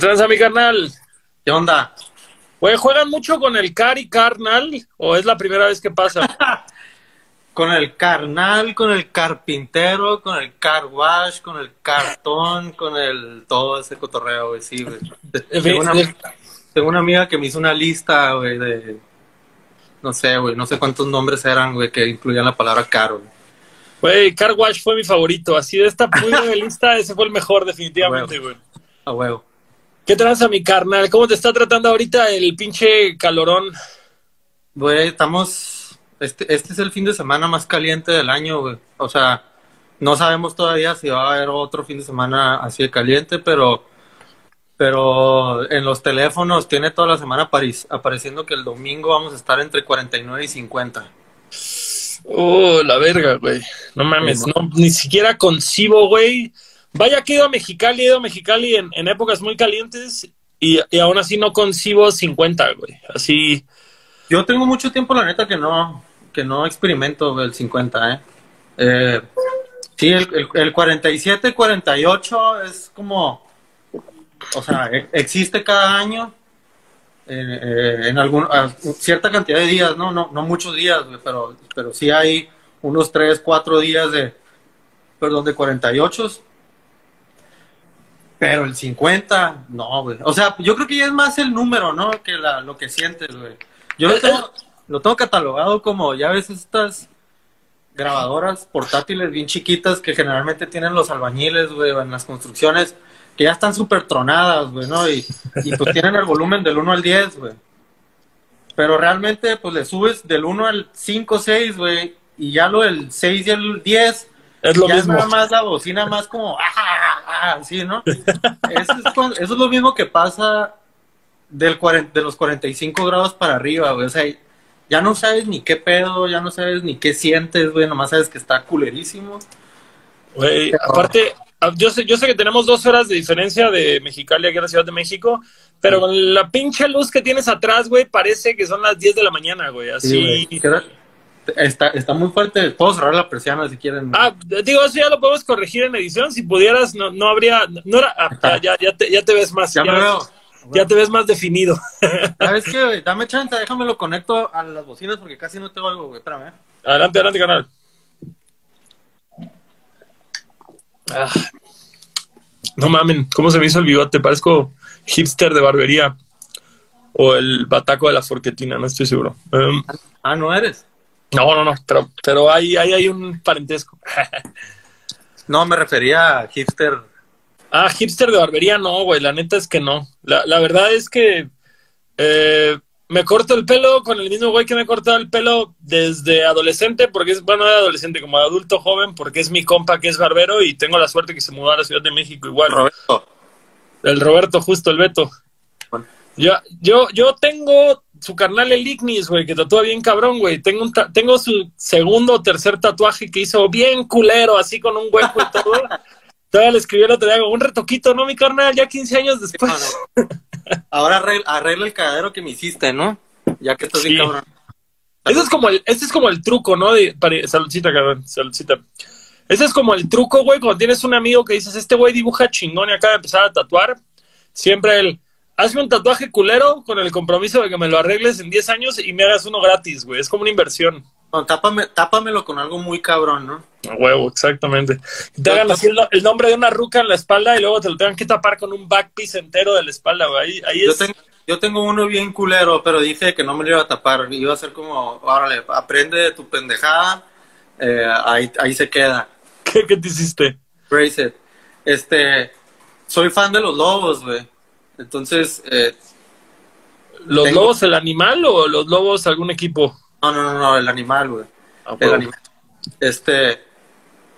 transa mi carnal? ¿Qué onda? Güey, ¿juegan mucho con el Cari Carnal o es la primera vez que pasa? con el carnal, con el carpintero, con el car wash, con el cartón, con el todo ese cotorreo, güey, sí, güey. Tengo una, tengo una amiga que me hizo una lista, güey, de no sé, güey, no sé cuántos nombres eran, güey, que incluían la palabra caro. Güey, Car Wash fue mi favorito. Así de esta de lista, ese fue el mejor, definitivamente, güey. A huevo. ¿Qué tranza, mi carnal? ¿Cómo te está tratando ahorita el pinche calorón? Güey, estamos. Este, este es el fin de semana más caliente del año, güey. O sea, no sabemos todavía si va a haber otro fin de semana así de caliente, pero. Pero en los teléfonos tiene toda la semana apareciendo que el domingo vamos a estar entre 49 y 50. Oh, la verga, güey. No mames, no, ni siquiera concibo, güey. Vaya que he ido a Mexicali, he ido a Mexicali en, en épocas muy calientes y, y, aún así no concibo 50, güey. Así. Yo tengo mucho tiempo, la neta, que no, que no experimento el 50, ¿eh? eh sí, el, el, 47, 48 es como. O sea, e, existe cada año eh, en algún, cierta cantidad de días, ¿no? No, no muchos días, pero, pero sí hay unos 3, 4 días de, perdón, de 48. Pero el 50, no, güey. O sea, yo creo que ya es más el número, ¿no? Que la, lo que sientes, güey. Yo lo tengo, lo tengo catalogado como, ya ves, estas grabadoras portátiles bien chiquitas que generalmente tienen los albañiles, güey, en las construcciones que ya están súper tronadas, güey, ¿no? Y, y pues tienen el volumen del 1 al 10, güey. Pero realmente, pues le subes del 1 al 5, 6, güey, y ya lo del 6 y el 10, es lo ya mismo. nada más la bocina más como, ah, ah, ah así, ¿no? Eso es, cuando, eso es lo mismo que pasa del 40, de los 45 grados para arriba, güey. O sea, ya no sabes ni qué pedo, ya no sabes ni qué sientes, güey. Nomás sabes que está culerísimo. Güey, aparte, yo sé, yo sé que tenemos dos horas de diferencia de Mexicali aquí en la Ciudad de México, pero con la pinche luz que tienes atrás, güey, parece que son las 10 de la mañana, güey. Así. Está, está muy fuerte. Puedo cerrar la persiana si quieren. Ah, digo, eso ya lo podemos corregir en edición. Si pudieras, no, no habría. No era, ah, ya, ya, te, ya te ves más. Ya, ya, me veo. ya te ves más definido. ¿Sabes qué? Dame chance, déjame lo conecto a las bocinas porque casi no te oigo, güey. Espérame. Adelante, adelante, canal. Ah, no mamen, ¿cómo se me hizo el bigote? Parezco hipster de barbería. O el bataco de la forquetina, no estoy seguro. Um, ah, ¿no eres? No, no, no, pero, pero hay, hay, hay un parentesco. no, me refería a hipster. Ah, hipster de barbería, no, güey, la neta es que no. La, la verdad es que eh, me corto el pelo con el mismo güey que me he cortado el pelo desde adolescente, porque es, bueno, de adolescente, como adulto joven, porque es mi compa que es barbero y tengo la suerte que se mudó a la Ciudad de México igual. Roberto. El Roberto, justo, el Beto. Bueno. Yo, yo, yo tengo su carnal el Ignis, güey, que tatúa bien cabrón, güey. Tengo, un tengo su segundo o tercer tatuaje que hizo bien culero, así con un hueco y todo. Todavía le escribió el otro día, un retoquito, ¿no, mi carnal? Ya 15 años después. Sí, Ahora arregla, arregla, el cagadero que me hiciste, ¿no? Ya que estás Sí. bien cabrón. Ese es como el, ese es como el truco, ¿no? De, para, saludcita, cabrón, saludcita. Ese es como el truco, güey, cuando tienes un amigo que dices, este güey dibuja chingón y acaba de empezar a tatuar. Siempre él, hazme un tatuaje culero con el compromiso de que me lo arregles en 10 años y me hagas uno gratis, güey. Es como una inversión. No, tápame, tápamelo con algo muy cabrón, ¿no? A huevo, exactamente. Te hagan así el, el, nombre de una ruca en la espalda y luego te lo tengan que tapar con un backpiece entero de la espalda, güey. Ahí, ahí Yo es... tengo, yo tengo uno bien culero, pero dije que no me lo iba a tapar. Iba a ser como, órale, aprende de tu pendejada. eh, ahí, ahí se queda. ¿Qué, qué te hiciste? Brace it. Este, soy fan de los lobos, güey. Entonces, eh, ¿Los Tengo- lobos el animal o los lobos algún equipo? no, no, no, no, el animal, güey. A El animal. Este,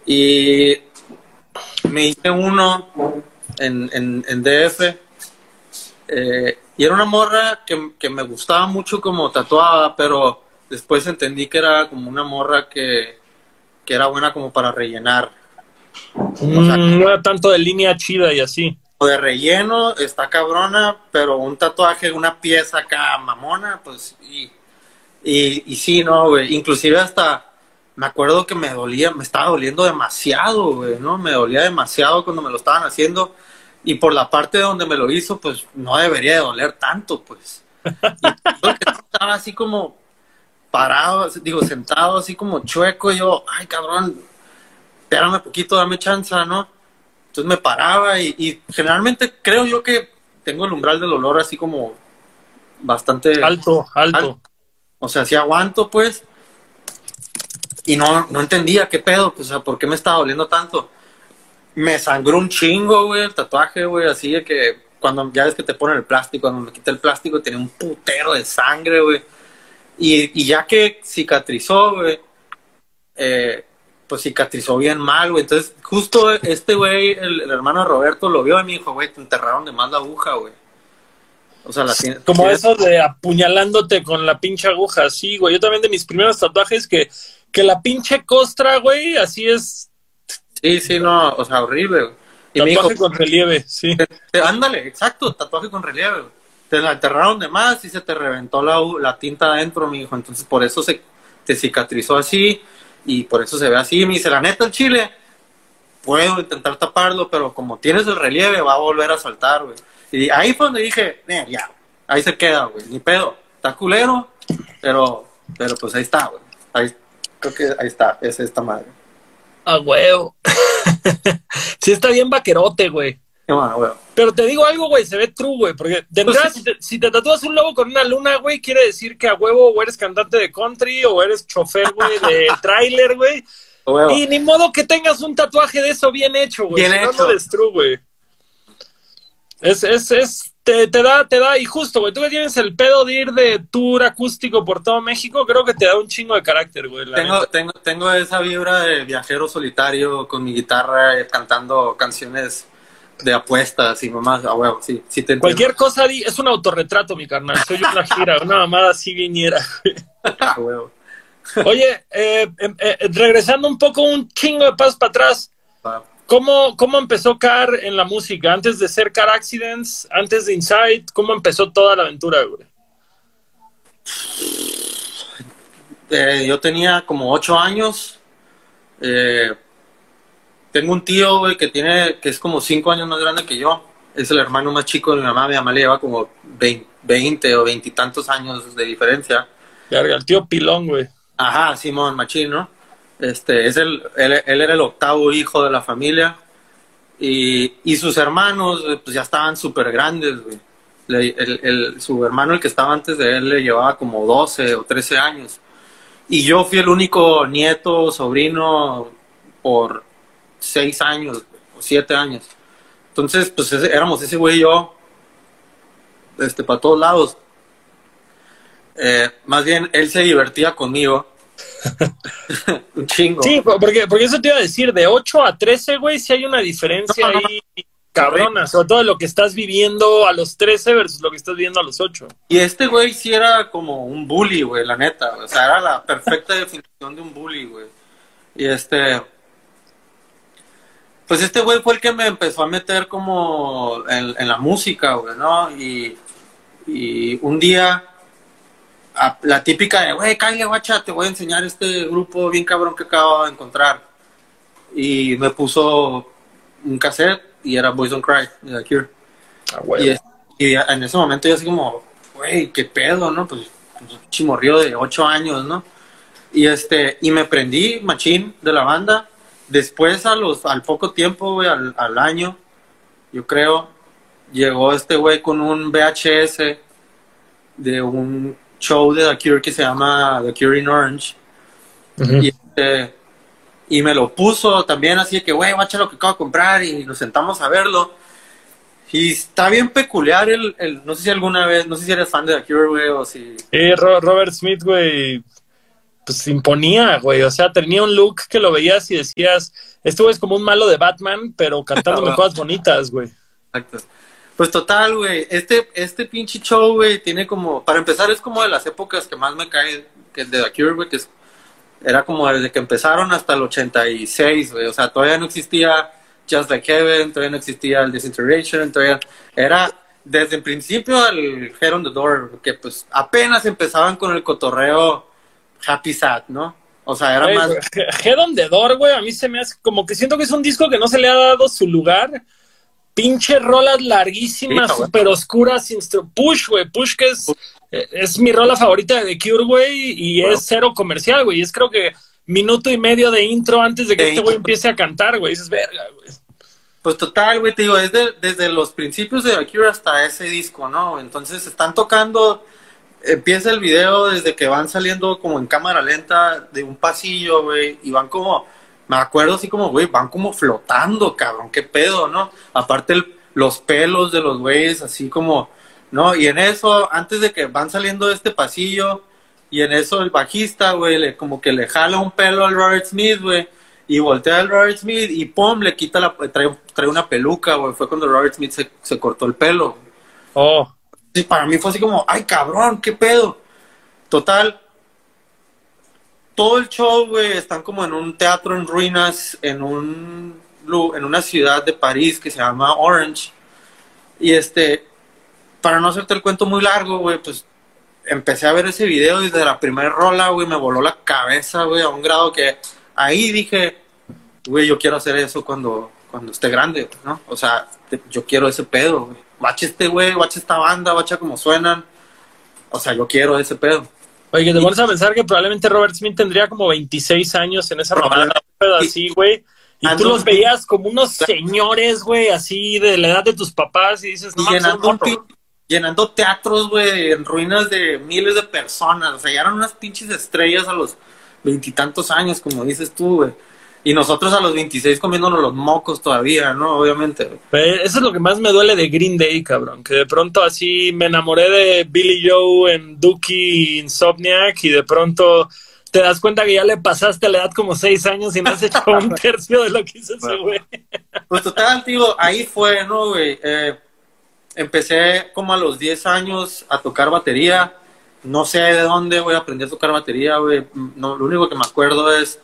y me hice uno en, en, en DF. eh, y era una morra que, que me gustaba mucho como tatuada, pero después entendí que era como una morra que, que era buena como para rellenar. Mm, no era tanto de línea chida y así. De relleno, está cabrona, pero un tatuaje, una pieza acá mamona, pues, y, y, sí, no. Inclusive hasta me acuerdo que me dolía, me estaba doliendo demasiado, güey, ¿no? Me dolía demasiado cuando me lo estaban haciendo. y por la parte donde me lo hizo, pues no debería de doler tanto, pues. Y estaba así como parado, digo, sentado, así como chueco, y yo, ay, cabrón, espérame poquito, dame chance, ¿no? Entonces me paraba y, y generalmente creo yo que tengo el umbral del olor así como bastante Alto, alto. Alto. O sea, sí aguanto, pues. Y no, no entendía qué pedo, pues, o sea, por qué me estaba doliendo tanto. Me sangró un chingo, güey, el tatuaje, güey, así de que cuando ya ves que te ponen el plástico, cuando me quité el plástico tenía un putero de sangre, güey. Y, y ya que cicatrizó, güey, eh, pues cicatrizó bien mal, güey. Entonces, justo este güey, el, el hermano Roberto, lo vio y me dijo, güey, te enterraron de más la aguja, güey. O sea, la tiene- Como eso de apuñalándote con la pinche aguja, sí, güey. Yo también de mis primeros tatuajes que, que la pinche costra, güey, así es Sí, sí, no, o sea, horrible, güey. Y me dijo, tatuaje con relieve, sí. Te- ándale, exacto, tatuaje con relieve. güey. Te la enterraron de más y se te reventó la, la tinta adentro, mi hijo. Entonces, por eso se te cicatrizó así y por eso se ve así. Me dice, la neta, el chile, puedo intentar taparlo, pero como tienes el relieve, va a volver a saltar, güey. Y ahí fue donde dije, "Eh, ya, ahí se queda, güey, ni pedo. Está culero, pero, pero pues ahí está, güey. Ahí, creo que ahí está, es esta madre. A huevo. sí, está bien vaquerote, güey. Bueno. Pero te digo algo, güey, se ve true, güey. Porque de Pues entrada, si, te, si te tatúas un lobo con una luna, güey, quiere decir que a huevo o eres cantante de country o eres chofer, güey, de tráiler, güey. Y ni modo que tengas un tatuaje de eso bien hecho, güey. Bien Si no, hecho. no eres true, güey. Es, es, es, te, te da, te da, y justo, güey, tú que tienes el pedo de ir de tour acústico por todo México, creo que te da un chingo de carácter, güey. Tengo, tengo, tengo esa vibra de viajero solitario con mi guitarra eh, cantando canciones de apuestas y mamás. Ah, huevo, sí, sí te entiendo. Cualquier cosa di- es un autorretrato, mi carnal. Soy una gira, una mamada así viniera. Ah, huevo. Oye, eh, eh, eh, regresando un poco, un chingo de pasos para atrás. ¿Cómo, ¿Cómo empezó Car en la música? Antes de ser Car Accidents, antes de Inside, ¿cómo empezó toda la aventura, güey? Eh, yo tenía como ocho años. Eh, tengo un tío, güey, que tiene, que es como cinco años más grande que yo. Es el hermano más chico de mi mamá. Mi mamá le lleva como 20, 20 o veintitantos años de diferencia. El tío Pilón, güey. Ajá, Simón Machín, ¿no? Este, es el, él, él era el octavo hijo de la familia y, y sus hermanos pues ya estaban súper grandes, güey. Le- el- el- su hermano, el que estaba antes de él, le llevaba como 12 o 13 años. Y yo fui el único nieto, sobrino, por 6 años o 7 años. Entonces, pues ese- éramos ese güey y yo, este, para todos lados. Eh, más bien, él se divertía conmigo. Un chingo. Sí, porque, porque eso te iba a decir, de 8 a 13, güey, sí hay una diferencia No, no, no. ahí cabrona, sobre todo lo que estás viviendo a los 13 versus lo que estás viviendo a los 8. Y este güey sí era como un bully, güey, la neta. O sea, era la perfecta definición de un bully, güey. Y este. Pues este güey fue el que me empezó a meter como en, en la música, güey, ¿no? Y, y un día, a- la típica de, güey, cállate, guacha, te voy a enseñar este grupo bien cabrón que acabo de encontrar. Y me puso un cassette y era Boys Don't Cry de The Cure. Y, es- y en ese momento yo así como, güey, qué pedo, ¿no? Pues, pues un chimorrío de ocho años, ¿no? Y este, y me prendí machín de la banda. Después, a los, al poco tiempo, güey, al, al año, yo creo, llegó este güey con un VHS de un show de The Cure que se llama The Cure in Orange. Y, este, y me lo puso también así de que, güey, guacha lo que acabo de comprar y nos sentamos a verlo. Y está bien peculiar el, el- no sé si alguna vez, no sé si eres fan de The Cure, güey, o si... Ro- Robert Smith, güey, pues imponía, güey. O sea, tenía un look que lo veías y decías, este güey es como un malo de Batman, pero cantándome cosas bonitas, güey. Exacto. Pues total, güey, este, este pinche show, güey, tiene como, para empezar es como de las épocas que más me cae, que de The Cure, güey, que es- era como desde que empezaron hasta el 86, güey, o sea, todavía no existía Just Like Heaven, todavía no existía el Disintegration, todavía era desde el principio el Head on the Door, que pues apenas empezaban con el cotorreo Happy Sad, ¿no? O sea, era más... Head on the Door, güey, a mí se me hace como que siento que es un disco que no se le ha dado su lugar, pinche rolas larguísimas, Sí, súper oscuras, instru- Push, güey, Push que es, eh, es mi rola favorita de The Cure, güey, y es cero comercial, güey, y es creo que minuto y medio de intro antes de que De este güey empiece a cantar, güey, dices, verga, güey. Pues total, güey, te digo, es de- desde los principios de The Cure hasta ese disco, ¿no? Entonces están tocando, empieza el video desde que van saliendo como en cámara lenta de un pasillo, güey, y van como, me acuerdo así como, güey, van como flotando, cabrón, qué pedo, ¿no? Aparte el- los pelos de los güeyes, así como, ¿no? Y en eso, antes de que van saliendo de este pasillo, y en eso el bajista, güey, como que le jala un pelo al Robert Smith, güey, y voltea al Robert Smith y pum, le quita la, trae, trae una peluca, güey, fue cuando Robert Smith se cortó el pelo. Oh, Sí, para mí fue así como, ay cabrón, qué pedo. Total, todo el show, güey, están como en un teatro en ruinas, en un en una ciudad de París que se llama Orange. Y este, para no hacerte el cuento muy largo, güey, pues empecé a ver ese video y desde la primera rola, güey, me voló la cabeza, güey, a un grado que ahí dije, güey, yo quiero hacer eso cuando, cuando esté grande, ¿no? O sea, yo quiero ese pedo, güey. Bache este güey, bache esta banda, bacha como suenan. O sea, yo quiero ese pedo. Oye, que te pones a pensar que probablemente Robert Smith tendría como 26 años en esa pedo así, güey. Y tú Ando- los veías como unos señores, güey, así de la edad de tus papás y dices, no Y llenando, llenando teatros, güey, en ruinas de miles de personas. O sea, ya eran unas pinches estrellas a los veintitantos años, como dices tú, güey. Y nosotros a los 26 comiéndonos los mocos todavía, ¿no? Obviamente. Pero Eso es lo que más me duele de Green Day, cabrón. Que de pronto así me enamoré de Billy Joe en Dookie Insomniac y de pronto te das cuenta que ya le pasaste a la edad como seis años y no has hecho un tercio de lo que hizo ese güey. Pues total, digo, ahí fue, ¿no, güey? Eh, empecé como a los 10 años a tocar batería. No sé de dónde, güey, aprendí a tocar batería, güey. No, lo único que me acuerdo es,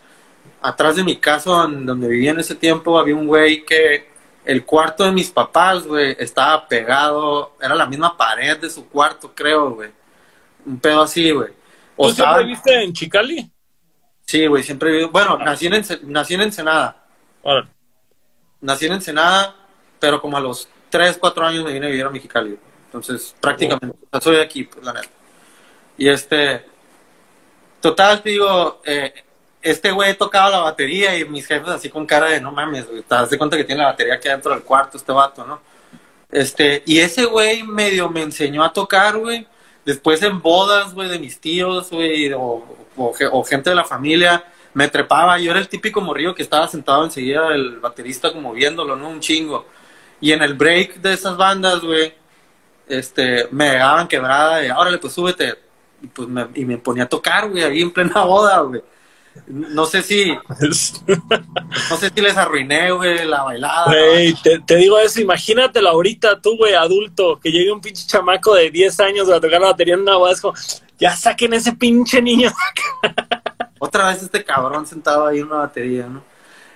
atrás de mi casa, donde vivía en ese tiempo, había un güey que el cuarto de mis papás, güey, estaba pegado, era la misma pared de su cuarto, creo, güey. Un pedo así, güey. ¿Tú siempre viste en Chicali? sí, güey, siempre vivido- Bueno, nací en, nací en Ensenada. Nací en Ensenada, pero como a los 3, 4 años me vine a vivir a Mexicali. Entonces, prácticamente, o sea, soy de aquí, pues, la neta. Y este, total, te digo, eh, este güey tocaba la batería y mis jefes así con cara de no mames, güey, te das de cuenta que tiene la batería aquí dentro del cuarto, este vato, ¿no? Este, y ese güey medio me enseñó a tocar, güey. Después en bodas, güey, de mis tíos, güey, o, o, ge- o gente de la familia, me trepaba. Yo era el típico morrillo que estaba sentado enseguida del baterista como viéndolo, ¿no? Un chingo. Y en el break de esas bandas, güey, este, me daban quebrada de, órale, pues súbete. Y, pues me, y me ponía a tocar, güey, ahí en plena boda, güey. No sé si, no sé si les arruiné, güey, la bailada. Güey, te, te digo eso, imagínatelo ahorita tú, güey, adulto, que llegue un pinche chamaco de 10 años a tocar la batería en una boda, ya saquen ese pinche niño. Otra vez este cabrón sentado ahí en una batería, ¿no?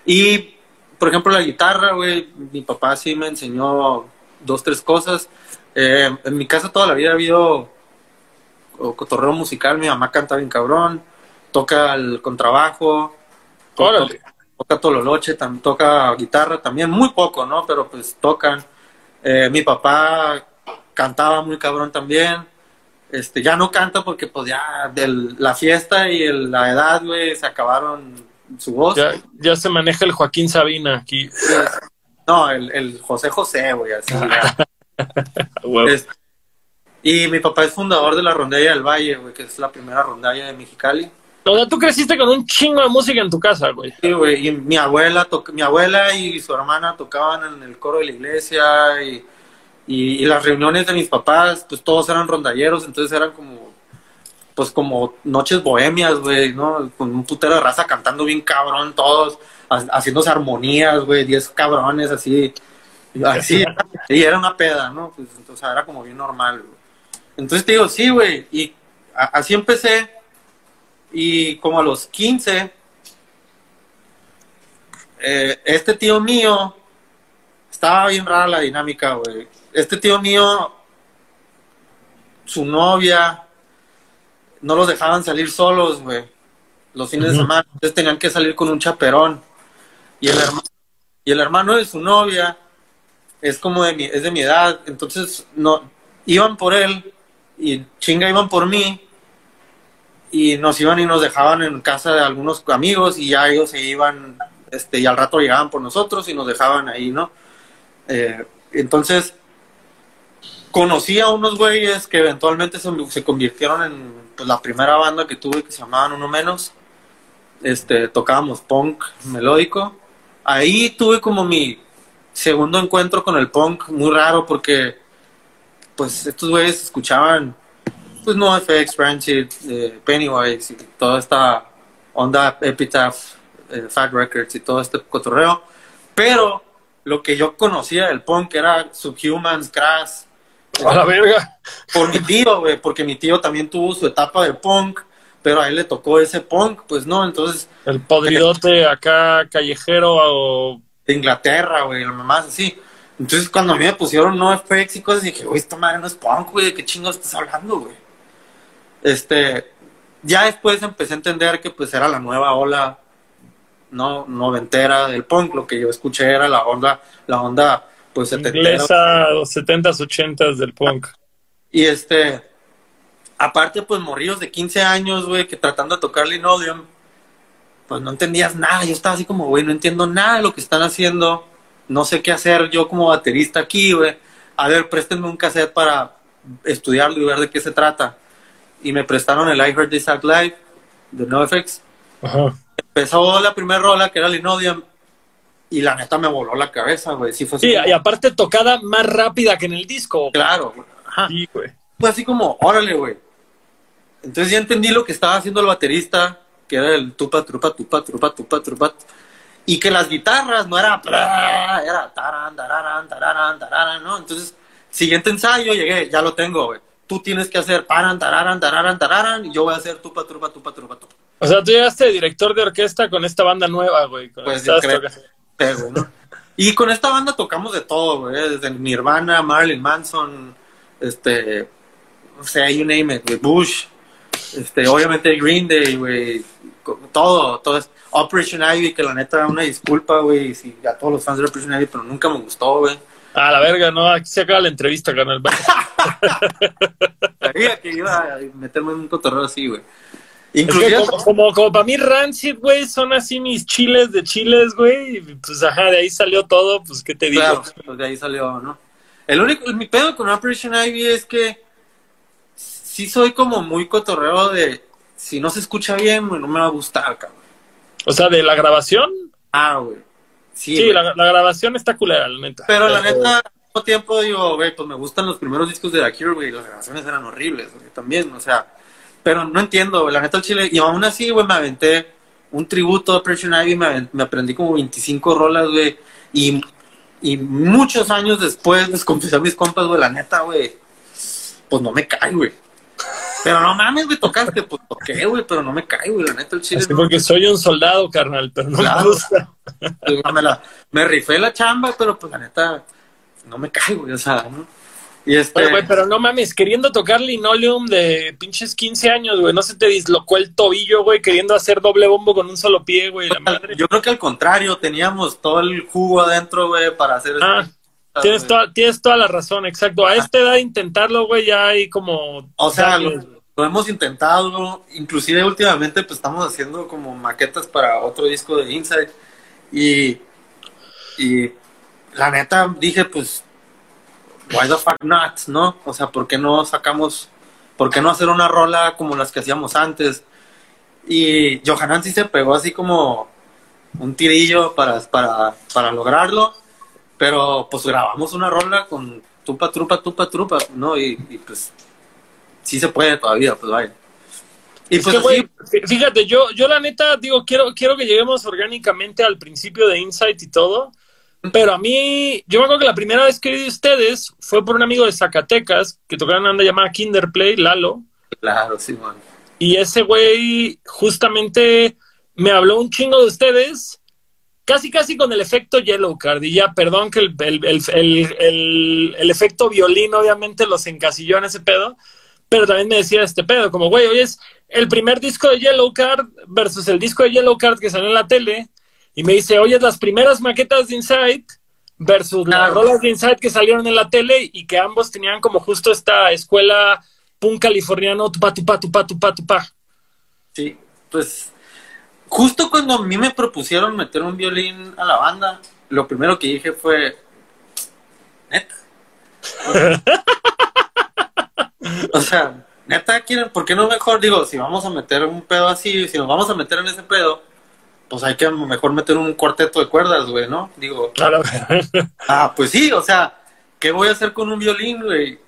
Y, por ejemplo, la guitarra, güey, mi papá sí me enseñó dos, tres cosas. Eh, en mi casa toda la vida ha habido o cotorreo musical, mi mamá canta bien cabrón, toca el contrabajo, Órale. toca tololoche, tam- toca guitarra también, muy poco, ¿no? Pero pues tocan. Eh, mi papá cantaba muy cabrón también. Este, ya no canta porque pues ya del- la fiesta y el- la edad, güey, se acabaron su voz. Ya, ya se maneja el Joaquín Sabina aquí. No, el, el José José, güey, así. y mi papá es fundador de la Rondalla del Valle, güey, que es la primera rondalla de Mexicali. O sea, tú creciste con un chingo de música en tu casa, güey. Sí, güey, y mi abuela, mi abuela y su hermana tocaban en el coro de la iglesia y, y, y las reuniones de mis papás, pues todos eran rondalleros, entonces eran como, pues como noches bohemias, güey, ¿no? Con un putero de raza cantando bien cabrón todos, ha- haciéndose armonías, güey, diez cabrones así, así, y era una peda, ¿no? Pues, sea, era como bien normal, güey. Entonces te digo, sí, güey, y así empecé, y como a los 15 eh, este tío mío, estaba bien rara la dinámica, güey. Este tío mío, su novia, no los dejaban salir solos, güey. Los fines de semana, entonces tenían que salir con un chaperón. Y el, herma- y el hermano de su novia es como de mi, es de mi edad, entonces no, iban por él y chinga iban por mí y nos iban y nos dejaban en casa de algunos amigos y ya ellos se iban, este, y al rato llegaban por nosotros y nos dejaban ahí, ¿no? Eh, entonces, conocí a unos güeyes que eventualmente se, se convirtieron en pues, la primera banda que tuve que se llamaban Uno Menos. Este, tocábamos punk melódico. Ahí tuve como mi segundo encuentro con el punk muy raro porque pues estos güeyes escuchaban pues no FX, Rancid, eh, Pennywise y toda esta onda Epitaph, eh, Fat Records y todo este cotorreo. Pero lo que yo conocía del punk era Subhumans, Crash. A la verga. Por mi tío, güey, porque mi tío también tuvo su etapa de punk, pero a él le tocó ese punk, pues no, entonces. El podridote acá callejero o. De Inglaterra, güey, la mamá así. Entonces cuando a mí me pusieron no FX y cosas, dije, güey, esta madre no es punk, güey, ¿de qué chingos estás hablando, güey? Este, ya después empecé a entender que pues era la nueva ola no noventera del punk, lo que yo escuché era la onda, la onda pues setentera. Inglesa, los setentas, ochentas del punk. Y este, aparte pues morrillos de 15 años, güey, que tratando de tocar Linoleum, pues no entendías nada, yo estaba así como, güey, no entiendo nada de lo que están haciendo, no sé qué hacer yo como baterista aquí, güey, a ver, préstenme un cassette para estudiarlo y ver de qué se trata. Y me prestaron el I Heard This Act Live de NoFX. Ajá empezó la primera rola, que era Linodium, y la neta me voló la cabeza, güey. Sí, fue sí y aparte tocada más rápida que en el disco. Claro, Ajá. Sí, güey. Fue así como, órale, güey. Entonces ya entendí lo que estaba haciendo el baterista, que era el tupa, trupa, tupa, trupa, tupa, trupa. Y que las guitarras no era, era taran, tararan, tararan, tararan, ¿no? Entonces, siguiente ensayo, llegué, ya lo tengo, güey. Tú tienes que hacer paran, tararan, tararan, tararan, y yo voy a hacer tupa, trupa, tupa, trupa, tupa. O sea, tú llegaste director de orquesta con esta banda nueva, güey. Pues yo creo. ¿no? Y con esta banda tocamos de todo, güey. Desde Nirvana, Marilyn Manson, este, o sea, you name it, güey. Bush, este, obviamente Green Day, güey. Todo, todo. Es, Operation Ivy, que la neta, una disculpa, güey, si a todos los fans de Operation Ivy, pero nunca me gustó, güey. A la verga, no, aquí se acaba la entrevista, carnal. Sabía que iba a meterme en un cotorreo así, güey. Inclusive, como, como, para mí Rancid, güey, son así mis chiles de chiles, güey. Pues ajá, de ahí salió todo, pues qué te digo. Claro, pues de ahí salió, ¿no? El único, mi pedo con Operation Ivy es que sí soy como muy cotorreo de si no se escucha bien, no me va a gustar, cabrón. O sea, de la grabación. Ah, güey. Sí, la, grabación está culera, la neta. Pero, la neta, al mismo tiempo digo, güey, pues me gustan los primeros discos de The Cure, güey, las grabaciones eran horribles, güey, también, o sea pero no entiendo, la neta el chile. Y aún así, güey, me aventé un tributo a Operation Ivy, me, me aprendí como 25 rolas, güey. Y, y muchos años después les confesé a mis compas, güey, la neta, güey, pues no me cae, güey. Pero no mames, güey, tocaste, pues toqué, güey, pero no me cae, güey, la neta el chile. porque soy un soldado, carnal, pero no me gusta. me, la, me rifé la chamba, pero pues la neta, no me cae, güey, o sea, ¿no? Y este... pero no mames, queriendo tocar linoleum de pinches 15 años, güey, no se te dislocó el tobillo, güey, queriendo hacer doble bombo con un solo pie, güey, la madre. Yo creo que al contrario, teníamos todo el jugo adentro, güey, para hacer ah, Tienes toda, tienes toda la razón, exacto. A esta edad intentarlo, güey, ya hay como... O sea, lo, hemos intentado, inclusive últimamente pues estamos haciendo como maquetas para otro disco de Inside y, y la neta dije pues why the fuck not, ¿no? O sea, ¿por qué no sacamos, por qué no hacer una rola como las que hacíamos antes? Y Johanan sí se pegó así como un tirillo para, para, para lograrlo, pero pues grabamos una rola con tupa, trupa, tupa, trupa, ¿no? Y, pues sí se puede todavía, pues vaya. Y pues fíjate, yo, yo la neta digo, quiero, quiero que lleguemos orgánicamente al principio de Insight y todo, pero a mí, yo me acuerdo que la primera vez que vi ustedes fue por un amigo de Zacatecas que tocaron una banda llamada Kinderplay, Lalo. Claro, sí, man. Y ese güey justamente me habló un chingo de ustedes, casi casi con el efecto Yellow Card. Y ya, perdón que el, el, el efecto violín obviamente los encasilló en ese pedo, pero también me decía este pedo, como, güey, hoy es el primer disco de Yellow Card versus el disco de Yellow Card que salió en la tele y me dice, oye, las primeras maquetas de Insight versus las rolas de Inside que salieron en la tele y que ambos tenían como justo esta escuela punk californiano, tupa, tupa, tupa, tupa, tupa. Sí, pues justo cuando a mí me propusieron meter un violín a la banda, lo primero que dije fue, neta. o sea, neta, ¿quieren, ¿por qué no mejor? Digo, si vamos a meter un pedo así, si nos vamos a meter en ese pedo, pues hay que mejor meter un cuarteto de cuerdas, güey, ¿no? Digo, Claro. ah, pues sí, o sea, ¿qué voy a hacer con un violín, güey?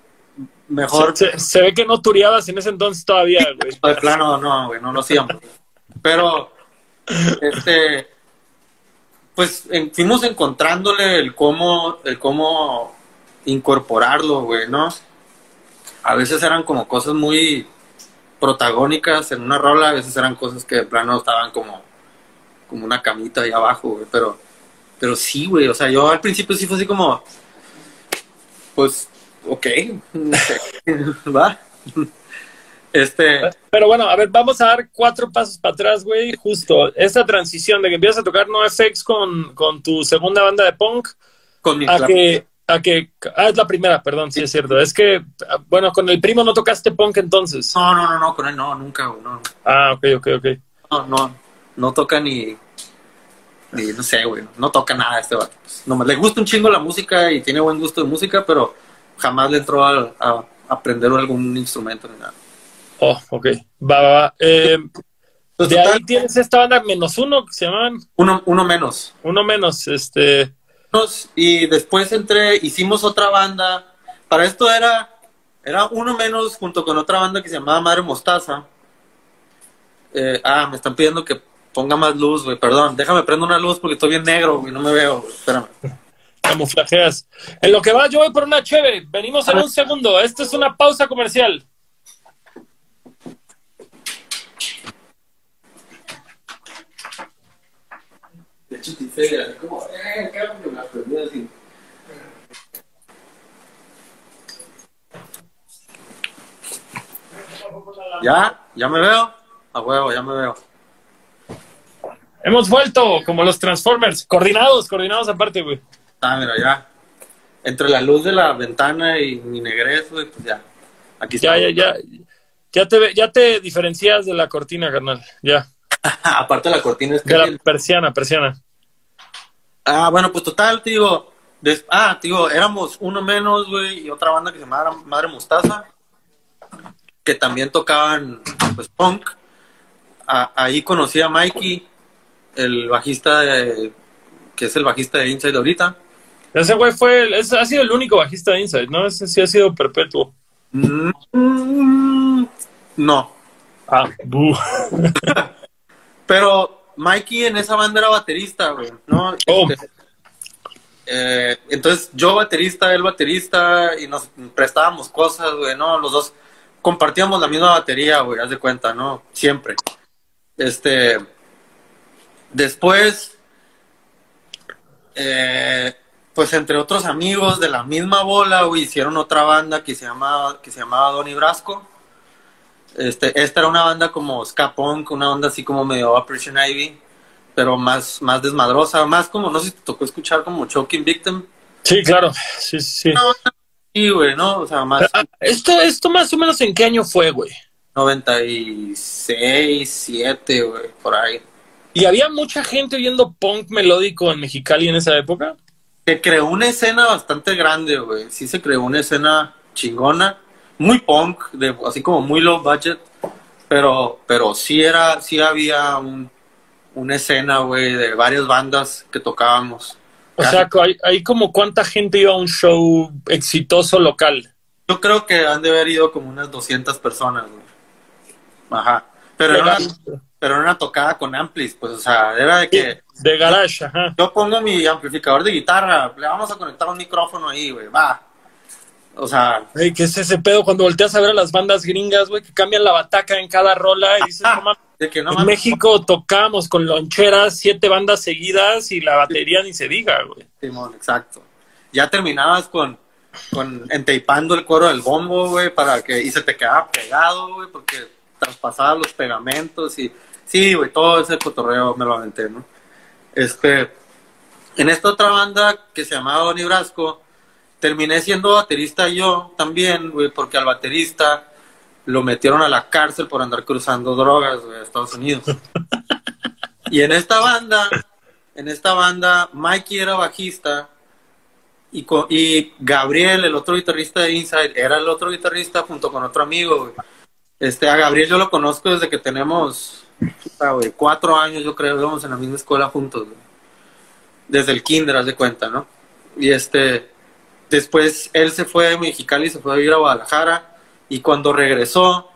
Mejor Se, se ve que no tureabas en ese entonces todavía, güey. de plano, no, güey, no lo hacíamos. Pero, este, pues fuimos encontrándole el cómo, el cómo incorporarlo, güey, ¿no? A veces eran como cosas muy protagónicas en una rola, a veces eran cosas que de plano estaban como, como una camita ahí abajo, güey, pero, pero sí, güey, o sea, yo al principio sí fue así como, pues, ok, va. Este, Pero bueno, a ver, vamos a dar cuatro pasos para atrás, güey. Justo esta transición de que empiezas a tocar NoFX con, con tu segunda banda de punk con mi a que, a que. Ah, es la primera, perdón, sí es cierto. Es que, ah, bueno, con el primo no tocaste punk entonces. No, no, no, no, con él no, nunca, güey, no, Ah, ok, ok, ok. no, no, no toca ni, ni, no sé, güey, no toca nada este vato. Pues, nomás le gusta un chingo la música y tiene buen gusto de música, pero jamás le entró a, a aprender algún instrumento ni nada. Oh, ok. Va, va, va. Eh, Pues, de total, ahí tienes esta banda menos uno que se llaman uno, uno menos. uno menos. Este. Y después entré, hicimos otra banda. Para esto era, era uno menos junto con otra banda que se llamaba Madre Mostaza. Eh, ah, me están pidiendo que ponga más luz, güey, perdón. Déjame prender una luz porque estoy bien negro, güey, no me veo. Espérame. Camuflajeas. En lo que va, yo voy por una cheve. Venimos en un segundo. Esta es una pausa comercial. Así como, eh, cámbiame la prendida así. Ya, ya me veo. A huevo, ya me veo. Hemos vuelto como los Transformers. Coordinados, coordinados aparte, güey. Ah, mira, ya. Entre la luz de la ventana y mi negrez, güey, pues ya. Aquí está. Ya, ya, ya. Ya te, ve- ya te diferencias de la cortina, carnal. Ya. Aparte la cortina es que... De la persiana, persiana. Ah, bueno, pues total, te digo. des- Ah, te digo, éramos uno menos, güey, y otra banda que se llamaba Madre Mostaza, que también tocaban, pues, punk. Ahí conocí a Mikey, el bajista de, que es el bajista de Inside ahorita. Ese güey fue, el- ese ha sido el único bajista de Inside, ¿no? Ese sí ha sido perpetuo. Mm, no, Ah, pero Mikey en esa banda era baterista, güey, ¿no? Oh. Este, eh, entonces yo baterista, él baterista, y nos prestábamos cosas, güey, ¿no? Los dos compartíamos la misma batería, güey, haz de cuenta, ¿no? Siempre. Este, después, eh, pues entre otros amigos de la misma bola, güey, hicieron otra banda que se llamaba, que se llamaba Donny Brasco. Este, esta era una banda como ska punk, una onda así como medio Operation Ivy, pero más, más desmadrosa, más como, no sé si te tocó escuchar como Choking Victim. Sí, claro. Sí, sí, sí. Sí, güey, ¿no? O sea, más Ah, Esto, esto más o menos en qué año fue, güey. 96, 7, güey, por ahí. ¿Y había mucha gente oyendo punk melódico en Mexicali en esa época? Se creó una escena bastante grande, güey. Sí se creó una escena chingona, muy punk, de, así como muy low budget, pero, pero sí era, sí había un, una escena, güey, de varias bandas que tocábamos. O sea, hay, hay como cuánta gente iba a un show exitoso local. Yo creo que han de haber ido como unas 200 personas, güey. Ajá. Pero era, una, pero era una tocada con amplis, pues, o sea, era de que De garage, ajá. yo pongo mi amplificador de guitarra, le vamos a conectar un micrófono ahí, güey, va. O sea, Ey, ¿Qué es ese pedo cuando volteas a ver a las bandas gringas, güey, que cambian la bataca en cada rola y dices, no mames, de que no en mames, México tocamos con loncheras siete bandas seguidas y la batería ni se diga, güey. Simón, exacto. Ya terminabas con, con enteipando el cuero del bombo, güey, para que, y se te quedaba pegado, güey, porque traspasaba los pegamentos y, sí, güey, todo ese cotorreo me lo aventé, ¿no? Este, En esta otra banda que se llamaba Donny Brasco, terminé siendo baterista yo también, güey, porque al baterista lo metieron a la cárcel por andar cruzando drogas, güey, a Estados Unidos. y en esta banda, en esta banda, Mikey era bajista y, y Gabriel, el otro guitarrista de Inside, era el otro guitarrista junto con otro amigo, güey. Este, a Gabriel yo lo conozco desde que tenemos, güey, cuatro años, yo creo, íbamos en la misma escuela juntos, güey. Desde el kinder, haz de cuenta, ¿no? Y este, después él se fue de Mexicali, se fue a vivir a Guadalajara, y cuando regresó,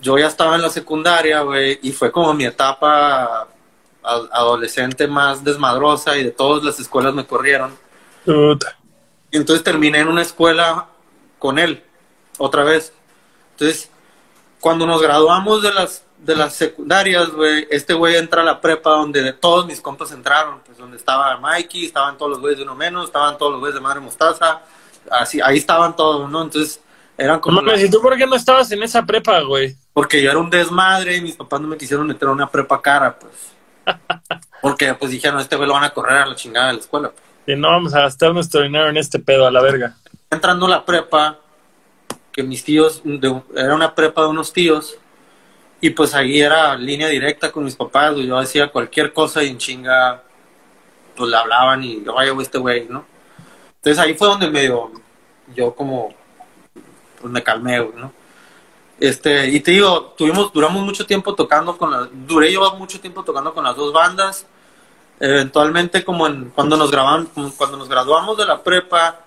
yo ya estaba en la secundaria, güey, y fue como mi etapa adolescente más desmadrosa, y de todas las escuelas me corrieron. Puta. Y entonces terminé en una escuela con él, otra vez. Entonces, cuando nos graduamos de las, de las secundarias, güey, este güey entra a la prepa donde todos mis compas entraron, pues donde estaba Mikey, estaban todos los güeyes de uno menos, estaban todos los güeyes de Madre Mostaza, así, ahí estaban todos, ¿no? Entonces, eran como... mames, ¿y tú por qué no estabas en esa prepa, güey? Porque yo era un desmadre y mis papás no me quisieron meter a una prepa cara, pues. Porque, pues, dijeron, este güey lo van a correr a la chingada de la escuela, pues. Y no vamos a gastar nuestro dinero en este pedo a la verga. entrando a la prepa, que mis tíos, de- era una prepa de unos tíos, y pues ahí era línea directa con mis papás, yo hacía cualquier cosa y en chinga, pues le hablaban y vaya, güey, este güey, ¿no? Entonces ahí fue donde medio, yo como, pues me calmé, ¿no? Este, y te digo, tuvimos, duramos mucho tiempo tocando con las, duré yo mucho tiempo tocando con las dos bandas, eventualmente como en, cuando nos graban, cuando nos graduamos de la prepa,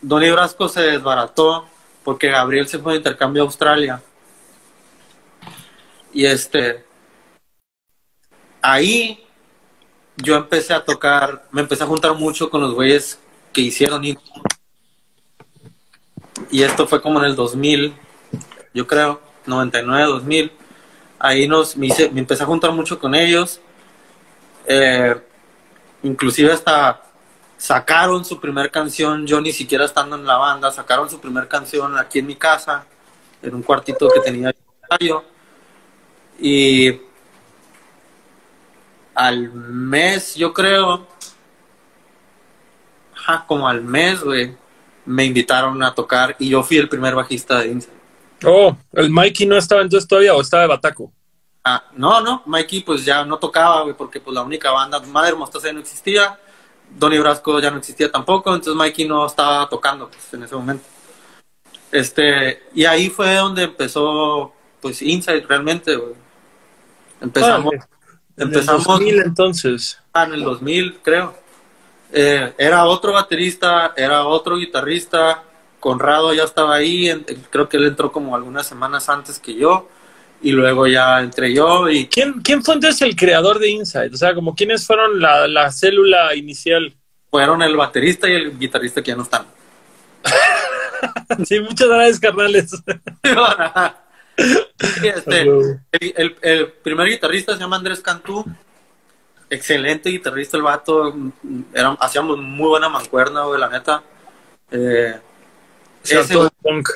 Donny Brasco se desbarató porque Gabriel se fue de intercambio a Australia. Y este, ahí yo empecé a tocar, me empecé a juntar mucho con los güeyes que hicieron Indie. Y esto fue como en el 2000, yo creo, 99, 2000. Ahí nos, me, hice- me empecé a juntar mucho con ellos. Eh, inclusive hasta sacaron su primer canción, yo ni siquiera estando en la banda, sacaron su primer canción aquí en mi casa, en un cuartito que tenía yo. Y al mes, yo creo, ajá, como al mes, güey, me invitaron a tocar y yo fui el primer bajista de Inside. Oh, ¿el Mikey no estaba entonces todavía o estaba de Bataco? Ah, no, no, Mikey pues ya no tocaba, güey, porque pues la única banda, Madre Mostaza ya no existía, Donny Brasco ya no existía tampoco, entonces Mikey no estaba tocando pues, en ese momento. Este, y ahí fue donde empezó pues Inside realmente, güey. Empezamos. En empezamos el 2000 entonces. ah, en el 2000, creo. Eh, era otro baterista, era otro guitarrista, Conrado ya estaba ahí, en- creo que él entró como algunas semanas antes que yo, y luego ya entré yo y ¿Quién, ¿Quién fue entonces el creador de Inside? O sea, como quiénes fueron la, la célula inicial. fueron el baterista y el guitarrista que ya no están. Sí, muchas gracias, carnales. Este, el, el- el primer guitarrista se llama Andrés Cantú. Excelente guitarrista el vato. Era, hacíamos muy buena mancuerna, güey, la neta. Eh, ese punk.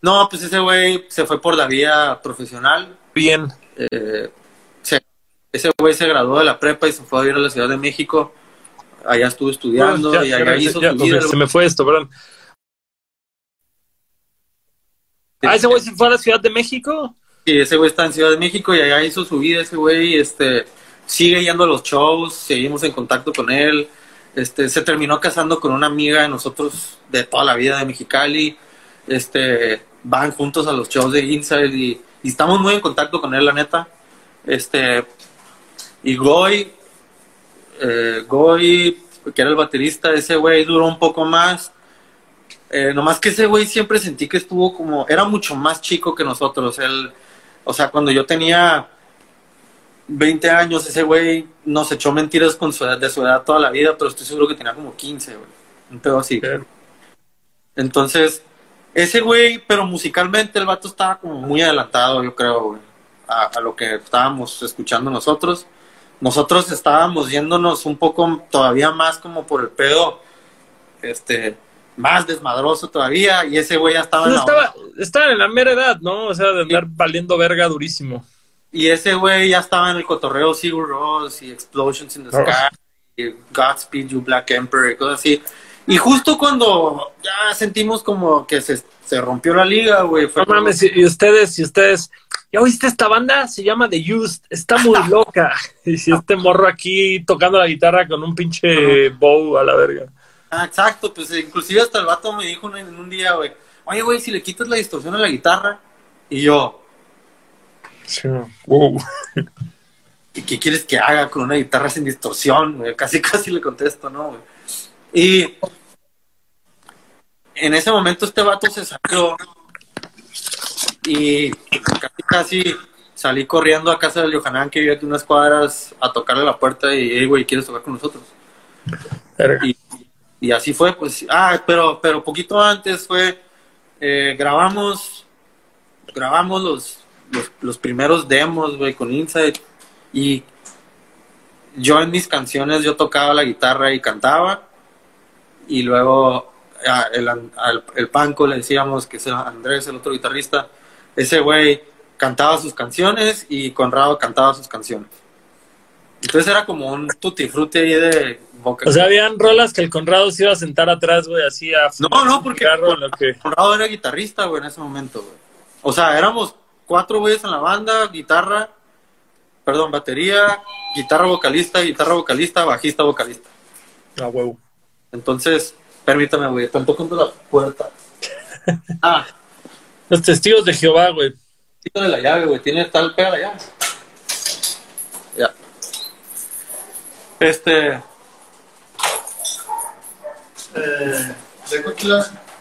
no, pues ese güey se fue por la vía profesional. Bien. Eh, se- ese güey se graduó de la prepa y se fue a vivir a la Ciudad de México. Allá estuvo estudiando Ya, y allá ya, hizo ya, su vida. se me fue esto, perdón. Ah, ese güey se fue a la Ciudad de México. Sí, ese güey está en Ciudad de México y allá hizo su vida ese güey, este, sigue yendo a los shows, seguimos en contacto con él, este, se terminó casando con una amiga de nosotros de toda la vida de Mexicali, este, van juntos a los shows de Inside y, y estamos muy en contacto con él, la neta, este, y Goy, eh, Goy, que era el baterista, ese güey duró un poco más, eh, nomás que ese güey siempre sentí que estuvo como, era mucho más chico que nosotros. Él, o sea, cuando yo tenía 20 años, ese güey nos echó mentiras con su edad, de su edad toda la vida, pero estoy seguro que tenía como 15, güey. Un pedo así. Entonces, ese güey, pero musicalmente el vato estaba como muy adelantado, yo creo, güey, a, a lo que estábamos escuchando nosotros. Nosotros estábamos yéndonos un poco todavía más como por el pedo, este, más desmadroso todavía, y ese güey ya estaba en Pues la estaba, estaba en la mera edad, ¿no? O sea, de andar valiendo verga durísimo. Y ese güey ya estaba en el cotorreo Sigur Rós y Explosions in the Oh. Sky Godspeed You Black Emperor y cosas así. Y justo cuando ya sentimos como que se, se rompió la liga, güey. No mames, y ustedes, y ustedes, ¿ya oíste esta banda? Se llama The Used, está muy loca. y si este morro aquí tocando la guitarra con un pinche bow a la verga. Ah, exacto, pues inclusive hasta el vato me dijo en un día, güey, oye, güey, si le quitas la distorsión a la guitarra, y yo, sí, wow. ¿Y qué quieres que haga con una guitarra sin distorsión? Güey? Casi, casi le contesto, ¿no? Güey? Y en ese momento este vato se salió y casi, casi salí corriendo a casa del Johanan que vive aquí unas cuadras a tocarle la puerta y, hey, güey, ¿quieres tocar con nosotros? Y, y, así fue, pues, ah, pero, pero poquito antes fue, eh, grabamos, grabamos los, los, primeros demos, güey, con Insight y yo en mis canciones yo tocaba la guitarra y cantaba y luego el, al, el Panco le decíamos que es Andrés, el otro guitarrista, ese güey cantaba sus canciones y Conrado cantaba sus canciones. Entonces era como un tutti frutti ahí de boca. O sea, habían rolas que el Conrado se iba a sentar atrás, güey, así a... No, no, porque Conrado era guitarrista, güey, en ese momento, güey. O sea, éramos cuatro güeyes en la banda, guitarra, perdón, batería, guitarra vocalista, guitarra vocalista, bajista vocalista. Ah, huevo. Entonces, permítame, güey, están tocando la puerta. ah. Los testigos de Jehová, güey. de la llave, güey, tiene tal pega la llave. Ya. Este. Eh,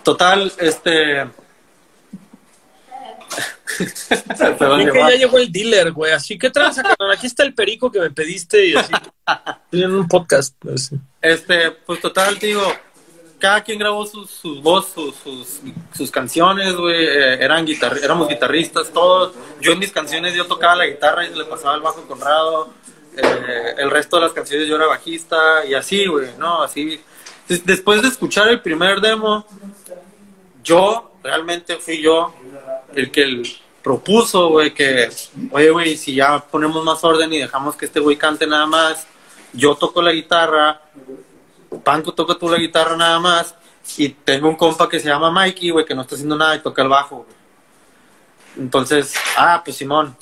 Total, este que ya llegó el dealer, güey. Así que tranza, Aquí está el perico que me pediste y así. en un podcast. Este, pues total, digo, cada quien grabó sus, sus voz, sus, sus, canciones, güey. Eh, eran guitar éramos guitarristas, todos. Yo en mis canciones yo tocaba la guitarra y le pasaba el bajo Conrado. Eh, el resto de las canciones yo era bajista y así, güey, ¿no? Así. Después de escuchar el primer demo, yo realmente fui yo el que propuso, güey, que, oye, güey, si ya ponemos más orden y dejamos que este güey cante nada más, yo toco la guitarra, Panco toca tú la guitarra nada más, y tengo un compa que se llama Mikey, güey, que no está haciendo nada y toca el bajo, Entonces, ah, pues Simón,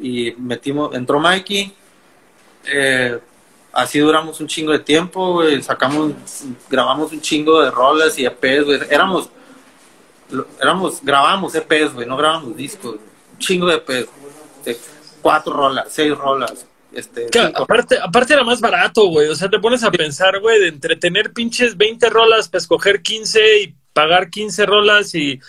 y metimos, entró Mikey, eh, así duramos un chingo de tiempo, güey, sacamos, grabamos un chingo de rolas y EPs, güey, éramos éramos, grabamos EPs, güey, no grabamos discos, un chingo de EPs, cuatro rolas, seis rolas. Este, aparte, aparte era más barato, güey. O sea, te pones a pensar, güey, de entretener pinches 20 rolas para escoger 15 y pagar 15 rolas y.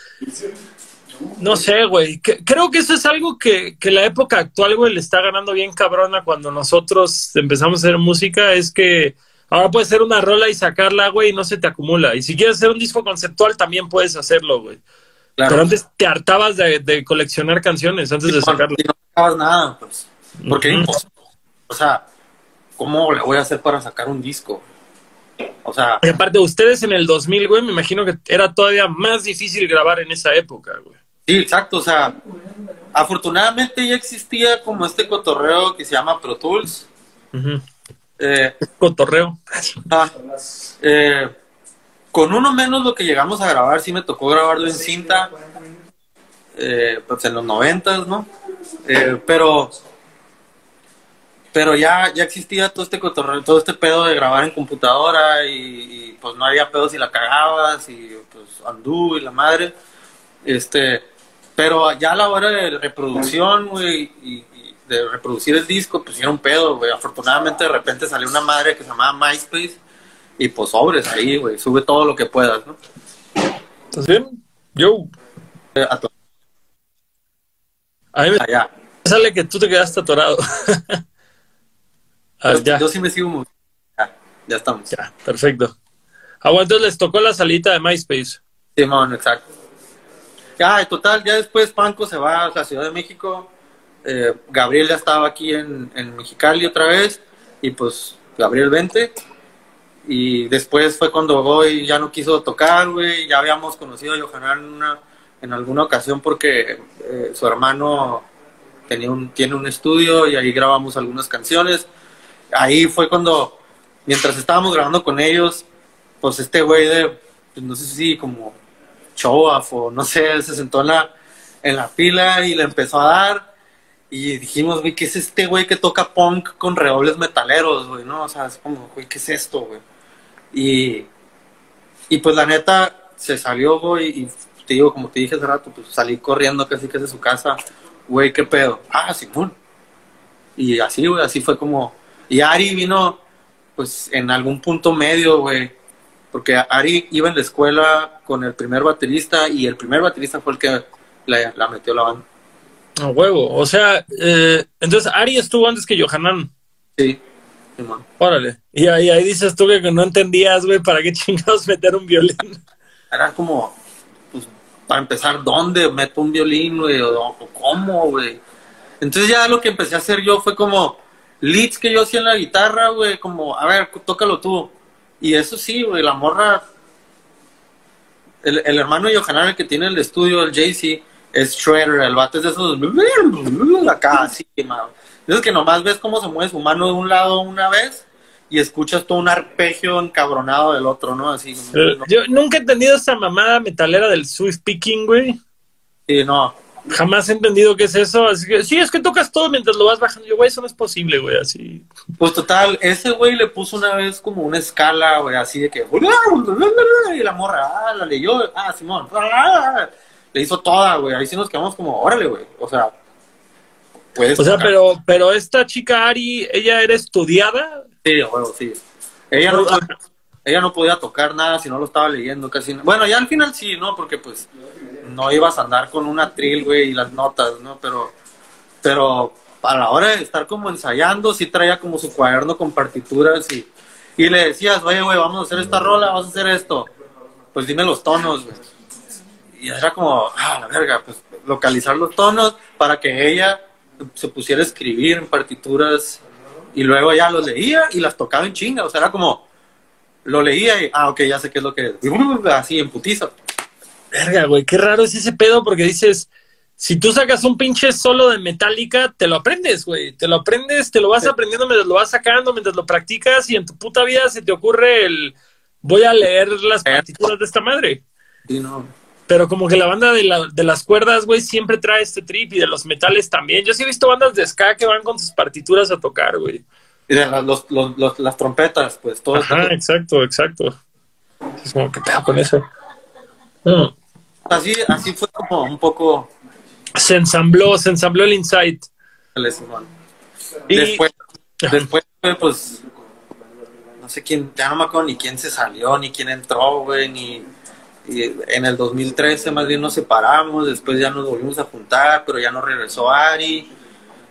No sé, güey. Creo que eso es algo que, que la época actual, güey, le está ganando bien cabrona cuando nosotros empezamos a hacer música. Es que Ahora puedes hacer una rola y sacarla, güey, y no se te acumula. Y si quieres hacer un disco conceptual, también puedes hacerlo, güey. Pero antes te hartabas de, coleccionar canciones antes de sacarlo. Y no sacabas nada, pues. Porque, o sea, ¿cómo le voy a hacer para sacar un disco? O sea. Y aparte, ustedes en el 2000, güey, me imagino que era todavía más difícil grabar en esa época, güey. Sí, exacto. O sea, afortunadamente ya existía como este cotorreo que se llama Pro Tools. Eh, Cotorreo. Ah, eh, con uno menos lo que llegamos a grabar, sí me tocó grabarlo en cinta, eh, pues en los noventas, ¿no? Eh, pero pero ya, ya existía todo este cotorreo, todo este pedo de grabar en computadora y, pues no había pedo si la cagabas y pues andú y la madre. Este, pero ya a la hora de reproducción, güey, y, de reproducir el disco, pues era un pedo, güey. Afortunadamente de repente salió una madre que se llamaba MySpace y pues sobres ahí, güey. Sube todo lo que puedas, ¿no? ¿Estás bien? Yo. Eh, a mí me Allá. sale que tú te quedaste atorado. ver, ya. Yo sí me sigo muy... Ya, ya estamos. Ya, perfecto. Ah, entonces les tocó la salita de MySpace. Simón, exacto. Ya, total, ya después Panco se va a la Ciudad de México eh, Gabriel ya estaba aquí en, Mexicali otra vez y pues Gabriel vente y después fue cuando Goy ya no quiso tocar, güey, ya habíamos conocido a Johanan en, en alguna ocasión porque eh, su hermano tenía un, tiene un estudio y ahí grabamos algunas canciones. Ahí fue cuando mientras estábamos grabando con ellos, pues este güey de, pues, no sé si como show o no sé, se sentó en la, en la pila y le empezó a dar. Y dijimos, güey, ¿qué es este güey que toca punk con redobles metaleros, güey? ¿No? O sea, es como, güey, ¿qué es esto, güey? Y, y pues la neta se salió, güey, y te digo, como te dije hace rato, pues salí corriendo casi que de su casa, güey, ¿qué pedo? Ah, Simón. Y así, güey, así fue como... Y Ari vino, pues, en algún punto medio, güey, porque Ari iba en la escuela con el primer baterista y el primer baterista fue el que la, la metió la banda. A huevo. O sea, eh, entonces Ari estuvo antes que Johanan. Sí, Simón. Órale. Y ahí, ahí dices tú que no entendías, güey, para qué chingados meter un violín. Era como, pues, para empezar, ¿dónde meto un violín, güey? O, o cómo, güey. Entonces ya lo que empecé a hacer yo fue como leads que yo hacía en la guitarra, güey, como, a ver, tócalo tú. Y eso sí, güey, la morra, el, el hermano el que tiene el estudio, el JC, es Shredder, el vato es de esos, acá, así, mano. Es que nomás ves cómo se mueve su mano de un lado una vez y escuchas todo un arpegio encabronado del otro, ¿no? Así. Eh, Yo nunca he entendido esa mamada metalera del Swiss Picking, güey. Sí, no. Jamás he entendido qué es eso. Así que, sí, es que tocas todo mientras lo vas bajando. Yo, güey, eso no es posible, güey, así. Pues total, ese güey le puso una vez como una escala, güey, así de que. Y la morra, ah, la leyó, ah, Simón. Le hizo toda, güey. Ahí sí nos quedamos como, órale, güey. O sea, puedes. O sea, tocar. pero, pero esta chica Ari, ¿ella era estudiada? Sí, güey, sí. Ella no, podía, ella no podía tocar nada si no lo estaba leyendo casi. Bueno, ya al final sí, ¿no? Porque pues no ibas a andar con una tril, güey, y las notas, ¿no? Pero, pero a la hora de estar como ensayando, sí traía como su cuaderno con partituras y, y le decías, oye, güey, vamos a hacer esta rola, vamos a hacer esto. Pues dime los tonos, güey. Y era como, ah, la verga, pues localizar los tonos para que ella se pusiera a escribir en partituras y luego ya los leía y las tocaba en chinga. O sea, era como, lo leía y, ah, ok, ya sé qué es lo que es. Así, en putiza. Verga, güey, qué raro es ese pedo porque dices, si tú sacas un pinche solo de Metallica, te lo aprendes, güey. Te lo aprendes, te lo vas Sí. aprendiendo mientras lo vas sacando, mientras lo practicas y en tu puta vida se te ocurre el voy a leer las partituras de esta madre. Sí, no. Pero como que la banda de, la- de las cuerdas, güey, siempre trae este trip y de los metales también. Yo sí he visto bandas de ska que van con sus partituras a tocar, güey. Y de las, los- los- los- las trompetas, pues todo. Ajá, exacto, exacto. Es como, ¿qué pedo con eso? Mm. Así, así fue como un poco Se ensambló, se ensambló el insight. Y- Después, después, pues, no sé quién, ya no me acuerdo ni quién se salió, ni quién entró, güey, ni... y en el 2013 más bien nos separamos, después ya nos volvimos a juntar, pero ya no regresó Ari.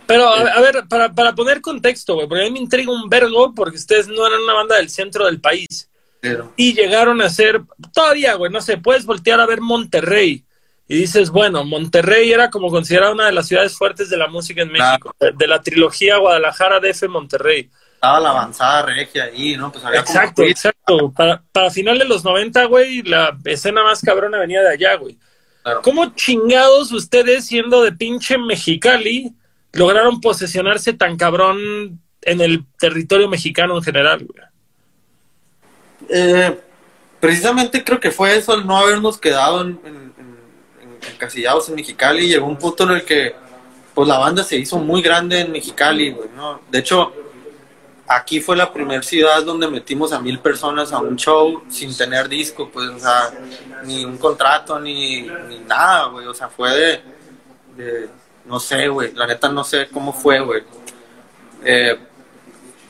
Pero, a, a ver, para, para poner contexto, güey, porque a mí me intriga un vergo porque ustedes no eran una banda del centro del país. Pero, Y llegaron a ser, todavía, güey, no sé, puedes voltear a ver Monterrey. Y dices, bueno, Monterrey era como considerada una de las ciudades fuertes de la música en México, de, de la trilogía Guadalajara, DF, Monterrey. estaba la avanzada regia ahí, ¿no? Pues había Exacto, exacto. Para, para final de los 90, güey, la escena más cabrona venía de allá, güey. claro. ¿Cómo chingados ustedes, siendo de pinche Mexicali, lograron posesionarse tan cabrón en el territorio mexicano en general, güey? Eh, precisamente creo que fue eso, el no habernos quedado en- en- encasillados en Mexicali. Llegó un punto en el que pues la banda se hizo muy grande en Mexicali, güey, ¿no? De hecho, aquí fue la primera ciudad donde metimos a mil personas a un show sin tener disco, pues, o sea, ni un contrato, ni, ni nada, güey. O sea, fue de, no sé, güey, la neta no sé cómo fue, güey. Eh,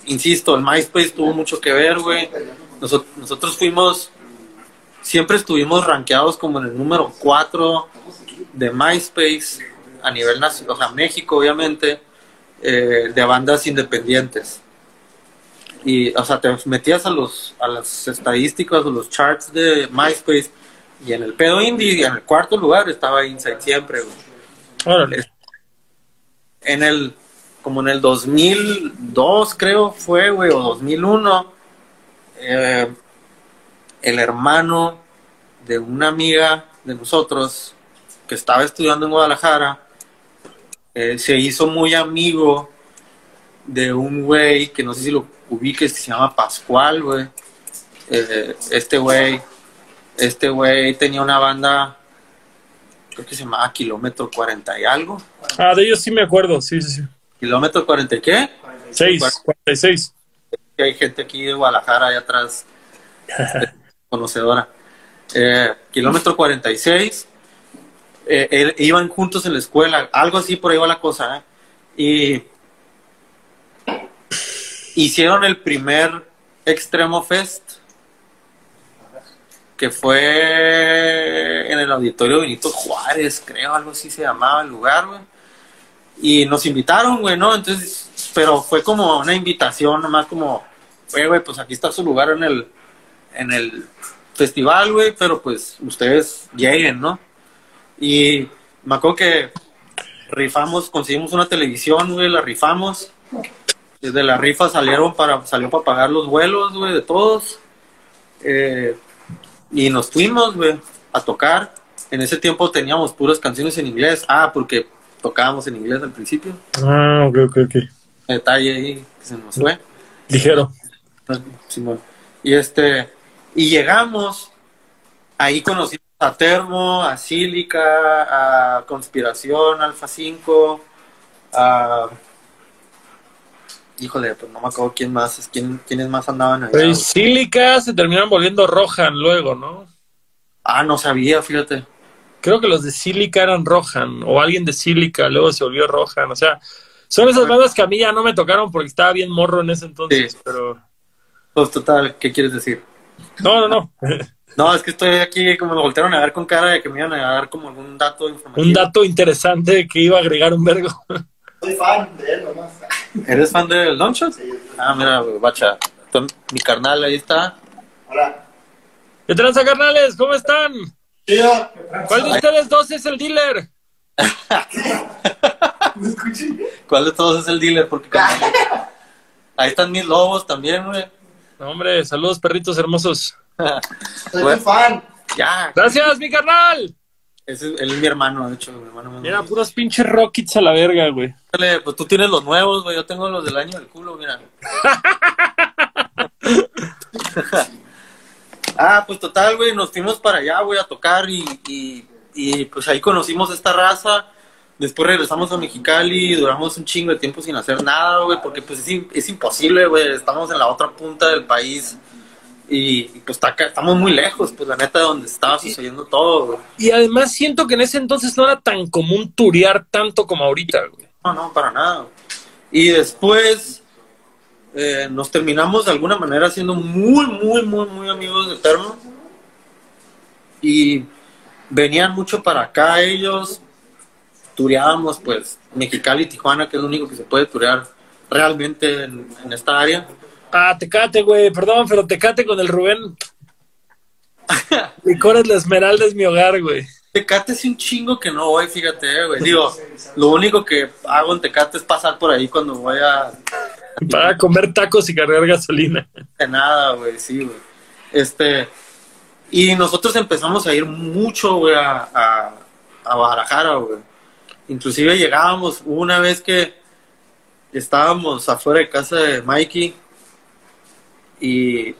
insisto, el MySpace tuvo mucho que ver, güey. Nosotros fuimos, siempre estuvimos rankeados como en el número 4 de MySpace a nivel nacional, o sea, México, obviamente, eh, de bandas independientes. Y, o sea, te metías a, los, a las estadísticas o los charts de MySpace y en el pedo indie, en el cuarto lugar, estaba Inside siempre, güey en el como en el 2002 creo fue güey o 2001 eh, el hermano de una amiga de nosotros que estaba estudiando en Guadalajara eh, se hizo muy amigo de un güey que no sé si lo ubiques, que se llama Pascual, güey. Eh, este güey, este güey tenía una banda, creo que se llamaba Kilómetro 40 y algo. Ah, de ellos sí me acuerdo, sí, sí, sí. ¿Kilómetro 40 y qué? 6, 46. Que hay gente aquí de Guadalajara allá atrás, conocedora. Eh, kilómetro 46. Eh, él- iban juntos en la escuela, algo así por ahí va la cosa, ¿eh? Y hicieron el primer Extremo Fest, que fue en el auditorio Benito Juárez, creo, algo así se llamaba el lugar, güey. Y nos invitaron, güey, ¿no? Entonces, pero fue como una invitación, nomás como, güey, güey, pues aquí está su lugar en el, en el festival, güey, pero pues ustedes lleguen, ¿no? Y me acuerdo que rifamos, conseguimos una televisión, güey, la rifamos. Desde la rifa salieron para, salió para pagar los vuelos, güey, de todos. Eh, y nos fuimos, güey, a tocar. En ese tiempo teníamos puras canciones en inglés. Ah, porque tocábamos en inglés al principio. Ah, ok, ok, ok. Detalle ahí que se nos fue. Ligero. Y este, y llegamos, ahí conocimos a Termo, a Sílica, a Conspiración, Alfa 5, a híjole, pues no me acuerdo quién más, es quién, quiénes más andaban ahí. Pues Sílica se terminaron volviendo Rohan luego, ¿no? Ah, no sabía, fíjate. Creo que los de Sílica eran Rohan, o alguien de Sílica luego se volvió Rohan. O sea, son esas bandas que a mí ya no me tocaron porque estaba bien morro en ese entonces, Sí. pero. Pues total, ¿qué quieres decir? No, no, no. No, es que estoy aquí como me voltearon a ver con cara de que me iban a dar como algún dato informativo. Un dato interesante que iba a agregar un vergo. Soy fan de él nomás. ¿Eres fan del Longshot? Sí. Ah, mira, bacha. Mi carnal ahí está. Hola. ¿Qué tranza, carnales? ¿Cómo están? Chido. ¿Cuál de ustedes dos es el dealer? ¿Me escuché? ¿Cuál de todos es el dealer? Porque ahí están mis lobos también, güey. No, hombre, saludos, perritos hermosos. Soy Bueno. fan. ya. Gracias, mi carnal. Ese es, él es mi hermano, de hecho, mi hermano. Mira, puros pinches rockets a la verga, güey. Dale, Pues tú tienes los nuevos, güey. Yo tengo los del año del culo, mira. ah, pues total, güey. Nos fuimos para allá, güey, a tocar y, y, y, pues ahí conocimos esta raza. Después regresamos a Mexicali y duramos un chingo de tiempo sin hacer nada, güey, porque pues es, es imposible, güey. Estamos en la otra punta del país y, y, pues está acá- estamos muy lejos, pues la neta de donde estaba sucediendo todo, güey. Y además siento que en ese entonces no era tan común turear tanto como ahorita, güey. No, no, para nada. Y después eh, nos terminamos de alguna manera siendo muy, muy, muy, muy amigos de Termo. Y venían mucho para acá ellos. Tureábamos, pues, Mexicali y Tijuana, que es lo único que se puede turear realmente en, en esta área. Ah, Tecate, güey, perdón, pero Tecate con el Rubén. Licores La Esmeralda es mi hogar, güey. Tecate es un chingo que no voy, fíjate, eh, güey. Digo, lo único que hago en Tecate es pasar por ahí cuando voy a, Para comer tacos y cargar gasolina. De nada, güey, sí, güey. Este, y nosotros empezamos a ir mucho, güey, a, a, a Guadalajara, güey. Inclusive llegábamos una vez que estábamos afuera de casa de Mikey y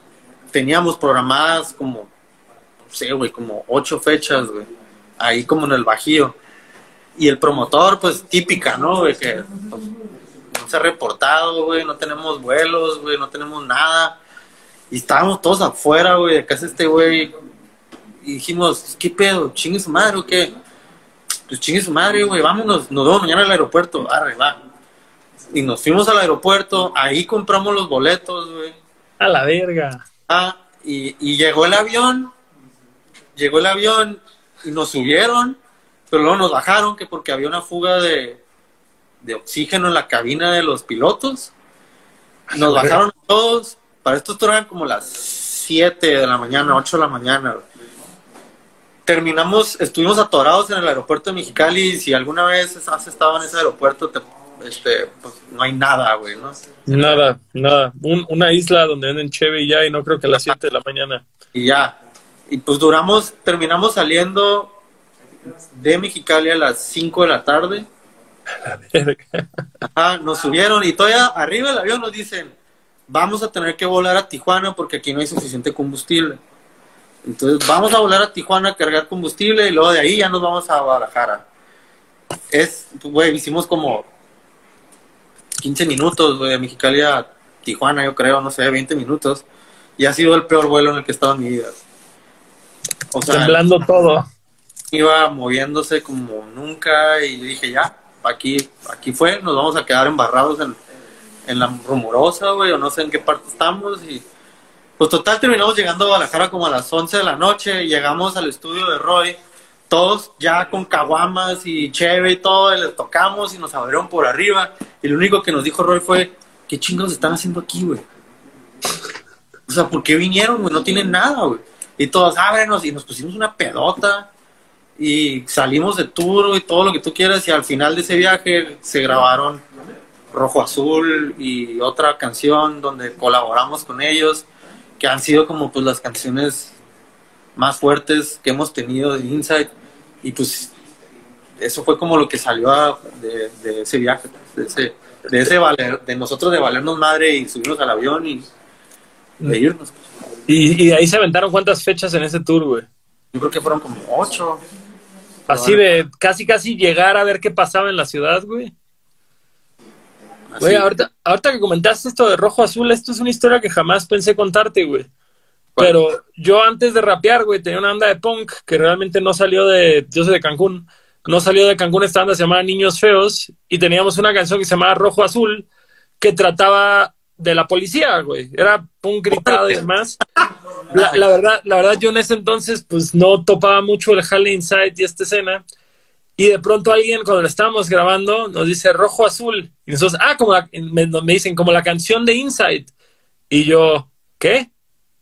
teníamos programadas como, no sé, güey, como ocho fechas, güey, ahí como en el Bajío. Y el promotor, pues típica, ¿no? De que no se ha reportado, güey, no tenemos vuelos, güey, no tenemos nada. Y estábamos todos afuera, güey, de casa este güey. Y dijimos, ¿qué pedo? ¿Chingue su madre o qué? Pues chingue su madre, güey, vámonos, nos vemos mañana al aeropuerto. Arre, va. Y nos fuimos al aeropuerto, ahí compramos los boletos, güey. A la verga. Ah, y, y llegó el avión, llegó el avión y nos subieron, pero luego nos bajaron que porque había una fuga de, de oxígeno en la cabina de los pilotos. Nos bajaron todos, para esto eran como las 7 de la mañana, 8 de la mañana. güey. Terminamos, estuvimos atorados en el aeropuerto de Mexicali si alguna vez has estado en ese aeropuerto, te- este, pues, no hay nada, güey, ¿no? Nada, nada. Un- una isla donde venden cheve y ya, y no creo que a las 7 de la mañana. Y ya. Y pues duramos, terminamos saliendo de Mexicali a las 5 de la tarde. Ajá, nos subieron y todavía arriba del avión nos dicen, vamos a tener que volar a Tijuana porque aquí no hay suficiente combustible. Entonces vamos a volar a Tijuana a cargar combustible y luego de ahí ya nos vamos a Guadalajara. Es, güey, hicimos como 15 minutos, güey, de Mexicali a Tijuana, yo creo, no sé, 20 minutos. Y ha sido el peor vuelo en el que he estado en mi vida. O sea, Temblando todo. iba moviéndose como nunca y dije, ya, aquí, aquí fue, nos vamos a quedar embarrados en, en la rumorosa, güey, o no sé en qué parte estamos y pues total terminamos llegando a Guadalajara como a las 11 de la noche, llegamos al estudio de Roy, todos ya con caguamas y cheve y todo, y les tocamos y nos abrieron por arriba y lo único que nos dijo Roy fue, ¿qué chingados están haciendo aquí, güey? O sea, ¿por qué vinieron? No tienen nada, güey. Y todos, ábrenos, y nos pusimos una pedota y salimos de tour y todo lo que tú quieras y al final de ese viaje se grabaron Rojo Azul y otra canción donde colaboramos con ellos que han sido como pues las canciones más fuertes que hemos tenido de Inside y pues eso fue como lo que salió a- de, de ese viaje de ese de ese valer, de nosotros de valernos madre y subirnos al avión y de irnos Y, y ahí se aventaron cuántas fechas en ese tour, güey. yo creo que fueron como ocho Así de casi casi llegar a ver qué pasaba en la ciudad, güey. Güey, ahorita, ahorita que comentaste esto de rojo azul, esto es una historia que jamás pensé contarte, güey. Pero yo antes de rapear, güey, tenía una banda de punk que realmente no salió de, yo soy de Cancún, no salió de Cancún, esta banda se llamaba Niños Feos y teníamos una canción que se llamaba Rojo Azul que trataba de la policía, güey. Era punk gritado y demás. La, la verdad, la verdad, yo en ese entonces, pues no topaba mucho el Halley Inside y esta escena. Y de pronto alguien, cuando lo estábamos grabando, nos dice rojo azul. Y nosotros, ah, como la- me, me dicen, como la canción de Inside. Y yo, ¿qué?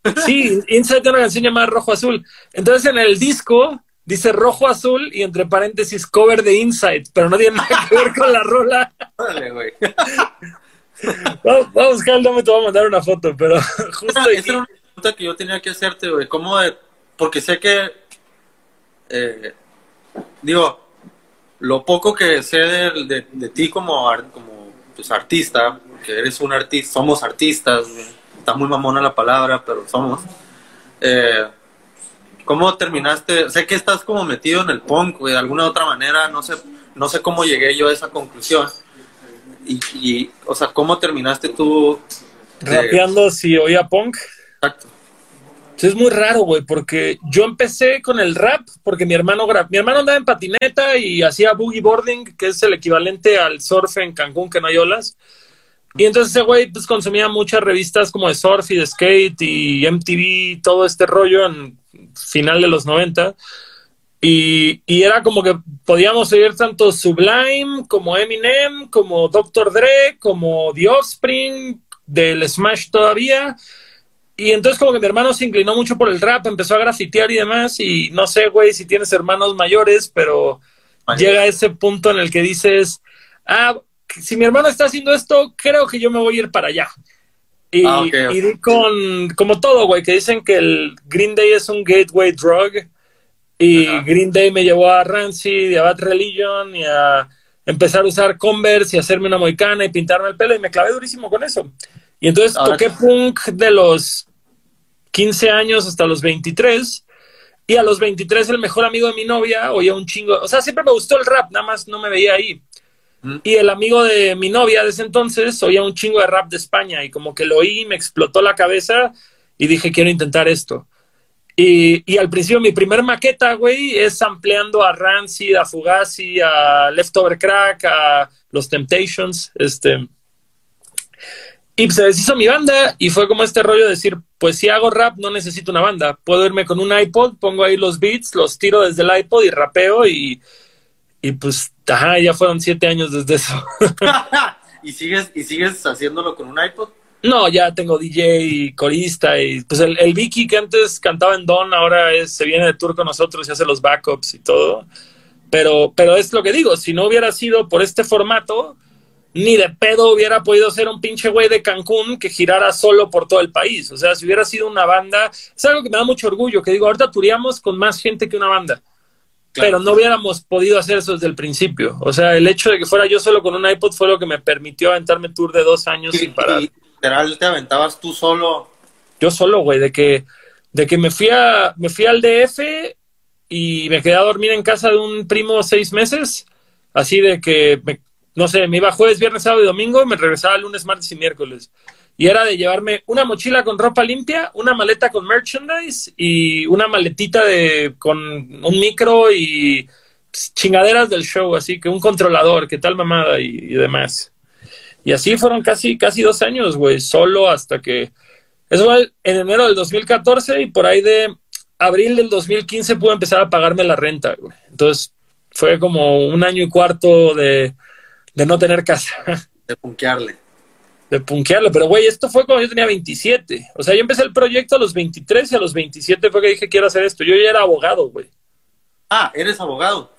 Sí, Inside tiene una canción llamada Rojo Azul. Entonces en el disco dice Rojo Azul y entre paréntesis cover de Inside, pero no tiene nada que ver con la rola. Órale, güey. Vamos, a buscar el nombre, te voy a mandar una foto, pero justo Esa aquí- era una pregunta que yo tenía que hacerte, güey. ¿Cómo de- Porque sé que. eh, digo, lo poco que sé de, de- de ti como, como pues, artista, que eres un artista, somos artistas, está muy mamona la palabra, pero somos. Eh, ¿Cómo terminaste? Sé que estás como metido en el punk, de alguna otra manera, no sé, no sé cómo llegué yo a esa conclusión. Y, y, o sea, ¿cómo terminaste tú? rapeando si oía punk. Exacto. Sí, Es muy raro, güey, porque yo empecé con el rap porque mi hermano mi hermano andaba en patineta y hacía boogie boarding, que es el equivalente al surf en Cancún, que no hay olas. Y entonces ese güey pues consumía muchas revistas como de surf y de skate y MTV, todo este rollo en final de los 90. Y, y era como que podíamos oír tanto Sublime como Eminem, como Dr. Dre, como The Offspring, del Smash todavía. Y entonces como que mi hermano se inclinó mucho por el rap, empezó a grafitear y demás. Y no sé, güey, si tienes hermanos mayores, pero llega ese punto en el que dices, ah, si mi hermano está haciendo esto, creo que yo me voy a ir para allá. Y, Ah, y con, como todo, güey, que dicen que el Green Day es un gateway drug. Y Ajá. Green Day me llevó a Rancid y a Bad Religion y a empezar a usar Converse y hacerme una moicana y pintarme el pelo y me clavé durísimo con eso. Y entonces Ahora- toqué punk de los 15 años hasta los 23 y a los 23 el mejor amigo de mi novia oía un chingo, o sea, siempre me gustó el rap, nada más no me veía ahí. Mm. Y el amigo de mi novia de ese entonces oía un chingo de rap de España y como que lo oí, me explotó la cabeza y dije, quiero intentar esto. Y, y al principio mi primer maqueta, güey, es ampliando a Rancid, a Fugazi, a Leftover Crack, a Los Temptations, este... Y se deshizo mi banda y fue como este rollo de decir, pues si hago rap no necesito una banda, puedo irme con un iPod, pongo ahí los beats, los tiro desde el iPod y rapeo y, y pues, ajá, ya fueron siete años desde eso. ¿Y sigues, ¿Y sigues haciéndolo con un iPod? No, ya tengo DJ y corista y pues el, el Vicky que antes cantaba en Don ahora es, se viene de tour con nosotros y hace los backups y todo. Pero, pero es lo que digo, si no hubiera sido por este formato, ni de pedo hubiera podido ser un pinche güey de Cancún que girara solo por todo el país. O sea, si hubiera sido una banda, es algo que me da mucho orgullo, que digo, ahorita turíamos con más gente que una banda. pero no hubiéramos podido hacer eso desde el principio. O sea, el hecho de que fuera yo solo con un iPod fue lo que me permitió aventarme tour de dos años Y, sin parar. y literal te aventabas tú solo. Yo solo, güey, de que, de que me fui a, me fui al DF y me quedé a dormir en casa de un primo seis meses, así de que, me- no sé, me iba jueves, viernes, sábado y domingo, me regresaba lunes, martes y miércoles. Y era de llevarme una mochila con ropa limpia, una maleta con merchandise y una maletita de, con un micro y pues, chingaderas del show, así que un controlador, que tal mamada y, y demás. Y así fueron casi, casi dos años, güey, solo hasta que... Eso fue en enero del 2014 y por ahí de abril del 2015 pude empezar a pagarme la renta, güey. Entonces fue como un año y cuarto de, de no tener casa, De punkearle. de punkearlo. Pero, güey, esto fue cuando yo tenía 27. O sea, yo empecé el proyecto a los 23 y a los 27 fue que dije quiero hacer esto. Yo ya era abogado, güey. Ah, eres abogado.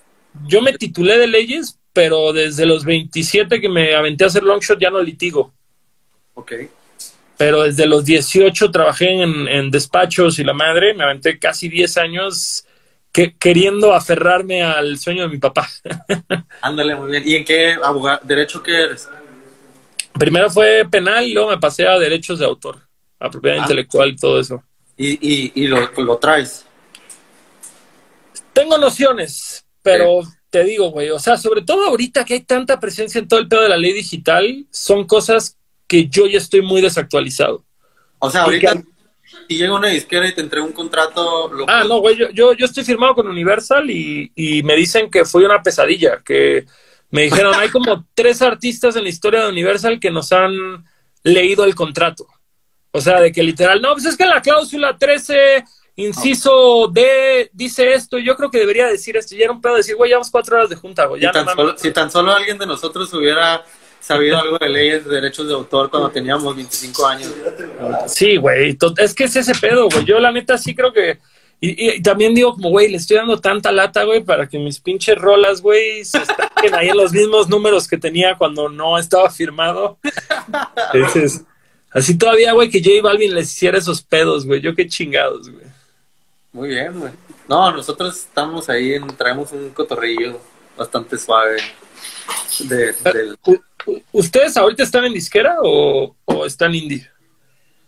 Yo me titulé de leyes, pero desde los 27 que me aventé a hacer longshot ya no litigo. Ok. pero desde los 18 trabajé en, en despachos y la madre, me aventé casi 10 años que, queriendo aferrarme al sueño de mi papá. Ándale, muy bien. ¿Y en qué abogado, derecho que eres? Primero fue penal y luego me pasé a derechos de autor, a propiedad Ah. intelectual y todo eso. Y, y, y lo, lo traes. Tengo nociones, pero te digo, güey, o sea, sobre todo ahorita que hay tanta presencia en todo el pedo de la ley digital, son cosas que yo ya estoy muy desactualizado. O sea, ahorita, que- si llega una disquera y te entrega un contrato, lo Ah, no, güey, yo, yo, yo estoy firmado con Universal y, y me dicen que fue una pesadilla, que me dijeron, hay como tres artistas en la historia de Universal que nos han leído el contrato. O sea, de que literal, no, pues es que la cláusula 13, inciso D, dice esto, y yo creo que debería decir esto. Y era un pedo de decir, güey, llevamos cuatro horas de junta, güey, si, tan no solo, si tan solo alguien de nosotros hubiera sabido algo de leyes de derechos de autor cuando teníamos 25 años. Sí, güey, es que es ese pedo, güey. Yo la neta sí creo que... Y, y también digo como, güey, le estoy dando tanta lata, güey, para que mis pinches rolas, güey, se estén ahí en los mismos números que tenía cuando no estaba firmado. Entonces, así todavía, güey, que J Balvin les hiciera esos pedos, güey. Yo qué chingados, güey. Muy bien, güey. No, nosotros estamos ahí, en, traemos un cotorrillo bastante suave. De, del- U- u- ¿Ustedes ahorita están en disquera o, o están indie?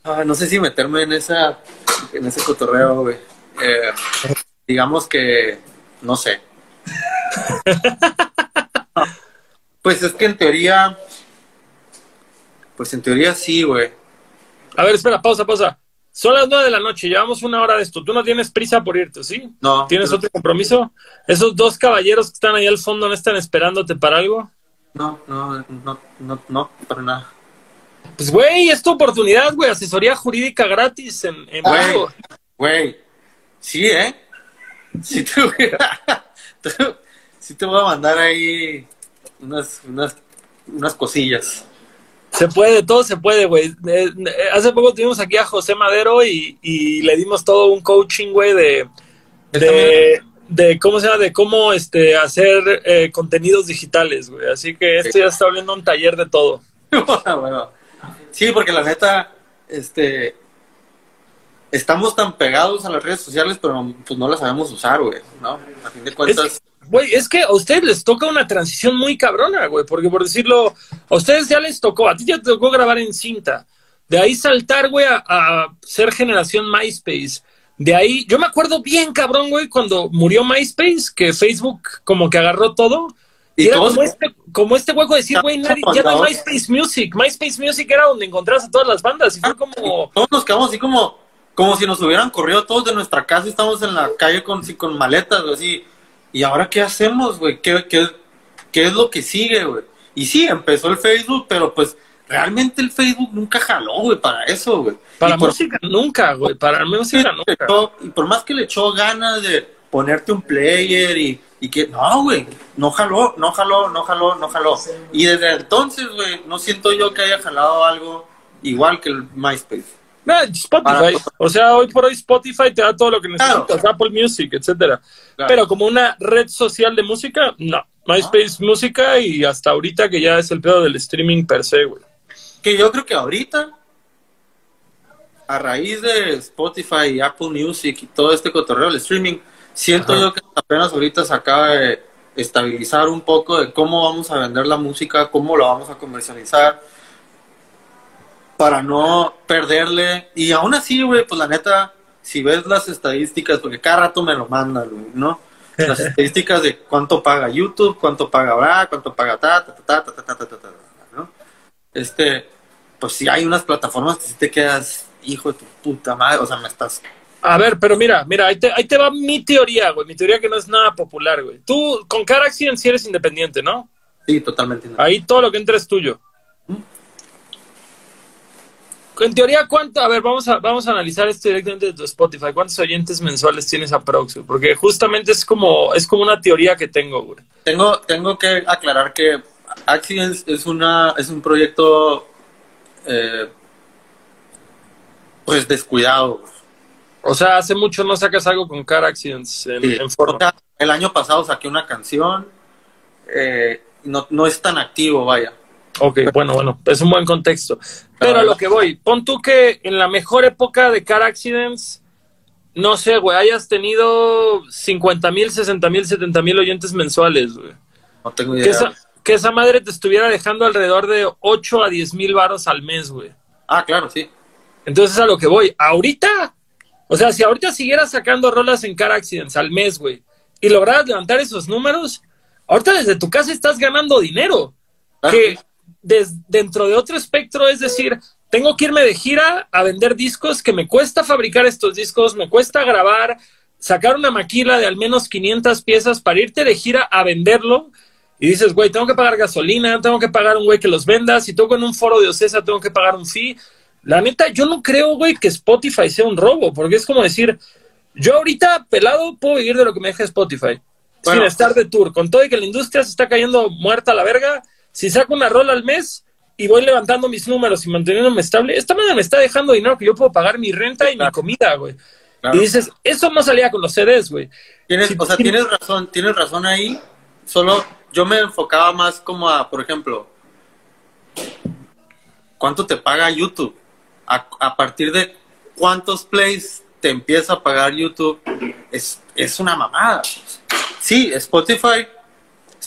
Ah, no sé si meterme en esa en ese cotorreo, güey. Eh, digamos que no sé. pues es que en teoría pues en teoría sí, güey. A ver, espera, pausa, pausa. Son las nueve de la noche, llevamos una hora de esto. Tú no tienes prisa por irte, ¿sí? No. ¿Tienes pero- otro compromiso? ¿Esos dos caballeros que están ahí al fondo no están esperándote para algo? No, no, no, no, no, para nada. Pues, güey, es tu oportunidad, güey. Asesoría jurídica gratis en, en Güey, güey. Sí, ¿eh? Sí te voy a, sí te voy a mandar ahí unas, unas, unas cosillas. Se puede, todo se puede, güey. Eh, eh, hace poco tuvimos aquí a José Madero y, y le dimos todo un coaching, güey, de, de, de cómo se llama, de cómo este hacer eh, contenidos digitales, güey. Así que esto Sí. ya está abriendo un taller de todo. Bueno, sí, porque la neta, este, estamos tan pegados a las redes sociales, pero pues no las sabemos usar, güey, ¿no? A fin de cuentas, Güey, es que a ustedes les toca una transición muy cabrona, güey, porque por decirlo, a ustedes ya les tocó, a ti ya te tocó grabar en cinta, de ahí saltar, güey, a, a ser generación MySpace. De ahí, yo me acuerdo bien, cabrón, güey, cuando murió MySpace, que Facebook como que agarró todo. Y, Y era como este, como este hueco de decir, güey, nadie- ya no hay MySpace Music. MySpace Music era donde encontrabas a todas las bandas y fue como... todos nos quedamos así como, como si nos hubieran corrido todos de nuestra casa y estamos en la calle con, con maletas, güey, así. ¿Y ahora qué hacemos, güey? ¿Qué, qué, qué es lo que sigue, güey? Y sí, empezó el Facebook, pero pues realmente el Facebook nunca jaló, güey, para eso, güey. Para Y por- música nunca, güey, para música nunca. echó- y por más que le echó ganas de ponerte un player y, y que no, güey, no jaló, no jaló, no jaló, no jaló. Y desde entonces, güey, no siento yo que haya jalado algo igual que el MySpace. No, Spotify. Para- O sea, hoy por hoy Spotify te da todo lo que Claro. necesitas, Apple Music, etcétera. Claro. Pero como una red social de música, no. MySpace música y hasta ahorita que ya es el pedo del streaming per se, güey. Que yo creo que ahorita, a raíz de Spotify y Apple Music y todo este cotorreo del streaming, siento Ajá. yo que apenas ahorita se acaba de estabilizar un poco de cómo vamos a vender la música, cómo la vamos a comercializar, para no perderle. Y aún así, güey, pues la neta, si ves las estadísticas, porque cada rato me lo mandan, güey, ¿no? Las estadísticas de cuánto paga YouTube, cuánto paga Bra, cuánto paga ta, ta, ta, ta, ta, ta, ta, ta, ta, ta, ¿no? Este, pues sí hay unas plataformas que si te quedas, hijo de tu puta madre, o sea, me estás A ver, pero mira, mira, ahí te, ahí te va mi teoría, güey. Mi teoría que no es nada popular, güey. Tú con Car Accident sí eres independiente, ¿no? Sí, totalmente. Ahí todo lo que entra es tuyo. En teoría, ¿cuánto? A ver, vamos a, vamos a analizar esto directamente de tu Spotify. ¿Cuántos oyentes mensuales tienes a Proxy? Porque justamente es como, es como una teoría que tengo, güey. Tengo, tengo que aclarar que Accidents es una, es un proyecto eh, pues descuidado. O sea, hace mucho no sacas algo con Car Accidents en, Sí. en forma. O sea, el año pasado saqué una canción, eh, no, no es tan activo, vaya. Ok, bueno, bueno, es un buen contexto. Pero a lo que voy, pon tú que en la mejor época de Car Accidents, no sé, güey, hayas tenido 50 mil, 60 mil, 70 mil oyentes mensuales, güey. No tengo Que idea. esa, que esa madre te estuviera dejando alrededor de 8 a 10 mil varos al mes, güey. Ah, claro, sí. Entonces a lo que voy, ahorita, o sea, si ahorita siguieras sacando rolas en Car Accidents al mes, güey, y lograras levantar esos números, ahorita desde tu casa estás ganando dinero. Claro. Que des- dentro de otro espectro, es decir, tengo que irme de gira a vender discos que me cuesta fabricar estos discos, me cuesta grabar, sacar una maquila de al menos 500 piezas para irte de gira a venderlo. Y dices, güey, tengo que pagar gasolina, tengo que pagar un güey que los venda, si toco en un foro de Ocesa, tengo que pagar un fee. La neta, yo no creo, güey, que Spotify sea un robo, porque es como decir, yo ahorita pelado puedo vivir de lo que me deja Spotify, Bueno. sin estar de tour, con todo y que la industria se está cayendo muerta a la verga, si saco una rola al mes y voy levantando mis números y manteniéndome estable, esta manera me está dejando dinero que yo puedo pagar mi renta y mi comida, güey. Claro. Y dices, eso no salía con los CDs, güey. Tienes, o sea, tienes razón, tienes razón ahí. Solo yo me enfocaba más como a, por ejemplo, ¿cuánto te paga YouTube? A, a partir de cuántos plays te empieza a pagar YouTube, es, es una mamada. Sí, Spotify.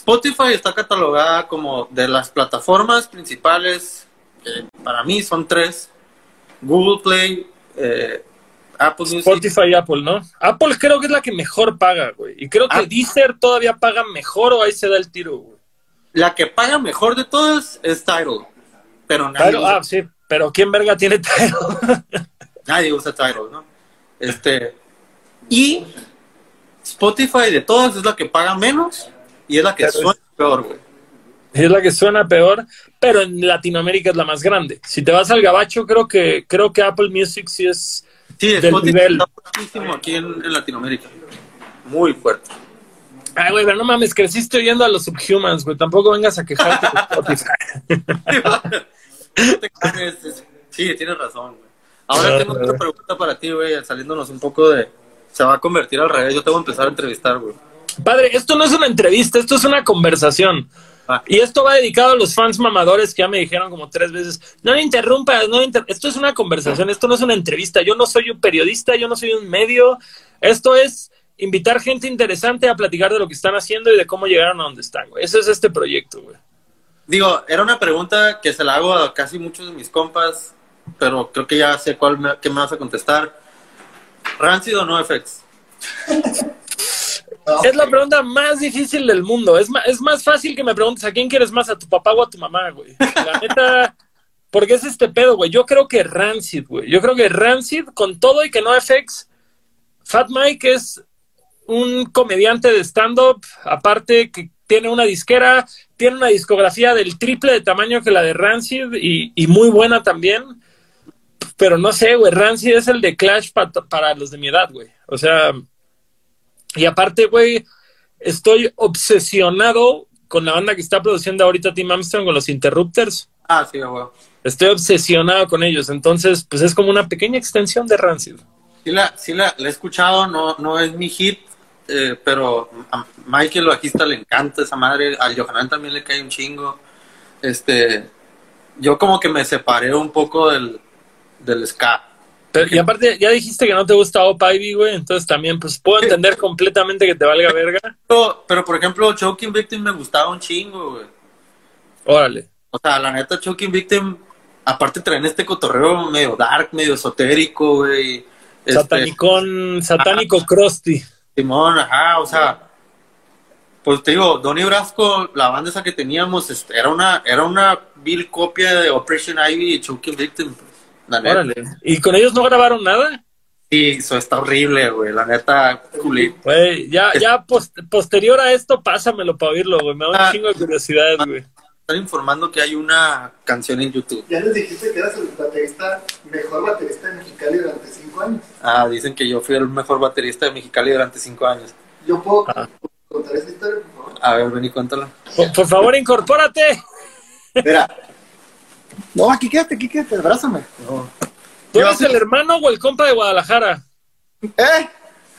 Spotify está catalogada como de las plataformas principales, eh, para mí son tres, Google Play, eh, Apple Music. Spotify y Apple, ¿no? Apple creo que es la que mejor paga, güey. Y creo que Ah. Deezer todavía paga mejor o ahí se da el tiro, güey. La que paga mejor de todas es Tidal. Pero nadie, usa, ah, sí, pero ¿quién verga tiene Tidal? nadie usa Tidal, ¿no? Este, y Spotify de todas es la que paga menos y es la que Pero- suena peor, güey. es la que suena peor, pero en Latinoamérica es la más grande. Si te vas al gabacho, creo que creo que Apple Music sí es Sí, Del Spotify nivel. está fuertísimo aquí en, en Latinoamérica. Muy fuerte. Ay, güey, pero no mames, creciste oyendo a los Subhumans, güey. Tampoco vengas a quejarte de Spotify. Sí, tienes razón, güey. Ahora Ah, tengo ah. otra pregunta para ti, güey, saliéndonos un poco de... Se va a convertir al revés, yo te voy a empezar a entrevistar, güey. Padre, esto no es una entrevista, esto es una conversación. Ah. Y esto va dedicado a los fans mamadores que ya me dijeron como tres veces, no me interrumpas, no inter-". Esto es una conversación, esto no es una entrevista. Yo no soy un periodista, yo no soy un medio. Esto es invitar gente interesante a platicar de lo que están haciendo y de cómo llegaron a donde están, güey. Eso es este proyecto, güey. Digo, era una pregunta que se la hago a casi muchos de mis compas, pero creo que ya sé cuál me, qué me vas a contestar. ¿Rancid o no FX? Es la pregunta más difícil del mundo. Es más, es más fácil que me preguntes a quién quieres más, a tu papá o a tu mamá, güey. La neta, porque es este pedo, güey. Yo creo que Rancid, güey. Yo creo que Rancid, con todo y que no FX, Fat Mike es un comediante de stand-up, aparte que tiene una disquera, tiene una discografía del triple de tamaño que la de Rancid y, y muy buena también. Pero no sé, güey, Rancid es el de Clash pa- para los de mi edad, güey. O sea, y aparte, güey, estoy obsesionado con la banda que está produciendo ahorita Tim Armstrong con los Interrupters. Ah, sí, güey. Estoy obsesionado con ellos. Entonces, pues es como una pequeña extensión de Rancid. Sí, la, sí la, la he escuchado, no, no es mi hit, eh, pero a Michael el bajista le encanta esa madre, al Johanan también le cae un chingo. Este, yo como que me separé un poco del, del ska. Pero, y aparte, ya dijiste que no te gusta Op Ivy, güey, entonces también, pues, puedo entender completamente que te valga verga. Pero, pero, por ejemplo, Choking Victim me gustaba un chingo, güey. Órale. O sea, la neta, Choking Victim, aparte traen este cotorreo medio dark, medio esotérico, güey. Este, Satanicón, satánico crusty. Simón, ajá, o sea, pues te digo, Donny Brasco, la banda esa que teníamos, este, era una, era una vil copia de Operation Ivy y Choking Victim, la neta. Órale. ¿Y con ellos no grabaron nada? Sí, eso está horrible, güey, la neta, culito. Güey, ya, ya post- posterior a esto, pásamelo para oírlo, güey. Me da un Ah. chingo de curiosidad, güey. Están informando que hay una canción en YouTube. Ya les dijiste que eras el baterista, mejor baterista de Mexicali durante cinco años. Ah, dicen que yo fui el mejor baterista de Mexicali durante cinco años. Yo puedo Ah. contar esa historia, por favor. A ver, ven y cuéntala. Por, por favor, incorpórate. Mira. No, aquí quédate, aquí quédate, abrázame. ¿Tú Yo eres el hermano o el compa de Guadalajara? ¿Eh?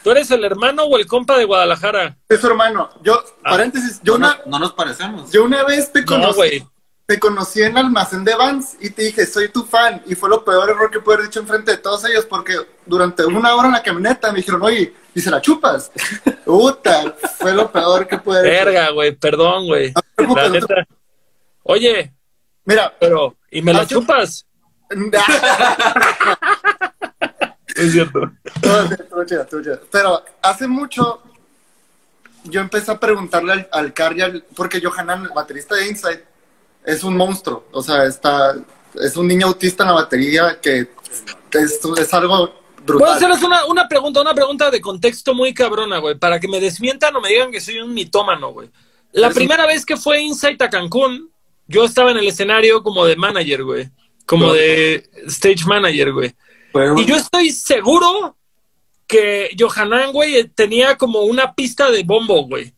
¿Tú eres el hermano o el compa de Guadalajara? Es su hermano. Yo, Ah. paréntesis, yo no, una, nos- no nos parecemos. yo una vez te No, conocí, güey. te conocí en almacén de Vans y te dije, soy tu fan. Y fue lo peor error que pude haber dicho enfrente de todos ellos porque durante una hora en la camioneta me dijeron, oye, ¿y se la chupas? Puta, fue lo peor que pude haber dicho. Verga, güey. Perdón, güey. No no. Oye, Mira, pero, ¿y me yo- chupas? Es cierto. Pero hace mucho yo empecé a preguntarle al, al porque Johanan, el baterista de Inside, es un monstruo. O sea, está, es un niño autista en la batería que es, es algo Puedo brutal. hacerles una, una pregunta, una pregunta de contexto muy cabrona, güey, para que me desmientan o me digan que soy un mitómano, güey. La un- primera vez que fue Insight a Cancún, yo estaba en el escenario como de manager, güey. Como de stage manager, güey. Y yo estoy seguro que Johanan, güey, tenía como una pista de bombo, güey.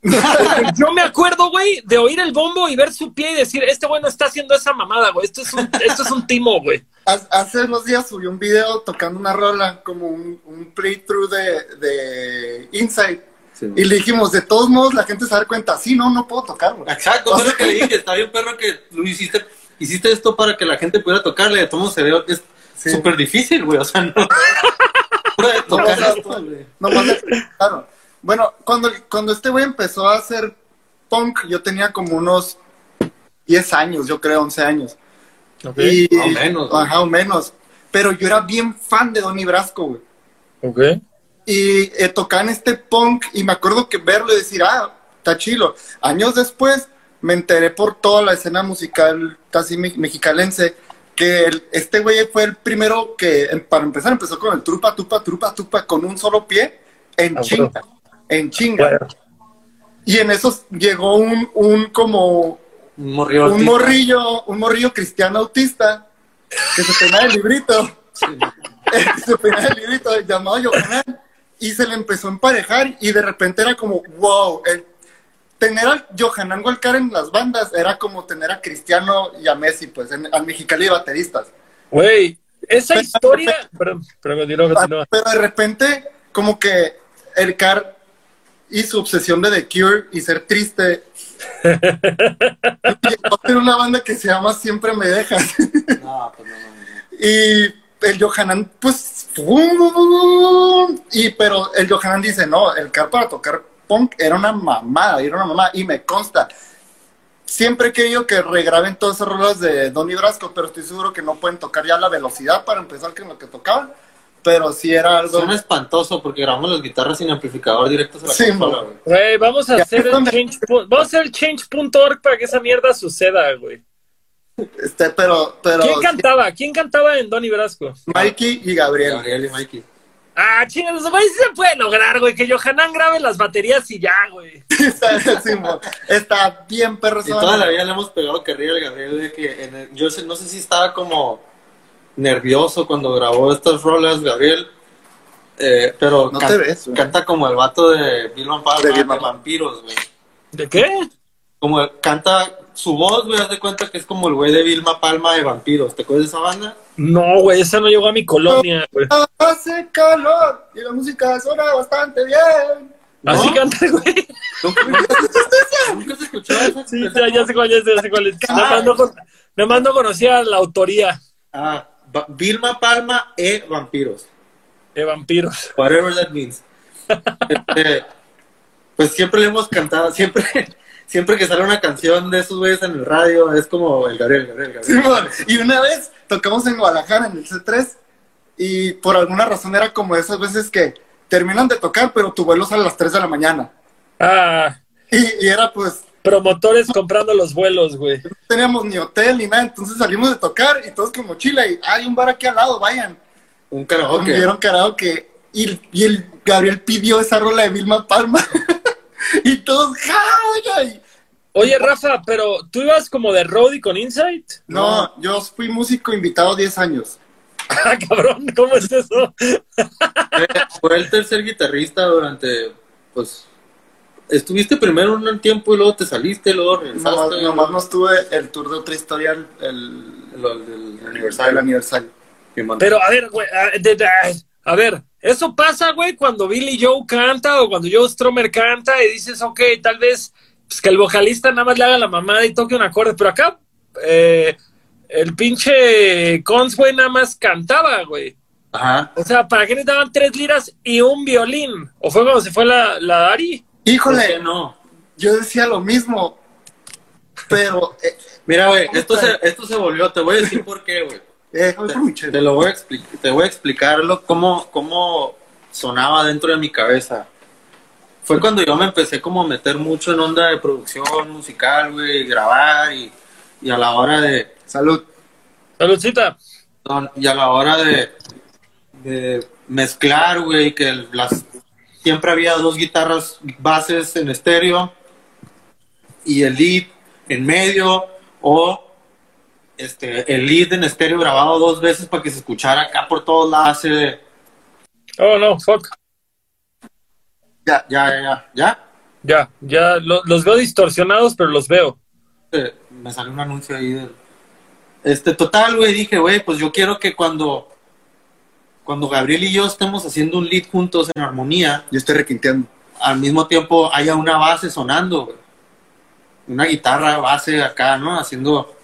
Yo me acuerdo, güey, de oír el bombo y ver su pie y decir, este güey no está haciendo esa mamada, güey. Esto es un, esto es un timo, güey. Hace- Hace unos días subí un video tocando una rola, como un, un playthrough de, de Inside. Sí. Y le dijimos, de todos modos, la gente se da cuenta, sí, no, no puedo tocar, güey. Exacto, fue lo que le dije. Está bien, perro, que tú hiciste, hiciste esto para que la gente pudiera tocarle. De todos modos se ve que es Sí. súper difícil, güey. O sea, no. puede tocar No, esto, no, güey. No claro. Bueno, cuando, cuando este güey empezó a hacer punk, yo tenía como unos 10 años, yo creo, 11 años. Y, O menos, güey. Ajá, o menos. Pero yo era bien fan de Donny Brasco, güey. Ok. Y eh, tocaba en este punk y me acuerdo que verlo y decir, ah, está chilo. Años después me enteré por toda la escena musical casi me- mexicalense que el- este güey fue el primero que, em, para empezar, empezó con el trupa, tupa, trupa, tupa, con un solo pie, en Ah, chinga, en chinga. Bueno. Y en eso llegó un, un como, Un morrillo. un autista. morrillo, un morrillo cristiano autista, que se peinaba el librito, que se peinaba el librito llamado Yohanan, y se le empezó a emparejar, y de repente era como, wow, el, tener al Johanan Walcar en las bandas era como tener a Cristiano y a Messi, pues, en, al Mexicali de bateristas. Güey, esa historia... Perdón, pero de repente, como que el Car y su obsesión de The Cure y ser triste, a tener una banda que se llama Siempre Me Dejas. No, pues no, no, no. Y el Johanan, pues, y pero el Johanan dice, no, el Car para tocar punk era una mamada, era una mamada, y me consta. Siempre he querido que regraben todas esas rolas de Donny Brasco, pero estoy seguro que no pueden tocar ya la velocidad para empezar que en lo que tocaban, pero sí era algo... Suena espantoso porque grabamos las guitarras sin amplificador directos a la Sí, consola, güey. Güey, vamos a Ya, hacer el ¿dónde? change, pu- vamos a hacer el change.org para que esa mierda suceda, güey. Este, pero, pero ¿Quién cantaba? ¿Quién cantaba en Donny Brasco? Mikey y Gabriel. Gabriel y Mikey. Ah, chingados, güey, sí se puede lograr, güey, que Johanan grabe las baterías y ya, güey. está, sí, mo. Está bien perro. Y toda la vida le hemos pegado carrilla al Gabriel de que en el- yo sé- no sé si estaba como nervioso cuando grabó estas rolas, Gabriel. eh, pero No can- te ves, canta como el vato de Bill Van Palma, De de, vampiros, güey. ¿De qué? Como el- canta su voz, güey, haz de cuenta que es como el güey de Vilma Palma de vampiros. ¿Te acuerdas de esa banda? No, güey, esa no llegó a mi colonia, güey. Hace calor y la música suena bastante bien. Así canta, güey. ¿Nunca, nunca has escuchado esa? Sí, ya, ya sé cuál, ya sé, ya sé cuál es. Ah. Nada más no, con- nada más no conocía la autoría. Ah, Vilma Palma e Vampiros. De vampiros. Whatever that means. Este, pues siempre le hemos cantado, siempre, siempre que sale una canción de esos güeyes en el radio, es como el Gabriel, Gabriel, Gabriel. Simón, y una vez tocamos en Guadalajara en el C3 y por alguna razón era como esas veces que terminan de tocar, pero tu vuelo sale a las 3 de la mañana. Ah, Y, y era pues, promotores comprando los vuelos, güey. no teníamos ni hotel ni nada, entonces salimos de tocar y todos con mochila y hay un bar aquí al lado, vayan. Un karaoke. dieron karaoke y, y el Gabriel pidió esa rola de Vilma Palma. y todos, ¡ja! Y- Oye, Rafa, pero tú ibas como de roadie con Insight. No, yo fui músico invitado 10 años. Ah, cabrón, ¿cómo es eso? Fue el tercer guitarrista durante, pues, estuviste primero un tiempo y luego te saliste, luego regresaste. Nomás, nomás no estuve el tour de otra historia, el, el, del el aniversario. aniversario. Pero a ver, güey, a, a ver, eso pasa, güey, cuando Billy Joe canta o cuando Joe Stromer canta y dices, ok, tal vez pues, que el vocalista nada más le haga la mamada y toque un acorde, pero acá eh, el pinche Cons, güey, nada más cantaba, güey. Ajá. O sea, ¿para qué necesitaban tres liras y un violín? ¿O fue cuando se fue la, la Ari? ¿Por qué Híjole, no? yo decía lo mismo, pero eh, Mira, güey, esto se, esto se volvió, te voy a decir por qué, güey. Eh, mi Te lo voy a explicar, te voy a explicar lo, cómo, cómo sonaba dentro de mi cabeza. Fue cuando yo me empecé como a meter mucho en onda de producción musical, güey, grabar y, y a la hora de, Salud. Saludcita. y a la hora de, de mezclar, güey, que las siempre había dos guitarras bases en estéreo y el lead en medio o este el lead en estéreo grabado dos veces para que se escuchara acá por todos lados. Oh, no, fuck. Ya, Ya, ya, ya, ya. Ya, ya lo- los veo distorsionados, pero los veo. Eh, me salió un anuncio ahí del... Este, total, güey, dije, güey, pues yo quiero que cuando cuando Gabriel y yo estemos haciendo un lead juntos en armonía, yo estoy requinteando. al mismo tiempo haya una base sonando, güey. Una guitarra base acá, ¿no? Haciendo.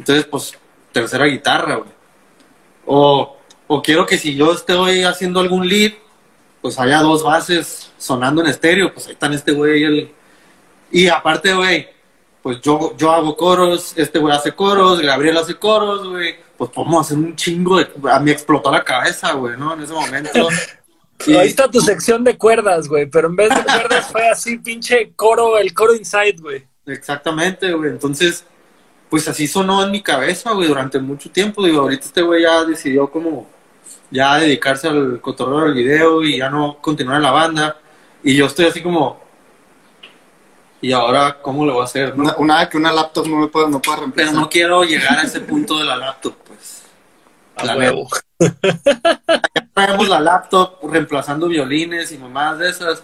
Entonces, pues, tercera guitarra, güey. O, o quiero que si yo estoy haciendo algún lead, pues haya dos bases sonando en estéreo, pues ahí están este güey y el. Y aparte, güey, pues yo, yo hago coros, este güey hace coros, Gabriel hace coros, güey. Pues podemos hacer un chingo de. A mí explotó la cabeza, güey, ¿no? En ese momento. Y- Ahí está tu sección de cuerdas, güey, pero en vez de cuerdas fue así, pinche coro, el coro inside, güey. Exactamente, güey. Entonces, pues así sonó en mi cabeza, güey, durante mucho tiempo. Digo, ahorita este güey ya decidió como ya dedicarse al cotorreo del video y ya no continuar en la banda. Y yo estoy así como, ¿y ahora cómo lo voy a hacer? no? Una, una que una laptop no me puede, no puede Pero reemplazar. no quiero llegar a ese punto de la laptop, pues. A La huevo. Traemos la laptop reemplazando violines y mamadas de esas.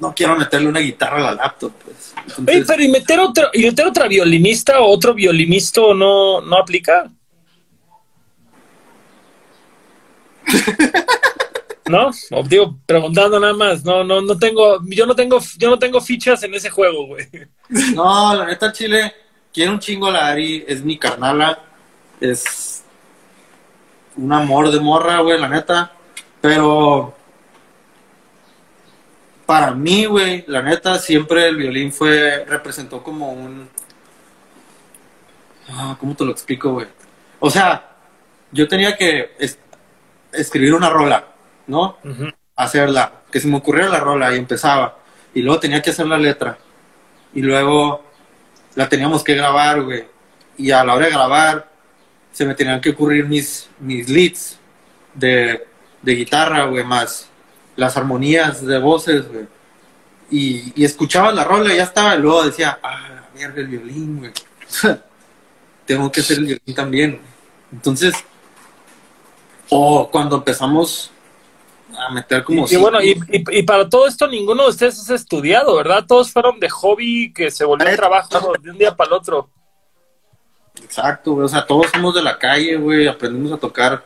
No quiero meterle una guitarra a la laptop, pues. Entonces, pero ¿y meter, otro, ¿y meter otra violinista o otro violinista no, no aplica? ¿No? O digo, preguntando nada más. No, no, no tengo, yo no tengo, yo no tengo fichas en ese juego, güey. No, la neta, Chile, quiero un chingo a la Ari, es mi carnala, es un amor de morra, güey, la neta, pero para mí, güey, la neta, siempre el violín fue, representó como un... Ah, ¿Cómo te lo explico, güey? O sea, yo tenía que es- escribir una rola, ¿no? Hacerla, que se me ocurriera la rola y empezaba. Y luego tenía que hacer la letra. Y luego la teníamos que grabar, güey. Y a la hora de grabar, se me tenían que ocurrir mis, mis leads de, de guitarra, güey, más las armonías de voces, güey. Y, y escuchaba la rola y ya estaba. Y luego decía, ah, la mierda, el violín, güey. Tengo que hacer el violín también. güey. Entonces, o cuando empezamos a meter como... Y, y bueno, y, para todo esto ninguno de ustedes es estudiado, ¿verdad? Todos fueron de hobby que se volvió trabajo de un día para el otro. Exacto, güey. O sea, todos somos de la calle, güey. Aprendimos a tocar,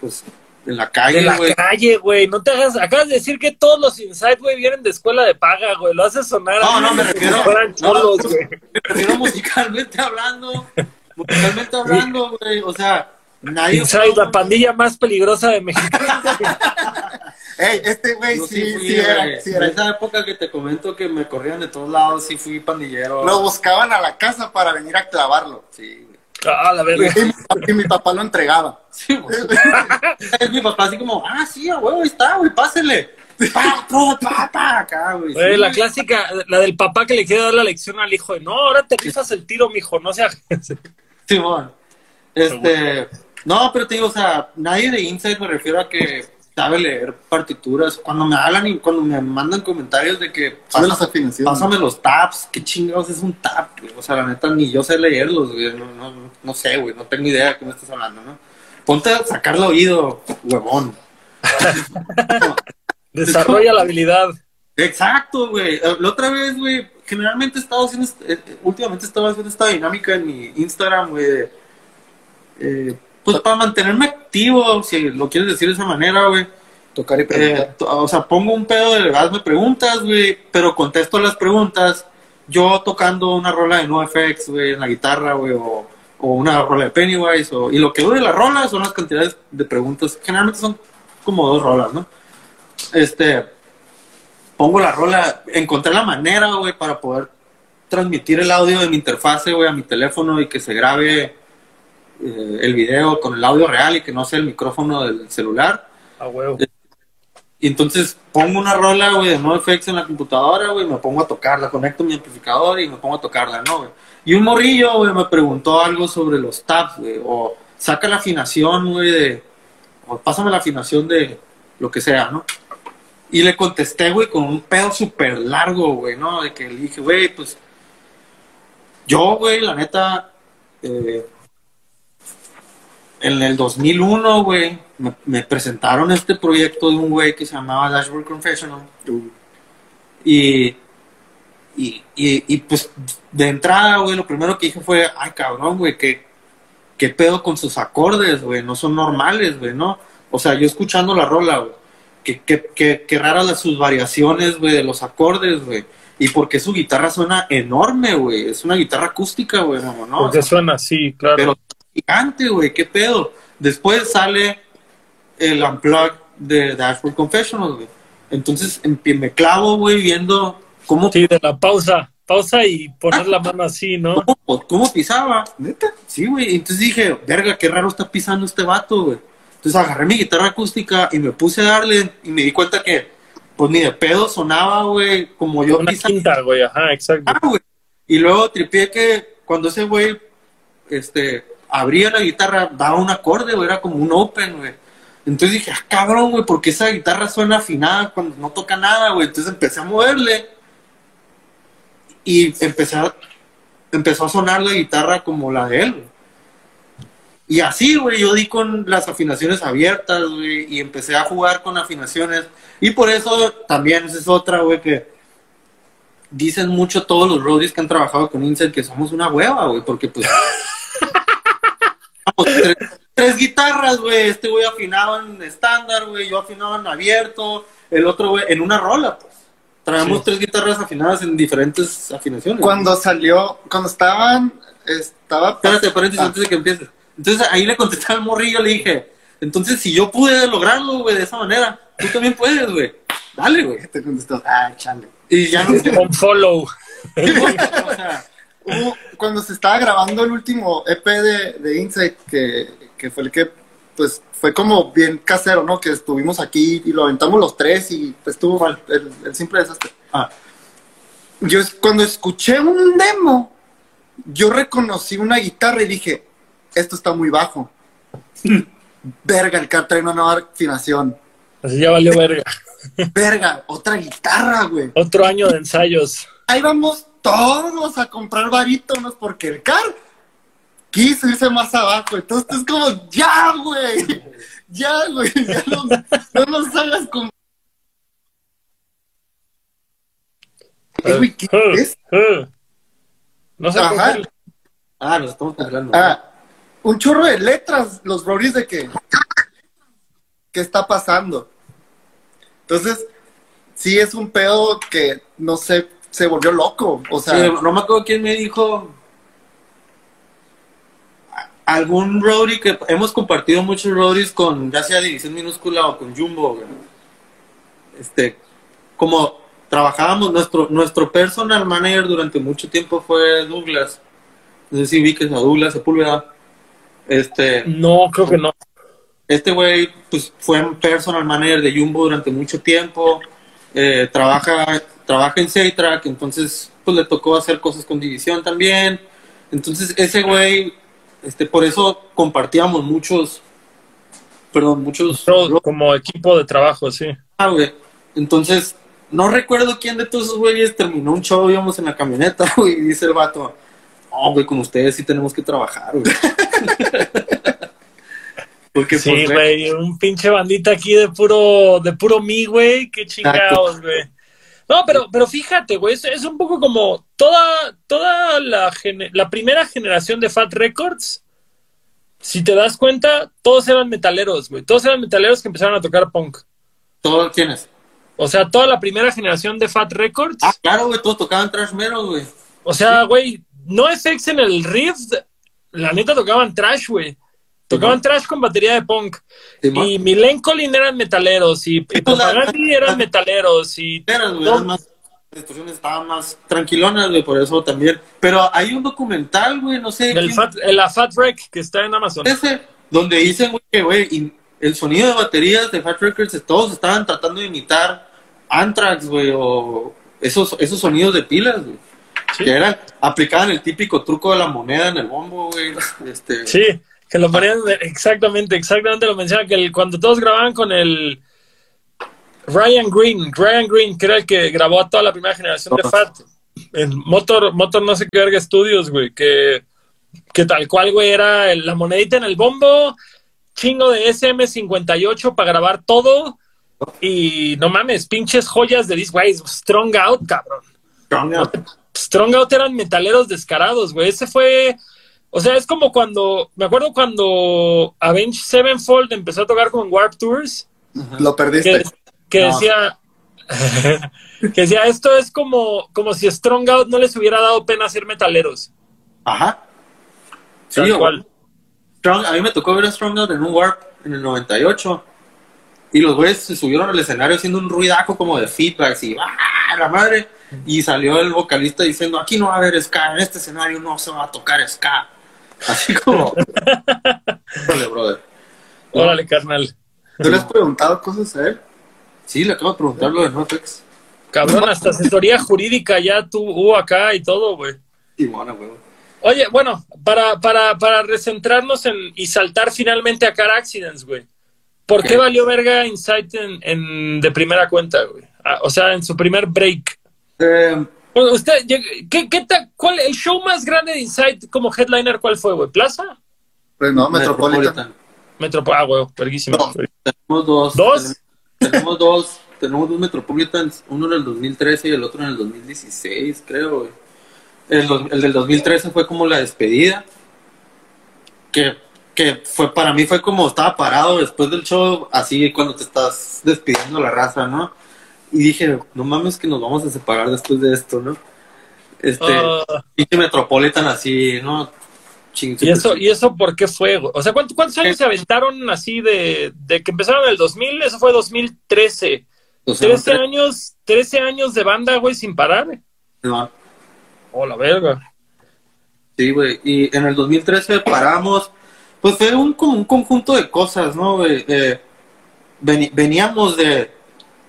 pues, en la calle, la güey. calle, güey. No te hagas. Acabas de decir que todos los Inside, güey, vienen de escuela de paga, güey. Lo haces sonar. No, no, me refiero- no, cholos, no. güey. Me refiero musicalmente hablando. Musicalmente hablando, güey. O sea, nadie... Inside, la pandilla más peligrosa de México. Ey, este güey sí, fui, sí, era, güey. sí En esa época que te comento que me corrían de todos lados, sí fui pandillero. Lo buscaban a la casa para venir a clavarlo. Sí, güey. Ah, la verga. Y mi, y mi papá lo entregaba. Sí. Es mi papá así como, ah, sí, a huevo, ahí está, güey, pásele. Pa, pa, pa, pa, acá, güey. Sí, la güey. clásica, la del papá que le quiere dar la lección al hijo de no, ahora te rifas el tiro, mijo, no sea. Simón. Este, no, pero te digo, o sea, nadie de Insight me refiero a que sabe leer partituras. Cuando me hablan y cuando me mandan comentarios de que pasa- las afinaciones. pásame los tabs, qué chingados es un tab, güey. O sea, la neta, ni yo sé leerlos, güey. No, no, no sé, güey, no tengo idea de qué me estás hablando, ¿no? Ponte a sacar el oído, huevón. Desarrolla la habilidad. Exacto, güey. La otra vez, güey, generalmente he estado haciendo, eh, últimamente estaba haciendo esta dinámica en mi Instagram, güey. de, eh, pues para mantenerme activo, si lo quieres decir de esa manera, güey. Tocar y Eh, preguntar. o sea, pongo un pedo de hazme preguntas, güey, pero contesto las preguntas yo tocando una rola de NoFX, güey, en la guitarra, güey, o, o una rola de Pennywise, o, y lo que dure la rola son las cantidades de preguntas, generalmente son como dos rolas, ¿no? Este, pongo la rola, encontré la manera, güey, para poder transmitir el audio de mi interfase, güey, a mi teléfono y que se grabe eh, el video con el audio real y que no sea el micrófono del celular. A huevo. Y entonces pongo una rola, güey, de NoFX en la computadora, güey, me pongo a tocarla, conecto mi amplificador y me pongo a tocarla, ¿no, güey? Y un morrillo, güey, me preguntó algo sobre los tabs, güey, o saca la afinación, güey, de, o pásame la afinación de lo que sea, ¿no? Y le contesté, güey, con un pedo súper largo, güey, ¿no? De que le dije, güey, pues, yo, güey, la neta, eh, en el 2001, güey, me, me presentaron este proyecto de un güey que se llamaba Dashboard Confessional. Y, y, y, y, pues de entrada, güey, lo primero que dije fue, ay cabrón, güey, ¿qué, qué pedo con sus acordes, güey, no son normales, güey, ¿no? O sea, yo escuchando la rola, güey, qué, qué, qué, qué raras las, sus variaciones, güey, de los acordes, güey. Y porque su guitarra suena enorme, güey, es una guitarra acústica, güey, ¿no? O Porque sea, suena así, claro. pero gigante, güey, qué pedo. Después sale el unplug de Dashboard Confessionals, güey. Entonces me clavo, güey, viendo cómo, Sí, de la pausa. Pausa y poner la mano así, ¿no? cómo, cómo pisaba. ¿Neta? Sí, güey. Entonces dije, verga, qué raro está pisando este vato, güey. Entonces agarré mi guitarra acústica y me puse a darle y me di cuenta que, pues ni de pedo sonaba, güey, como yo Una pisaba. quinta, güey, ajá, exacto. Ah, güey. Y luego tripié que cuando ese güey este, abría la guitarra, daba un acorde, güey, era como un open, güey. Entonces dije, ah, cabrón, güey, porque esa guitarra suena afinada cuando no toca nada, güey. Entonces empecé a moverle y empecé a- empezó a sonar la guitarra como la de él, güey. Y así, güey, yo di con las afinaciones abiertas, güey, y empecé a jugar con afinaciones. Y por eso también esa es otra, güey, que dicen mucho todos los roadies que han trabajado con Incel que somos una hueva, güey, porque pues... Vamos, tres, tres guitarras, güey, este güey afinaba en estándar, güey, yo afinaba en abierto, el otro güey en una rola, pues. Traemos Sí. tres guitarras afinadas en diferentes afinaciones. Cuando salió, cuando estaban, estaba... Espérate, paréntesis Ah. antes de que empieces. Entonces ahí le contesté al morrillo, le dije, entonces si yo pude lograrlo, güey, de esa manera, tú también puedes, güey. Dale, güey. Te contestó, ah, chale. Y ya no... Un follow. o sea, Hubo- cuando se estaba grabando el último EP de, de Insight, que, que fue el que, pues, fue como bien casero, ¿no? Que estuvimos aquí y lo aventamos los tres y pues, estuvo el, el- el simple desastre. ah, Yo cuando escuché un demo, yo reconocí una guitarra y dije, esto está muy bajo. Verga, el car trae una nueva afinación. Así ya valió verga. Verga, otra guitarra, güey. Otro año de ensayos. ahí vamos todos a comprar barítonos porque el car quiso irse más abajo. Entonces es como, ya, güey. Ya, güey. Ya no, no nos hagas con. Eh, güey, ¿qué Uh, es? uh. No sé Ajá. ah, nos estamos congelando. Ah, un chorro de letras, los brownies de que. ¿Qué está pasando? Entonces, sí es un pedo que, no sé, se volvió loco. O sea, Sí, no me acuerdo quién me dijo. algún roadie que hemos compartido muchos roadies con ya sea División Minúscula o con Jumbo, güey. Este, como trabajábamos, nuestro, nuestro personal manager durante mucho tiempo fue Douglas. No sé si vi que es a Douglas Sepúlveda. Este, No, creo que no. este güey pues fue personal manager de Jumbo durante mucho tiempo, eh, trabaja, trabaja en Seitrack, entonces pues le tocó hacer cosas con división también. Entonces ese güey, este, por eso compartíamos muchos, perdón, muchos Pero como equipo de trabajo, sí. Ah, güey. Entonces, no recuerdo quién de todos esos güeyes terminó un show, íbamos en la camioneta, güey, y dice el vato, no, güey, con ustedes sí tenemos que trabajar, güey. Porque, Sí, pues, güey, un pinche bandita aquí de puro, de puro mí, güey, qué chingados, güey. No, pero, pero fíjate, güey, es, es un poco como toda, toda la, la primera generación de Fat Records, si te das cuenta, todos eran metaleros, güey, todos eran metaleros que empezaron a tocar punk. ¿todo quién es? O sea, toda la primera generación de Fat Records, Ah, claro, güey, todos tocaban trash metal, güey. o sea, güey, no FX en el riff, la neta tocaban trash, güey. Tocaban trash con batería de punk. Y Milencolin eran metaleros, y, y Propaganda eran metaleros, y Eran, güey, No. eran más, las distorsiones estaban más tranquilonas, güey, por eso también. Pero hay un documental, güey, no sé. el Fat, el- la Fat Wreck que está en Amazon. ese, donde dicen, güey, que, güey, y el sonido de baterías de Fat Records, todos estaban tratando de imitar Anthrax, güey, o esos, esos sonidos de pilas, güey. Sí. Que eran, aplicaban el típico truco de la moneda en el bombo, güey. Este, Sí, que lo ponían exactamente, exactamente lo mencionan, que el- cuando todos grababan con el Ryan Green, Ryan Green, que era el que grabó a toda la primera generación de. Fat, en Motor, Motor no sé qué verga estudios, güey, que, que tal cual, güey, era el- la monedita en el bombo, chingo de SM58 para grabar todo, y no mames, pinches joyas de disc, güey, Strong Out, cabrón. Strong Out eran metaleros descarados, güey. Ese fue. O sea, es como cuando. Me acuerdo cuando Avenged Sevenfold empezó a tocar con Warp Tours. Lo perdiste. Que, que No. decía. que decía, esto es como, como si Strong Out no les hubiera dado pena ser metaleros. Ajá. Sí, cual. Strong, a mí me tocó ver a Strong Out en un Warp en el 98. Y los güeyes se subieron al escenario haciendo un ruidaco como de feedbacks y ¡ah, la madre! Y salió el vocalista diciendo, aquí no va a haber ska, en este escenario no se va a tocar ska. Así como... Órale, brother. Órale, carnal. ¿Tú le has preguntado cosas a él? Sí, le acabo de preguntar lo de NoFX. Cabrón, hasta asesoría jurídica ya tú hubo acá y todo, güey. Y bueno, güey. Oye, bueno, para, para, para recentrarnos en, y saltar finalmente a Car Accidents, güey. ¿Por qué valió verga Insight en, en- de primera cuenta, güey? Ah, o sea, en su primer break. Eh, usted, ¿qué, qué ta- cuál, el show más grande de Insight como headliner, cuál fue, güey? ¿Plaza? Pues no, Metropolitan. Metro, ah, güey, verguísima. No. Tenemos dos. ¿Dos? Tenemos, dos. Tenemos dos Metropolitans, uno en el 2013 y el otro en el 2016, creo, güey. El, dos- el del 2013 fue como la despedida. Que, que fue para mí fue como estaba parado después del show, así cuando te estás despidiendo la raza, ¿no? Y dije, no mames que nos vamos a separar después de esto, ¿no? Este, Ah, pinche Metropolitan así, ¿no? Ching, ¿y, eso, ¿Y eso por qué fue? O sea, ¿cuántos, cuántos años se aventaron así de, de que empezaron en el 2000? Eso fue 2013. o sea, 13 años, 13 años de banda, güey, sin parar. no, Oh, la verga. Sí, güey. Y en el 2013 paramos. Pues fue un, como un conjunto de cosas, ¿no? Eh, veníamos de,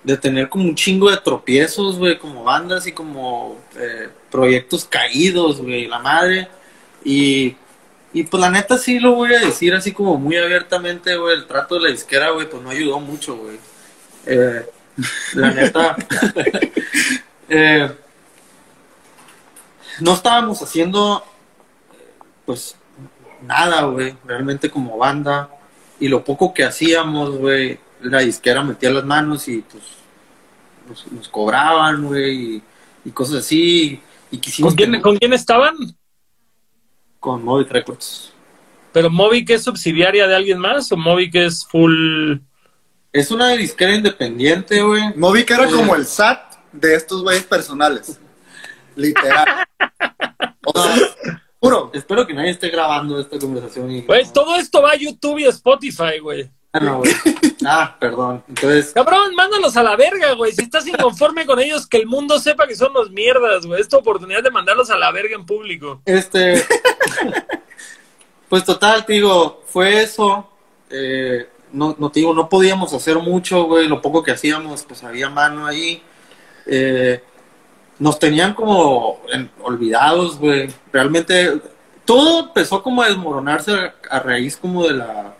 de tener como un chingo de tropiezos, güey, como bandas y como eh, proyectos caídos, güey, la madre. Y, y pues la neta sí lo voy a decir así como muy abiertamente, güey, el trato de la disquera, güey, pues no ayudó mucho, güey. Eh, la neta. eh, no estábamos haciendo pues nada, güey, realmente como banda. Y lo poco que hacíamos, güey, la disquera metía las manos y pues nos, nos cobraban, güey, y, y cosas así. Y quisimos ¿Con quién, ¿Con quién estaban? con Movic Records. ¿Pero Movic es subsidiaria de alguien más o Movic es full...? Es una disquera independiente, güey. Movic era Sí. como el SAT de estos güeyes personales. Literal. O sea, Juro. Espero que nadie esté grabando esta conversación. Y... Güey, todo esto va a YouTube y Spotify, güey. Ah, no, güey. Ah, perdón. Entonces, Cabrón, mándalos a la verga, güey. Si estás inconforme con ellos, que el mundo sepa que son los mierdas, güey. Esta oportunidad de mandarlos a la verga en público. este. pues total, te digo, fue eso. Eh, no, no te digo, no podíamos hacer mucho, güey. Lo poco que hacíamos, pues había mano ahí. Eh, nos tenían como en- olvidados, güey. Realmente todo empezó como a desmoronarse a, a raíz como de la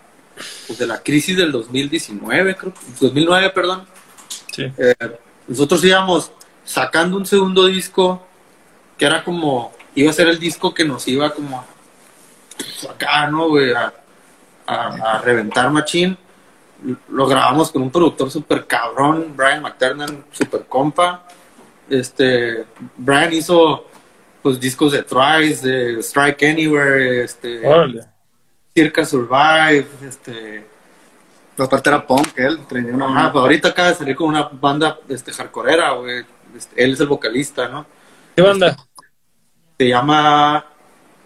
pues, de la crisis del 2019, creo, 2009, perdón. Sí. Eh, nosotros íbamos sacando un segundo disco que era como iba a ser el disco que nos iba como a, pues, acá, ¿no, güey? A, a- a reventar machín. Lo grabamos con un productor súper cabrón, Brian McTernan, súper compa. Este, Brian hizo pues discos de Thrice, de Strike Anywhere, este, Órale. Circa Survive, este, Aparte era punk, él tenía una pues ahorita acaba de salir con una banda este, hardcoreera, güey. Este, él es el vocalista, ¿no? ¿Qué banda? Se llama...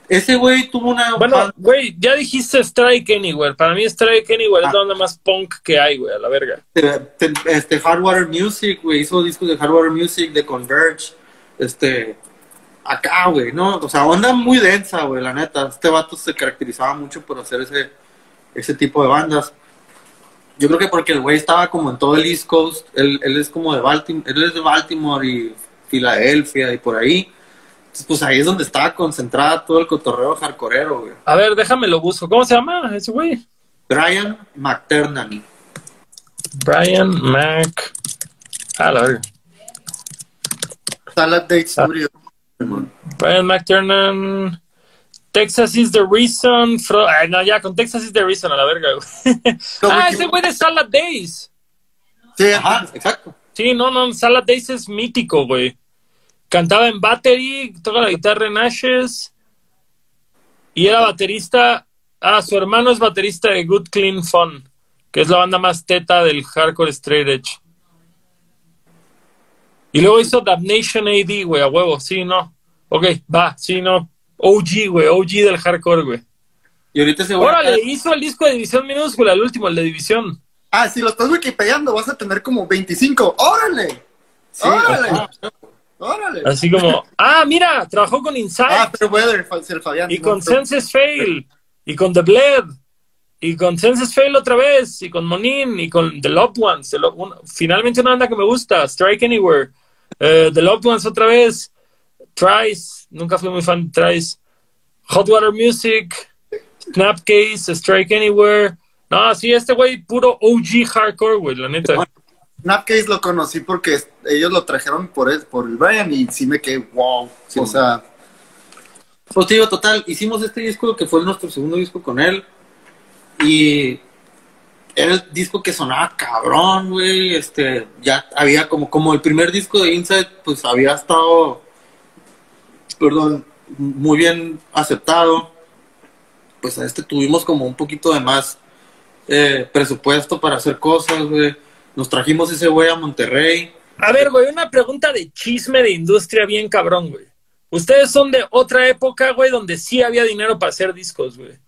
Ese güey tuvo una... Bueno, güey, ya dijiste Strike Anywhere. Para mí Strike Anywhere es Ah. la onda más punk que hay, güey, a la verga. este, este, Hardwater Music, güey. Hizo discos de Hardwater Music, de Converge. Este... Acá, güey, ¿no? O sea, onda muy densa, güey, la neta. Este vato se caracterizaba mucho por hacer ese, ese tipo de bandas. Yo creo que porque el güey estaba como en todo el East Coast. Él, él es como de Baltimore, él es de Baltimore y Filadelfia y por ahí. Entonces, pues ahí es donde estaba concentrada todo el cotorreo hardcoreero, güey. A ver, déjame lo busco. ¿Cómo se llama ese güey? Brian McTernan. Brian Mac. Ah, la verga. Salad Date Studio. Brian McTernan. Texas is the reason. Ay, no, ya, con Texas is the reason, a la verga, güey. ¿Cómo ah, ese güey de Salad Days. Sí, Ajá, exacto. Sí, no, no, Salad Days es mítico, güey. Cantaba en Battery, toca la guitarra en Ashes. Y era baterista. Ah, su hermano es baterista de Good Clean Fun, que es la banda más teta del hardcore straight edge. Y luego hizo Damnation AD, güey, a huevo, sí, no. Ok, va, sí, no. OG, güey, OG del hardcore, güey. Y ahorita güey... Órale, hizo el disco de División Minúscula, el último, el de División. Ah, si lo estás wikipediando, vas a tener como 25. ¡Órale! Sí, ¡Órale! ¡Órale! Así como, ah, mira, trabajó con Inside. Ah, pero Weather, Fa- el Fabián. Y no, con pero- Senses Fail, y con The Bled, y con Senses Fail otra vez, y con Monin, y con The Loved Ones. The Lo- un- finalmente una banda que me gusta, Strike Anywhere. Eh, The Loved Ones otra vez. Trice, nunca fui muy fan de Trice. Hot Water Music, Snapcase, Strike Anywhere. No, sí, este güey, puro OG hardcore, güey, la neta. Snapcase lo conocí porque ellos lo trajeron por el, por el Brian y sí me quedé wow. Sí, o sea, Pues te digo, total, hicimos este disco que fue nuestro segundo disco con él. Y era el disco que sonaba cabrón, güey. Este, ya había como, como el primer disco de Inside, pues había estado, perdón, muy bien aceptado. Pues a este tuvimos como un poquito de más eh, presupuesto para hacer cosas, güey. Nos trajimos ese güey a Monterrey. A ver, güey, una pregunta de chisme de industria bien cabrón, güey. Ustedes son de otra época, güey, donde sí había dinero para hacer discos, güey.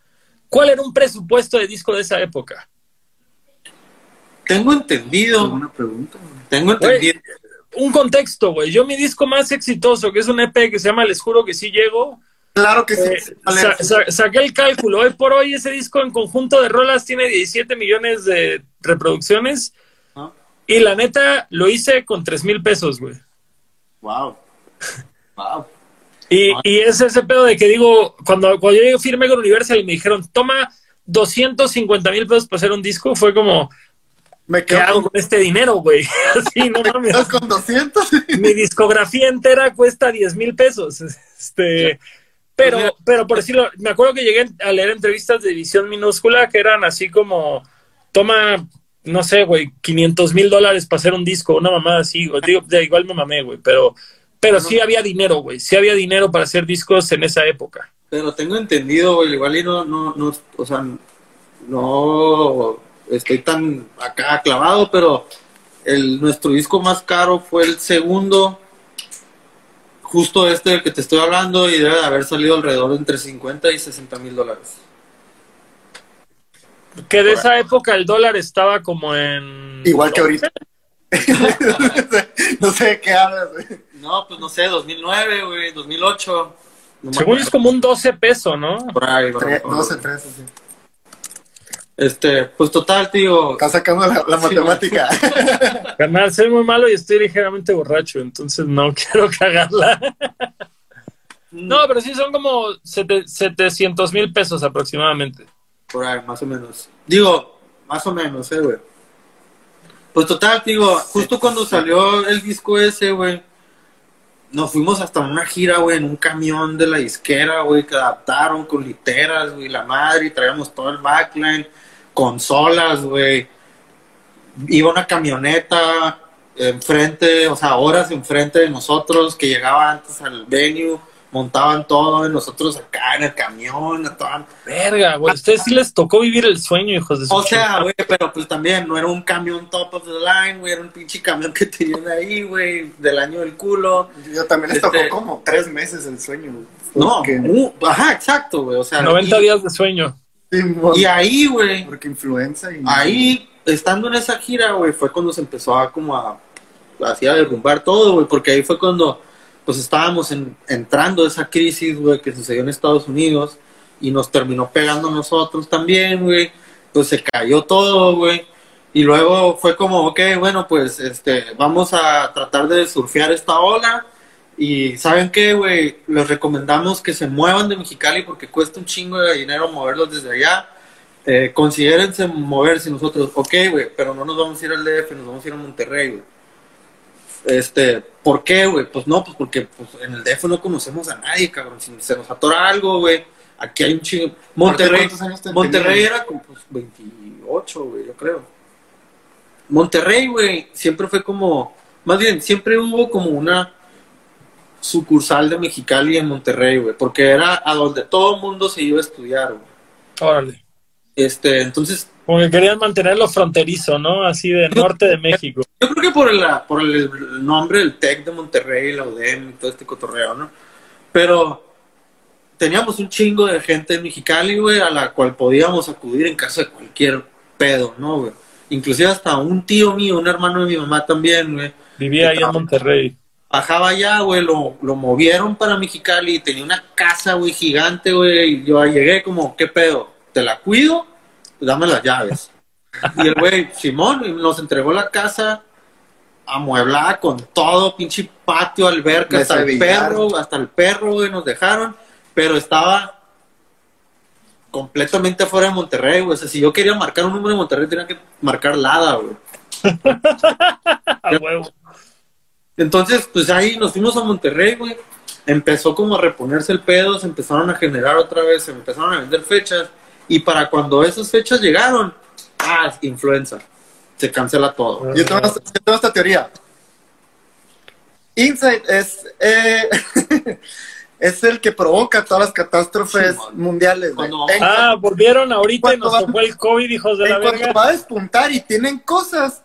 ¿Cuál era un presupuesto de disco de esa época? Tengo entendido, alguna pregunta. tengo entendido. Un contexto, güey. Yo mi disco más exitoso, que es un EP que se llama Les juro que sí llego, Claro que sí. eh, Vale. sa- sa- saqué el cálculo. Hoy por hoy ese disco en conjunto de rolas tiene 17 millones de reproducciones. Ah. Y la neta, lo hice con 3 mil pesos, güey. Wow. Wow. Y, y es ese pedo de que digo, cuando, cuando yo firmé con Universal y me dijeron, toma 250 mil pesos para hacer un disco, fue como, Me ¿qué quedo hago con, este dinero, güey? Así, no me mames. con 200. Mi discografía entera cuesta 10 mil pesos. Este, pero, Pues pero por decirlo, me acuerdo que llegué a leer entrevistas de edición minúscula que eran así como, toma, no sé, güey, 500 mil dólares para hacer un disco, una mamada así, güey. Digo, de igual me mamé, güey, pero, pero sí había dinero, güey, sí había dinero para hacer discos en esa época. Pero tengo entendido, güey, igual y no, no, no, o sea, no estoy tan acá clavado, pero el, nuestro disco más caro fue el segundo, justo este del que te estoy hablando y debe de haber salido alrededor de entre 50 y 60 mil dólares. Que de esa época el dólar estaba como en... Igual que ahorita. no sé de qué hablas, güey. No, pues no sé, 2009, güey, 2008. No Según es como un 12 peso, ¿no? Por ahí, por ahí, Tre- por ahí. 12, 13, sí. Este, pues total, tío. Está sacando la, la Sí, matemática. Carnal, soy muy malo y estoy ligeramente borracho, entonces no quiero cagarla. No, pero sí son como sete- 700 mil pesos aproximadamente. Por ahí, más o menos. Digo, más o menos, eh, güey. Pues total, digo, justo cuando salió el disco ese, güey, nos fuimos hasta una gira, güey, en un camión de la disquera, güey, que adaptaron con literas, güey, la madre, y traíamos todo el backline, consolas, güey. Iba una camioneta enfrente, o sea, horas enfrente de nosotros, que llegaba antes al venue, montaban todo, y nosotros acá en el camión, a toda Verga, güey. A ustedes sí les tocó vivir el sueño, hijos de su o sea, güey, pero pues también no era un camión top of the line, güey, era un pinche camión que tenían ahí, güey, del año del culo. Yo también les tocó Este- como tres meses el sueño. güey. No, uh, ajá, exacto, güey, o sea. 90 y, días de sueño. Sí, y ahí, güey, porque influenza y... ahí, estando en esa gira, güey, fue cuando se empezó a como a, así a derrumbar todo, güey, porque ahí fue cuando, pues estábamos en- entrando esa crisis, güey, que sucedió en Estados Unidos y nos terminó pegando a nosotros también, güey, pues se cayó todo, güey. Y luego fue como, ok, bueno, pues este, vamos a tratar de surfear esta ola. Y ¿saben qué, güey? Les recomendamos que se muevan de Mexicali porque cuesta un chingo de dinero moverlos desde allá. Eh, considérense moverse nosotros, ok, güey, pero no nos vamos a ir al DF, nos vamos a ir a Monterrey, güey. Este, ¿por qué, güey? Pues no, pues porque pues, en el DF no conocemos a nadie, cabrón. Si se nos atora algo, güey, aquí hay un chingo. Monterrey, ¿Cuántos años te- Monterrey tenías? era como pues, 28, güey, yo creo. Monterrey, güey, siempre fue como, más bien, siempre hubo como una sucursal de Mexicali en Monterrey, güey, porque era a donde todo el mundo se iba a estudiar, güey. Órale. Este, entonces, Como que querían mantenerlo fronterizo, ¿no? Así de norte de México. Yo creo que por el, por el nombre del TEC de Monterrey, la UDEM y todo este cotorreo, ¿no? Pero teníamos un chingo de gente en Mexicali, güey, a la cual podíamos acudir en caso de cualquier pedo, ¿no, güey? Inclusive hasta un tío mío, un hermano de mi mamá también, güey, Vivía ahí en Monterrey. bajaba allá, güey, lo, lo movieron para Mexicali y tenía una casa, güey, gigante, güey, y yo llegué como, ¿qué pedo? ¿Te la cuido? Dame las llaves. Y el güey, Simón, nos entregó la casa amueblada con todo, pinche patio, alberca, hasta de el perro, hasta el perro, güey, nos dejaron, pero estaba completamente fuera de Monterrey, güey. O sea, si yo quería marcar un número de Monterrey, tenía que marcar Lada, güey. A huevo. Entonces, pues ahí nos fuimos a Monterrey, güey. Empezó como a reponerse el pedo, se empezaron a generar otra vez, se empezaron a vender fechas. Y para cuando esas fechas llegaron, ah, influenza. Se cancela todo. Yo tengo, esta- yo tengo esta teoría. Insight es, eh, es el que provoca todas las catástrofes Sí, mundiales. güey. Cuando- En, Ah, volvieron ahorita y ¿Cuánto nos va? tocó el COVID, hijos de en la verga. va a despuntar y tienen cosas,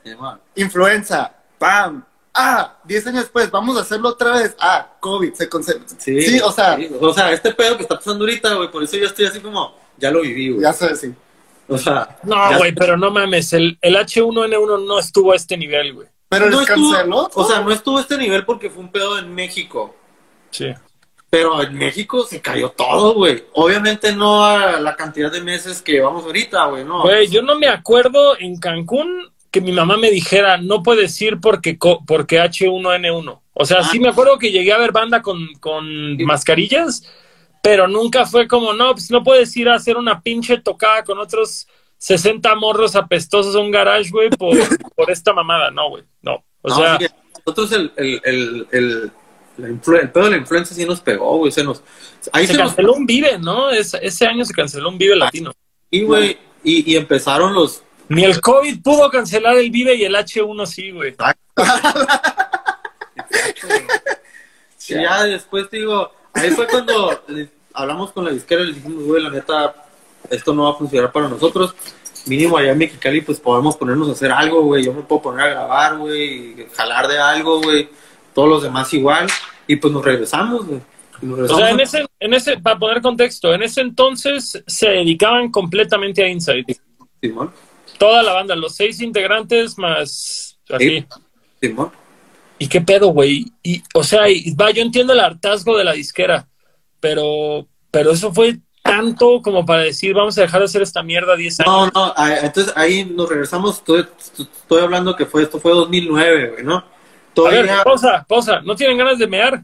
influenza, pam, ah, 10 años después, vamos a hacerlo otra vez, ah, COVID, se concentra. Sí, Sí, o sea, sí, o sea, este pedo que está pasando ahorita, güey, por eso yo estoy así como, ya lo viví, güey. ya sabes, sí. O sea, No, ya- güey, pero no mames. El, el H1N1 no estuvo a este nivel, güey. Pero no les estuvo- canceló. o sea, no estuvo a este nivel porque fue un pedo en México. Sí. Pero en México se cayó todo, güey. Obviamente no a la cantidad de meses que vamos ahorita, güey, no. Güey, yo no me acuerdo en Cancún que mi mamá me dijera, no puedes ir porque, co- porque H1N1. O sea, Ah. sí me acuerdo que llegué a ver banda con, con mascarillas, pero nunca fue como, no, pues no puedes ir a hacer una pinche tocada con otros 60 morros apestosos a un garage, güey, por, por esta mamada. No, güey, no. O No, sea, sí, nosotros el, el, el, el, la el pedo de la influenza sí nos pegó, güey. Se nos, ahí se se nos canceló un Vive, ¿no? Es- ese año se canceló un Vive latino. y, güey, y, y empezaron los, Ni el COVID pudo cancelar el Vive y el H1 sí, güey. Y ya después te digo, ahí fue cuando hablamos con la disquera y le dijimos, güey, la neta, esto no va a funcionar para nosotros. Mínimo allá en Mexicali, pues podemos ponernos a hacer algo, güey. Yo me puedo poner a grabar, güey, jalar de algo, güey. Todos los demás igual. Y pues nos regresamos, güey. O sea, en ese, en ese, para poner contexto, en ese entonces se dedicaban completamente a Inside. Simón, Toda la banda, los seis integrantes más así. Sí. Simón. ¿Y qué pedo, güey? Y, o sea, y, va, yo entiendo el hartazgo de la disquera, pero, pero eso fue tanto como para decir, vamos a dejar de hacer esta mierda 10 años. No, no, ah, entonces ahí nos regresamos, estoy, estoy hablando que fue, esto fue 2009, güey, ¿no? a Todavía, ver, pausa, pausa. ¿No tienen ganas de mear?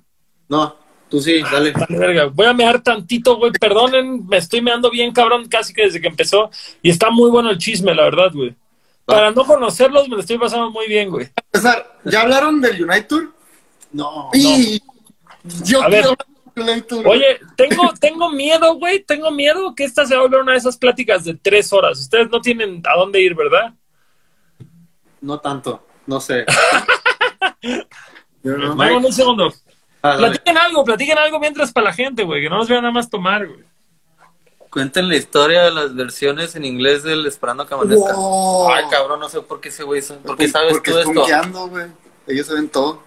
no, tú sí, dale. Vale, verga. Voy a mear tantito, güey. Perdonen, me estoy meando bien, cabrón, casi que desde que empezó. Y está muy bueno el chisme, la verdad, güey. Para no conocerlos, me lo estoy pasando muy bien, güey. ¿ya hablaron del Unite Tour? No, Y yo A ver. quiero hablar. Oye, tengo, tengo miedo, güey. Tengo miedo que esta se va a volver una de esas pláticas de tres horas. Ustedes no tienen a dónde ir, ¿verdad? no tanto, no sé. Yo no. Un segundo. Ah, dale. Platiquen algo, platiquen algo mientras para la gente, güey. Que no nos vean nada más tomar, güey. Cuenten la historia de las versiones en inglés del Esperando que amanezca. Wow. Ay, cabrón, no sé por qué ese güey. ¿Por qué sabes Porque tú es esto? güey. Ellos saben todo.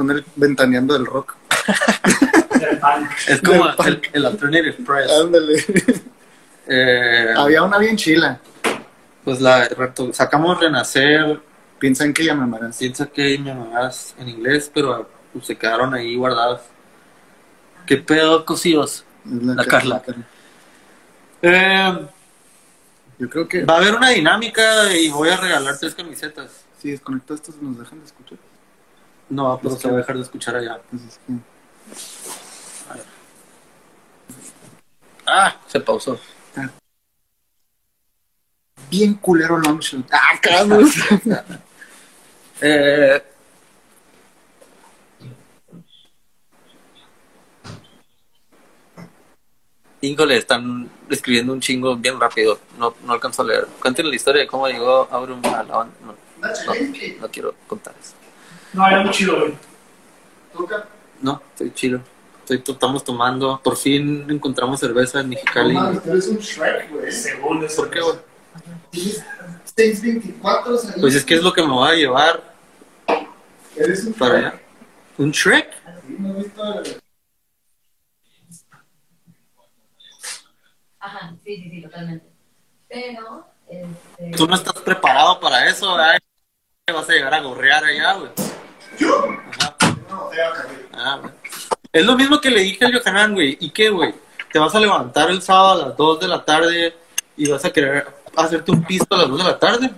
Son el ventaneando del rock. Es como el, el Alternative Press. Ándale. Eh, Había una bien chila. pues la sacamos Renacer, Piensan que ya me amarás. piensa que me amarás en inglés, pero pues, se quedaron ahí guardadas. ¿Qué pedo, cosidos? La Carla. Eh, Yo creo que va a haber una dinámica y voy a regalar tres camisetas. si desconecto estos nos dejan de escuchar. No, pero se va a dejar de escuchar allá. Pues Ah, Se pausó. Bien culero Longshot. Ah, cabrón. eh, Híjole, están escribiendo un chingo bien rápido. No, no alcanzo a leer. Cuenten la historia de cómo llegó Aurum a la banda. No, no, no quiero contar eso. No, era muy chido, güey. Toca. no, estoy chido. Estoy, estamos tomando. Por fin encontramos cerveza en Mexicali. No tú eres un Shrek, güey. Según eso. ¿Por qué, güey? Tienes 624 años. Pues es que es lo que me va a llevar Eres un para Shrek. allá. ¿Un Shrek? Sí, ¿no has visto? Ajá, sí, sí, sí, totalmente. Pero, este... Tú no estás preparado para eso, ¿verdad? Vas a llegar a gorrear allá, güey. ¿Yo? Ajá. No, te va a caer. Ah. Es lo mismo que le dije al Yohanan, güey. ¿Y qué, güey? Te vas a levantar el sábado a las 2 de la tarde y vas a querer hacerte un pisto a las 2 de la tarde.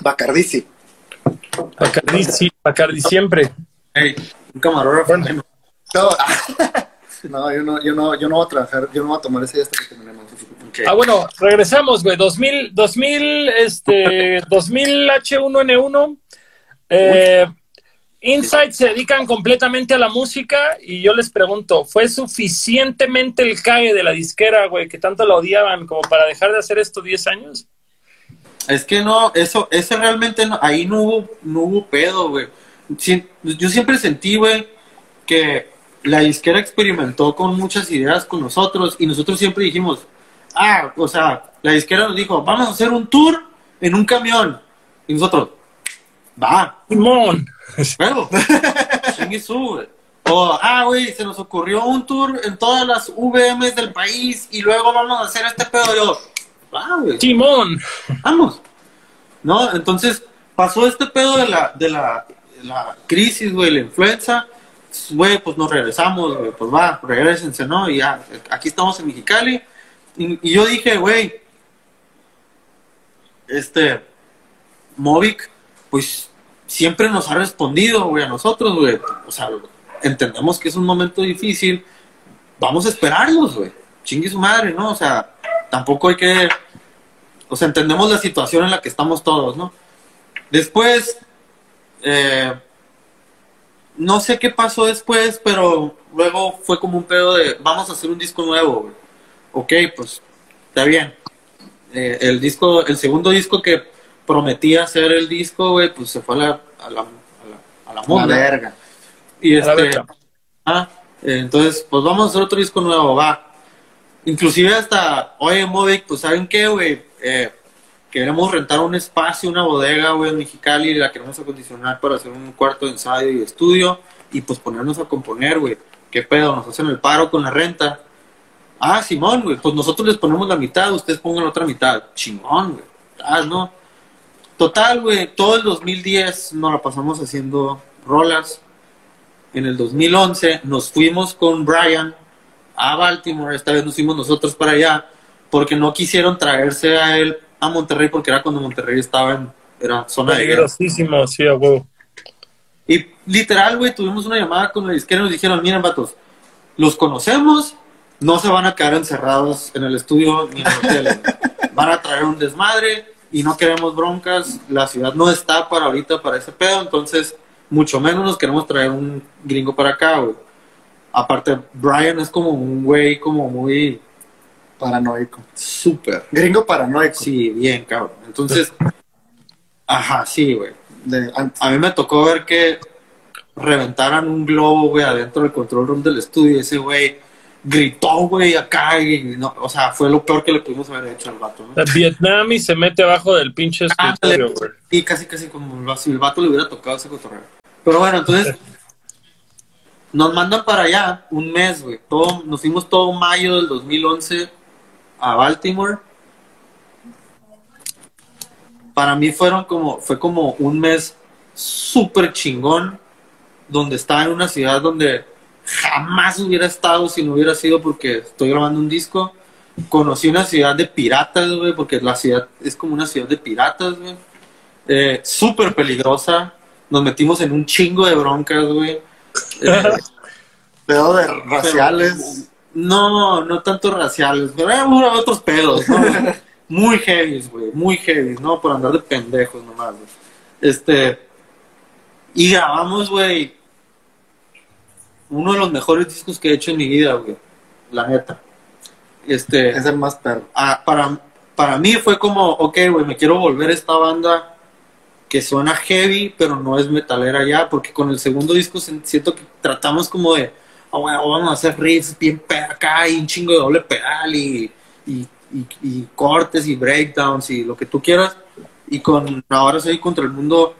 Bacardici. Bacardi, sí, Bacardi siempre. Hey, un camarógrafo. Bueno. No, no, yo no, yo no, yo no voy a trabajar, yo no voy a tomar ese día hasta que terminemos. Ok. Ah, bueno, regresamos, güey. 2000, 2000, este, 2000 H1N1. Eh, Insight se dedican completamente a la música y yo les pregunto, ¿fue suficientemente el cae de la disquera, güey, que tanto la odiaban como para dejar de hacer esto 10 años? Es que no, eso, eso realmente no, ahí no hubo, no hubo pedo, güey. Yo siempre sentí, güey, que la disquera experimentó con muchas ideas con nosotros y nosotros siempre dijimos, ah, o sea, la disquera nos dijo, vamos a hacer un tour en un camión. Y nosotros, va, Simón. Bueno, chingue su, güey. O, ah, güey, se nos ocurrió un tour en todas las VMs del país y luego vamos a hacer este pedo. Yo, ah, güey, Simón. vamos. ¿No? Entonces, pasó este pedo de la, de la, de la crisis, güey, la influenza. Güey, pues nos regresamos, güey, pues va, regresense, ¿no? Y ya, aquí estamos en Mexicali. Y, y yo dije, güey, este, Movic, pues siempre nos ha respondido, güey, a nosotros, güey. O sea, entendemos que es un momento difícil. Vamos a esperarlos, güey. Chingue su madre, ¿no? O sea, tampoco hay que. O sea, entendemos la situación en la que estamos todos, ¿no? Después, eh, no sé qué pasó después, pero luego fue como un pedo de, vamos a hacer un disco nuevo, güey. Ok, pues, está bien. Eh, el disco, el segundo disco que prometía ser el disco, güey, pues se fue a la, a la, a la, a la verga. Y este, ah, eh, entonces, pues vamos a hacer otro disco nuevo, va. Inclusive hasta, oye, Movic, pues ¿saben qué, güey? Eh, queremos rentar un espacio, una bodega, güey, en Mexicali, la queremos acondicionar para hacer un cuarto de ensayo y estudio. y pues ponernos a componer, güey. ¿Qué pedo? Nos hacen el paro con la renta. Ah, Simón, güey, pues nosotros les ponemos la mitad, ustedes pongan la otra mitad. Chingón, güey. Ah, no. Total, güey, todo el 2010 nos la pasamos haciendo rolas. En el 2011 nos fuimos con Brian a Baltimore, esta vez nos fuimos nosotros para allá, porque no quisieron traerse a él a Monterrey, porque era cuando Monterrey estaba en era zona de. Peligrosísimo, sí, a huevo. Y literal, güey, tuvimos una llamada con la disquera y nos dijeron, miren, vatos, los conocemos, no se van a quedar encerrados en el estudio ni en el hotel. van a traer un desmadre y no queremos broncas. La ciudad no está para ahorita para ese pedo, entonces mucho menos nos queremos traer un gringo para acá, güey. Aparte, Brian es como un güey como muy Paranoico. súper. Gringo paranoico. Sí, bien, cabrón. Entonces, ajá, sí, güey. An- A mí me tocó ver que reventaran un globo, güey, adentro del control room del estudio. Ese güey gritó, güey, acá. Y no, o sea, fue lo peor que le pudimos haber hecho al vato, ¿no? Vietnam y se mete abajo del pinche escritorio, güey. Y casi, casi como si el vato le hubiera tocado ese cotorreo. Pero bueno, entonces nos mandan para allá un mes, güey. Todo, nos fuimos todo mayo del 2011 a Baltimore. Para mí fueron como, fue como un mes súper chingón, donde estaba en una ciudad donde jamás hubiera estado si no hubiera sido porque estoy grabando un disco. Conocí una ciudad de piratas, güey, porque la ciudad es como una ciudad de piratas, güey. Eh, súper peligrosa. Nos metimos en un chingo de broncas, güey. Eh, pedo de raciales. no, no tanto raciales, pero hay otros pedos, ¿no? muy heavy, güey, muy heavy, ¿no? Por andar de pendejos nomás, güey. Este, y grabamos, güey, uno de los mejores discos que he hecho en mi vida, güey, la neta. Este, Es el más perro. ah, para, para mí fue como, ok, güey, me quiero volver a esta banda que suena heavy, pero no es metalera ya, porque con el segundo disco siento que tratamos como de, oh, güey, vamos a hacer riffs bien acá y un chingo de doble pedal y, y, y- y cortes y breakdowns y lo que tú quieras. Y con Ahora soy contra el mundo,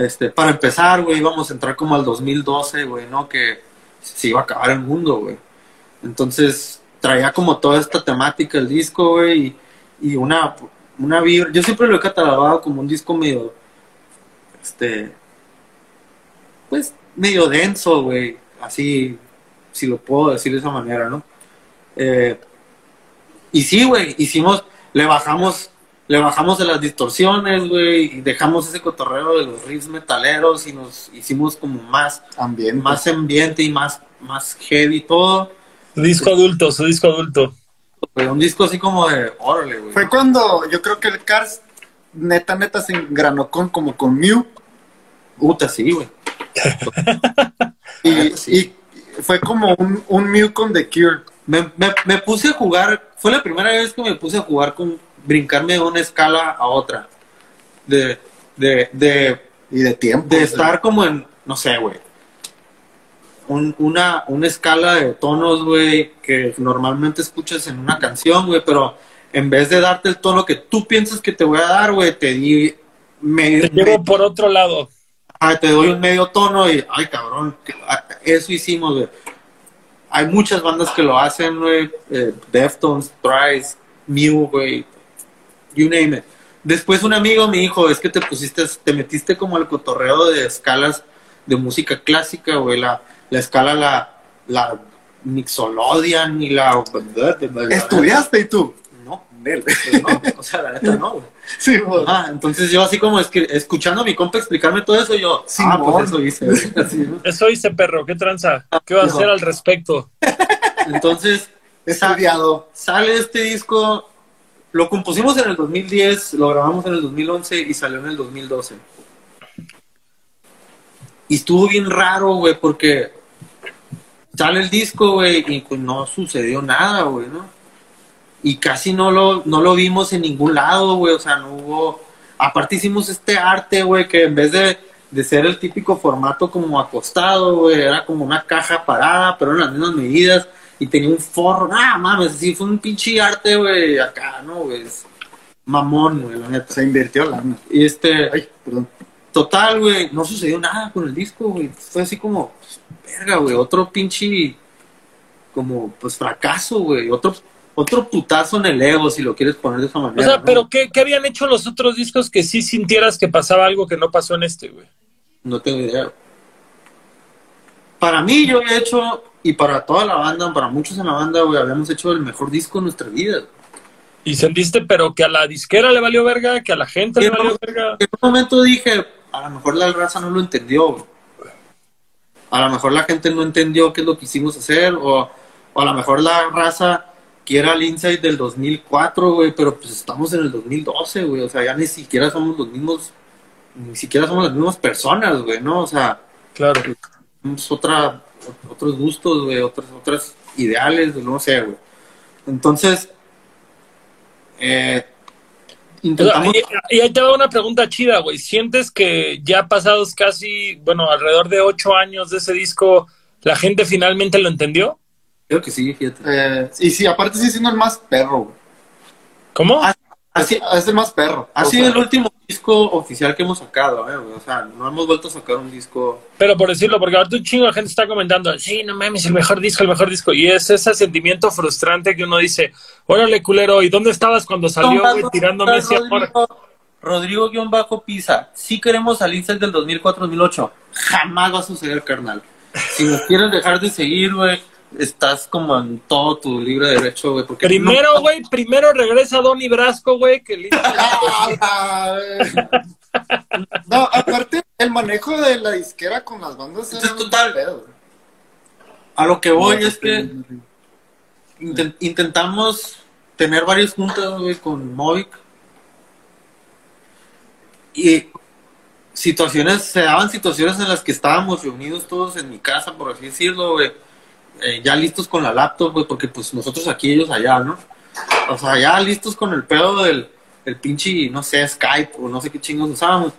este, para empezar, güey, íbamos a entrar como al 2012, güey, ¿no? Que se iba a acabar el mundo, güey. Entonces traía como toda esta temática el disco, güey, y, una, una vibra. Yo siempre lo he catalogado como un disco medio, este, pues medio denso, güey, así, si lo puedo decir de esa manera, ¿no? Eh, y sí, güey, hicimos, le bajamos, le bajamos de las distorsiones, güey, y dejamos ese cotorreo de los riffs metaleros y nos hicimos como más, Ambiente. más ambiente y más, más heavy todo. Su disco adulto, su disco adulto. Güey, un disco así como de, órale, güey. Fue cuando yo creo que el Cars neta, neta se engranó con, como con Mew. Puta, sí, güey. Y, sí. y fue como un, un Mew con The Cure. Me, me, me puse a jugar, fue la primera vez que me puse a jugar con brincarme de una escala a otra. De, de, de, Y de tiempo. de o sea. estar como en, no sé, güey. Un, una, una escala de tonos, güey, que normalmente escuchas en una canción, güey, pero en vez de darte el tono que tú piensas que te voy a dar, güey, te di medio, Te llevo por otro lado. Ah, te doy un medio tono y, ay, cabrón, que- ah, eso hicimos, güey. Hay muchas bandas que lo hacen, güey. eh, Deftones, Thrice, Mew, güey. You name it. Después un amigo me dijo, es que te pusiste, te metiste como al cotorreo de escalas de música clásica, güey. La, la escala, la, la Mixolodian y la... ¿Estudiaste y tú? No, pues no, o sea, la neta no, güey. Sí, güey. Ah, entonces yo así como es que escuchando a mi compa explicarme todo eso, yo, ah, Simón. pues eso hice. güey. Así, ¿no? Eso hice, perro. ¿Qué tranza? ¿Qué va a hacer al respecto? Entonces, sa- Estudiado. sale este disco, lo compusimos en el 2010, lo grabamos en el 2011 y salió en el 2012. Y estuvo bien raro, güey, porque sale el disco, güey, y pues no sucedió nada, güey, ¿no? Y casi no lo, no lo vimos en ningún lado, güey, o sea, no hubo... Aparte hicimos este arte, güey, que en vez de, de ser el típico formato como acostado, güey, era como una caja parada, pero en las mismas medidas, y tenía un forro, ah, mames, sí, fue un pinche arte, güey, acá, ¿no, güey? Mamón, güey, la neta. Se invirtió lana. Y este, Ay, perdón. total, güey, no sucedió nada con el disco, güey. Fue así como, verga, güey, otro pinche, como, pues fracaso, güey. Otro, otro putazo en el ego, si lo quieres poner de esa manera. O sea, ¿no? pero ¿qué, qué habían hecho los otros discos que sí sintieras que pasaba algo que no pasó en este, güey? No tengo idea. Para mí, yo he hecho, y para toda la banda, para muchos en la banda, güey, habíamos hecho el mejor disco de nuestra vida. Y sentiste, pero que a la disquera le valió verga, que a la gente le valió verga. En un momento dije, a lo mejor la raza no lo entendió, güey. A lo mejor la gente no entendió qué es lo que hicimos hacer, o, o a lo mejor la raza quiera el Insight del 2004, güey, pero pues estamos en el 2012, güey. O sea, ya ni siquiera somos los mismos, ni siquiera somos las mismas personas, güey, ¿no? O sea, Claro. tenemos otra, otros gustos, güey, otras, otras ideales, no sé, güey. Entonces, eh, intentamos... y, y ahí te va una pregunta chida, güey. ¿Sientes que ya pasados casi, bueno, alrededor de ocho años de ese disco, la gente finalmente lo entendió? Creo que sí, fíjate. Eh, y sí, aparte sí siendo el más perro, güey. ¿Cómo? Ah, Es, Así, es el más perro. ha O sido sea, el último disco oficial que hemos sacado, eh, güey. O sea, no hemos vuelto a sacar un disco. Pero por decirlo, porque ahorita un chingo de gente está comentando, sí, no mames, el mejor disco, el mejor disco. Y es ese sentimiento frustrante que uno dice, órale, culero, ¿y dónde estabas cuando salió, güey, tirándome ese amor? Rodrigo, Rodrigo Pisa, si queremos al Insight del 2004-2008. Jamás va a suceder, carnal. Si nos quieres dejar de seguir, güey, estás como en todo tu libre derecho, güey. porque Primero, no- güey, primero regresa Donny Brasco, güey, que listo. Ah, No, aparte, el manejo de la disquera con las bandas Es total. pedo. A lo que voy No, es que inten- intentamos tener varias juntas, güey, con Movic. Y situaciones, se daban situaciones en las que estábamos reunidos todos en mi casa, por así decirlo, güey. Eh, ya listos con la laptop, güey, porque pues nosotros aquí, ellos allá, ¿no? O sea, ya listos con el pedo del el pinche, no sé, Skype o no sé qué chingos usábamos.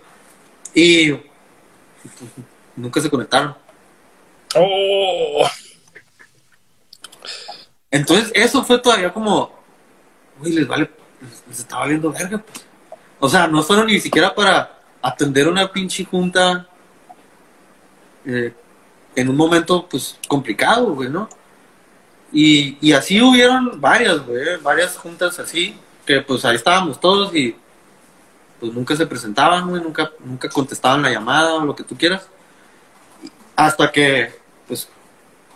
Y pues, nunca se conectaron. Oh, Entonces, eso fue todavía como, güey, les vale, les, les está valiendo verga, pues. O sea, no fueron ni siquiera para atender una pinche junta eh, en un momento, pues, complicado, güey, ¿no? Y, y así hubieron varias, güey, varias juntas así, que pues ahí estábamos todos y pues nunca se presentaban, güey, nunca, nunca contestaban la llamada o lo que tú quieras. Hasta que, pues,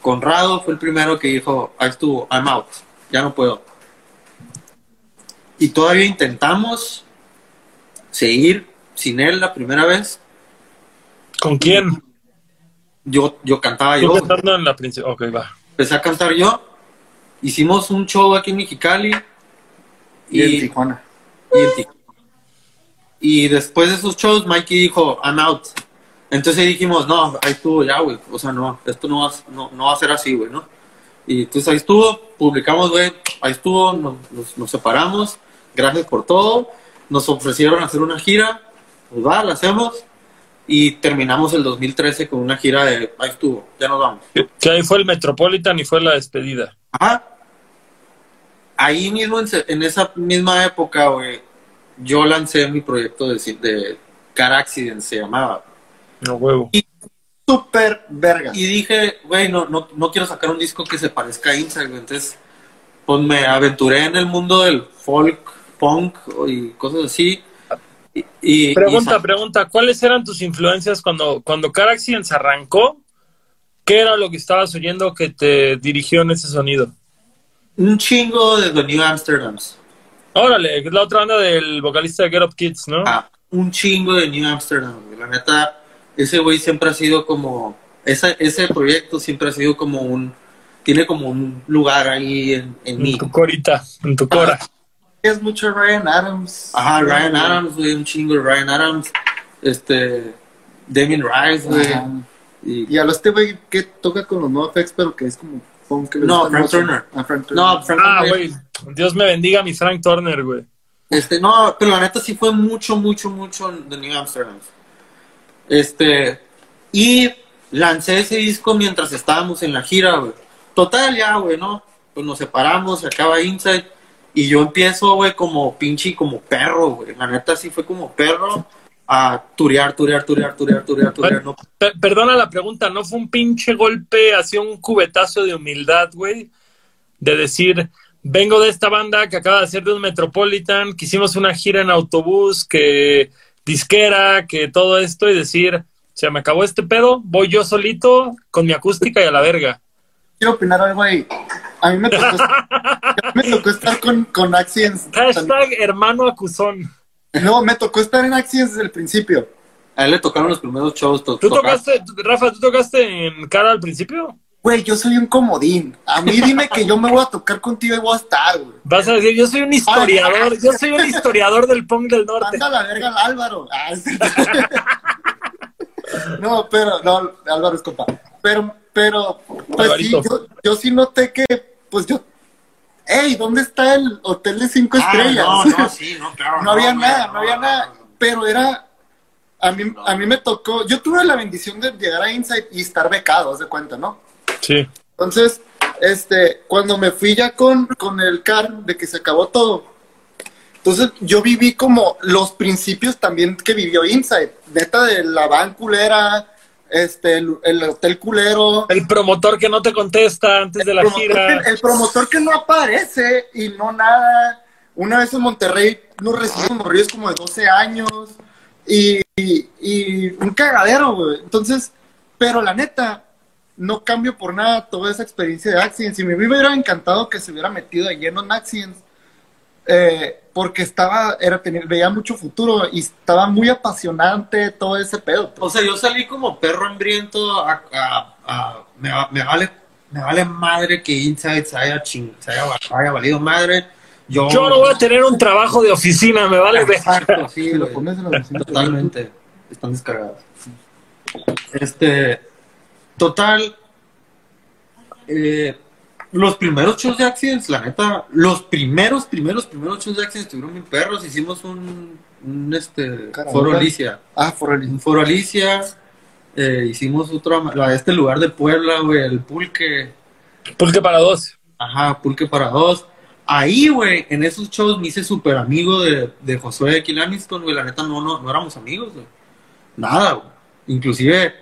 Conrado fue el primero que dijo, ahí estuvo, I'm out, ya no puedo. Y todavía intentamos seguir sin él la primera vez. ¿Con quién? Yo, yo cantaba yo, cantando en la princesa. Ok, va. empecé a cantar yo. Hicimos un show aquí en Mexicali. Y en Tijuana. y en Tijuana. Y después de esos shows, Mikey dijo, I'm out. Entonces dijimos, no, ahí estuvo ya, güey. O sea, no, esto no va, no, no va a ser así, güey, ¿no? Y entonces ahí estuvo, publicamos, güey, ahí estuvo, nos, nos- nos separamos, gracias por todo. Nos ofrecieron hacer una gira, pues va, la hacemos. Y terminamos el 2013 con una gira de, ahí estuvo, ya nos vamos. Que ahí fue el Metropolitan y fue la despedida. Ajá. Ahí mismo, en, esa misma época, güey, yo lancé mi proyecto de, de Car Accident, se llamaba. No huevo. Super verga. Y dije, güey, no, no, no quiero sacar un disco que se parezca a Inside, güey. Entonces, pues me aventuré en el mundo del folk, punk y cosas así. Y, y- Pregunta, y pregunta, ¿cuáles eran tus influencias cuando, cuando Car Accident se arrancó? ¿Qué era lo que estabas oyendo que te dirigió en ese sonido? un chingo de The New Amsterdams. Órale, que es la otra banda del vocalista de Get Up Kids, ¿no? Ah, un chingo de New Amsterdam. La neta, ese güey siempre ha sido como. Esa, ese proyecto siempre ha sido como un. Tiene como un lugar ahí en, en mí. En tu corita, en tu cora. Es mucho Ryan Adams. Ajá, Ryan Adams, güey, un chingo de Ryan Adams. Este. Damien Rice, güey. Ajá. Y- Y a este güey que toca con los NoFX, pero que es como punk. No, Frank. Turner. Ah, Frank Turner. No, Frank Ah, güey. Dios me bendiga a mi Frank Turner, güey. Este, no, pero la neta sí fue mucho, mucho, mucho de New Amsterdam. Este, y lancé ese disco mientras estábamos en la gira, güey. Total, ya, güey, ¿no? Pues nos separamos, se acaba Inside. Y yo empiezo, güey, como pinche, como perro, güey. La neta sí fue como perro. a turear, turear, turear, turear, turear, turear. No, Per- perdona la pregunta, ¿no fue un pinche golpe, así un cubetazo de humildad, güey? De decir, vengo de esta banda que acaba de hacer de un Metropolitan, que hicimos una gira en autobús, que disquera, que todo esto, y decir, se me acabó este pedo, voy yo solito con mi acústica y a la verga. Quiero opinar algo ahí. A mí me tocó, me tocó estar con, con Accidents. también. Hashtag hermano acusón. No, me tocó estar en Accidents desde el principio. a él le tocaron los primeros shows. to- ¿Tú tocar- tocaste, Rafa, tú tocaste en cara al principio? Güey, yo soy un comodín. A mí dime que yo me voy a tocar contigo y voy a estar, güey. Vas a decir, yo soy un historiador, yo soy un historiador del punk del norte. Manda la verga al Álvaro. No, pero, no, Álvaro es compa. Pero, pero, pues sí, yo, yo sí noté que, pues yo, ey, ¿dónde está el hotel de cinco Ah, estrellas? no, no, sí, no, claro. No había nada, no había nada. Pero era, a mí, a mí me tocó, yo tuve la bendición de llegar a Insight y estar becado, haz de cuenta, ¿no? Sí. Entonces, este, cuando me fui ya con, con el CAR, de que se acabó todo, entonces yo viví como los principios también que vivió Inside, neta de la van culera, este, el, el hotel culero, El promotor que no te contesta antes de la promotor gira. el promotor que no aparece y no nada. Una vez en Monterrey nos recibimos morrillos como de 12 años y, y, y un cagadero, güey. Entonces, pero la neta, no cambio por nada toda esa experiencia de Accidents. Y me hubiera encantado que se hubiera metido de lleno en Accidents. Eh, porque estaba, era tener, veía mucho futuro y estaba muy apasionante todo ese pedo. pues. O sea, yo salí como perro hambriento a, a- a- me, va- me vale me vale madre que Inside se haya, ching- se haya, haya valido madre. Yo, Yo no voy a tener un trabajo de oficina, me vale ver. Exacto, sí, lo pones en la versión- Totalmente. Están descargados. Este. Total. eh, los primeros shows de Accidents, la neta, los primeros, primeros, primeros shows de Accidents estuvieron bien perros. Hicimos un, un este, Caramba. foro Alicia. Ah, for real. Un foro Alicia. eh, hicimos otro, a este lugar de Puebla, güey, el Pulque. Pulque para dos. Ajá, Pulque para dos. Ahí, güey, en esos shows me hice súper amigo de, de Josué Kilaniston, güey. La neta, no, no, no éramos amigos, güey. Nada, güey. Inclusive,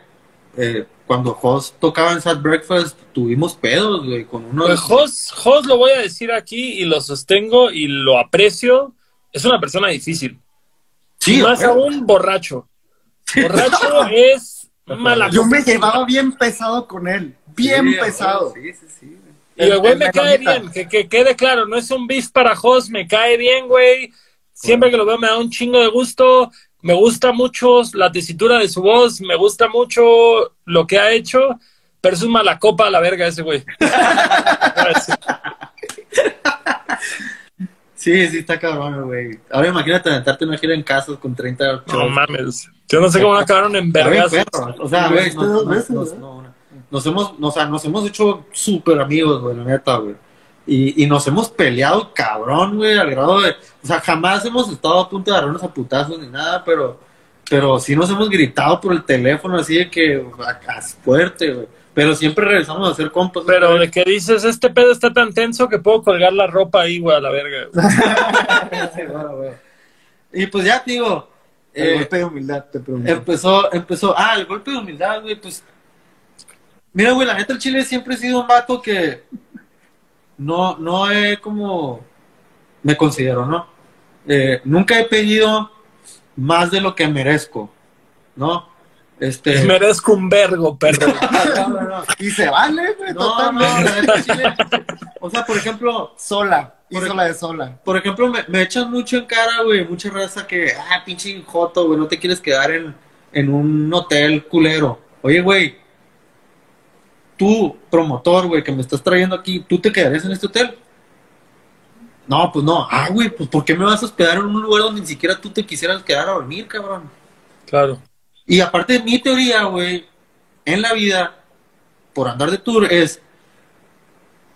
eh, cuando Jos tocaba en Sad Breakfast, tuvimos pedos, güey, con uno de... Pues Jos, Jos lo voy a decir aquí y lo sostengo y lo aprecio. Es una persona difícil. Sí, y más güey. aún borracho. Borracho es mala Yo me llevaba bien pesado con él, bien Sí, pesado. güey, Sí, sí, sí. Y el güey me cae bien, que, que quede claro, no es un beef para Jos, me cae bien, güey. Siempre que lo veo me da un chingo de gusto. Me gusta mucho la tesitura de su voz, me gusta mucho lo que ha hecho, pero es un mala copa a la verga ese güey. Sí, sí, está cabrón, güey. Ahora imagínate aventarte una gira en casa con 30 No shows. mames. Yo no sé cómo acabaron en vergas. O sea, güey, nos hemos, o sea, nos hemos hecho súper amigos, güey, la neta, güey. Y, y nos hemos peleado cabrón, güey, al grado de, o sea, jamás hemos estado a punto de agarrarnos a putazos ni nada, pero, pero sí nos hemos gritado por el teléfono así de que, a- a- fuerte, güey. Pero siempre regresamos a ser compas. Pero güey. de que dices, este pedo está tan tenso que puedo colgar la ropa ahí, güey, a la verga. Sí, bueno, güey. Y pues ya, te digo, El eh, golpe de humildad, te pregunto. Empezó, empezó, ah, el golpe de humildad, güey, pues. Mira, güey, la neta el Chile siempre he sido un vato que no, no he como, me considero, ¿no? Eh, nunca he pedido más de lo que merezco, ¿no? Este. Merezco un vergo, perro. No, no, no. Y se vale, güey, No, no, totalmente. Chile- O sea, por ejemplo, Sola, Por la de sola. por ejemplo, me, me echan mucho en cara, güey, mucha raza que, ah, pinche joto, güey, no te quieres quedar en, en un hotel culero. Oye, güey, tú, promotor, güey, que me estás trayendo aquí, ¿tú te quedarías en este hotel? No, pues no. Ah, güey, pues ¿por qué me vas a hospedar en un lugar donde ni siquiera tú te quisieras quedar a dormir, cabrón? Claro. Y aparte de mi teoría, güey, en la vida, por andar de tour, es,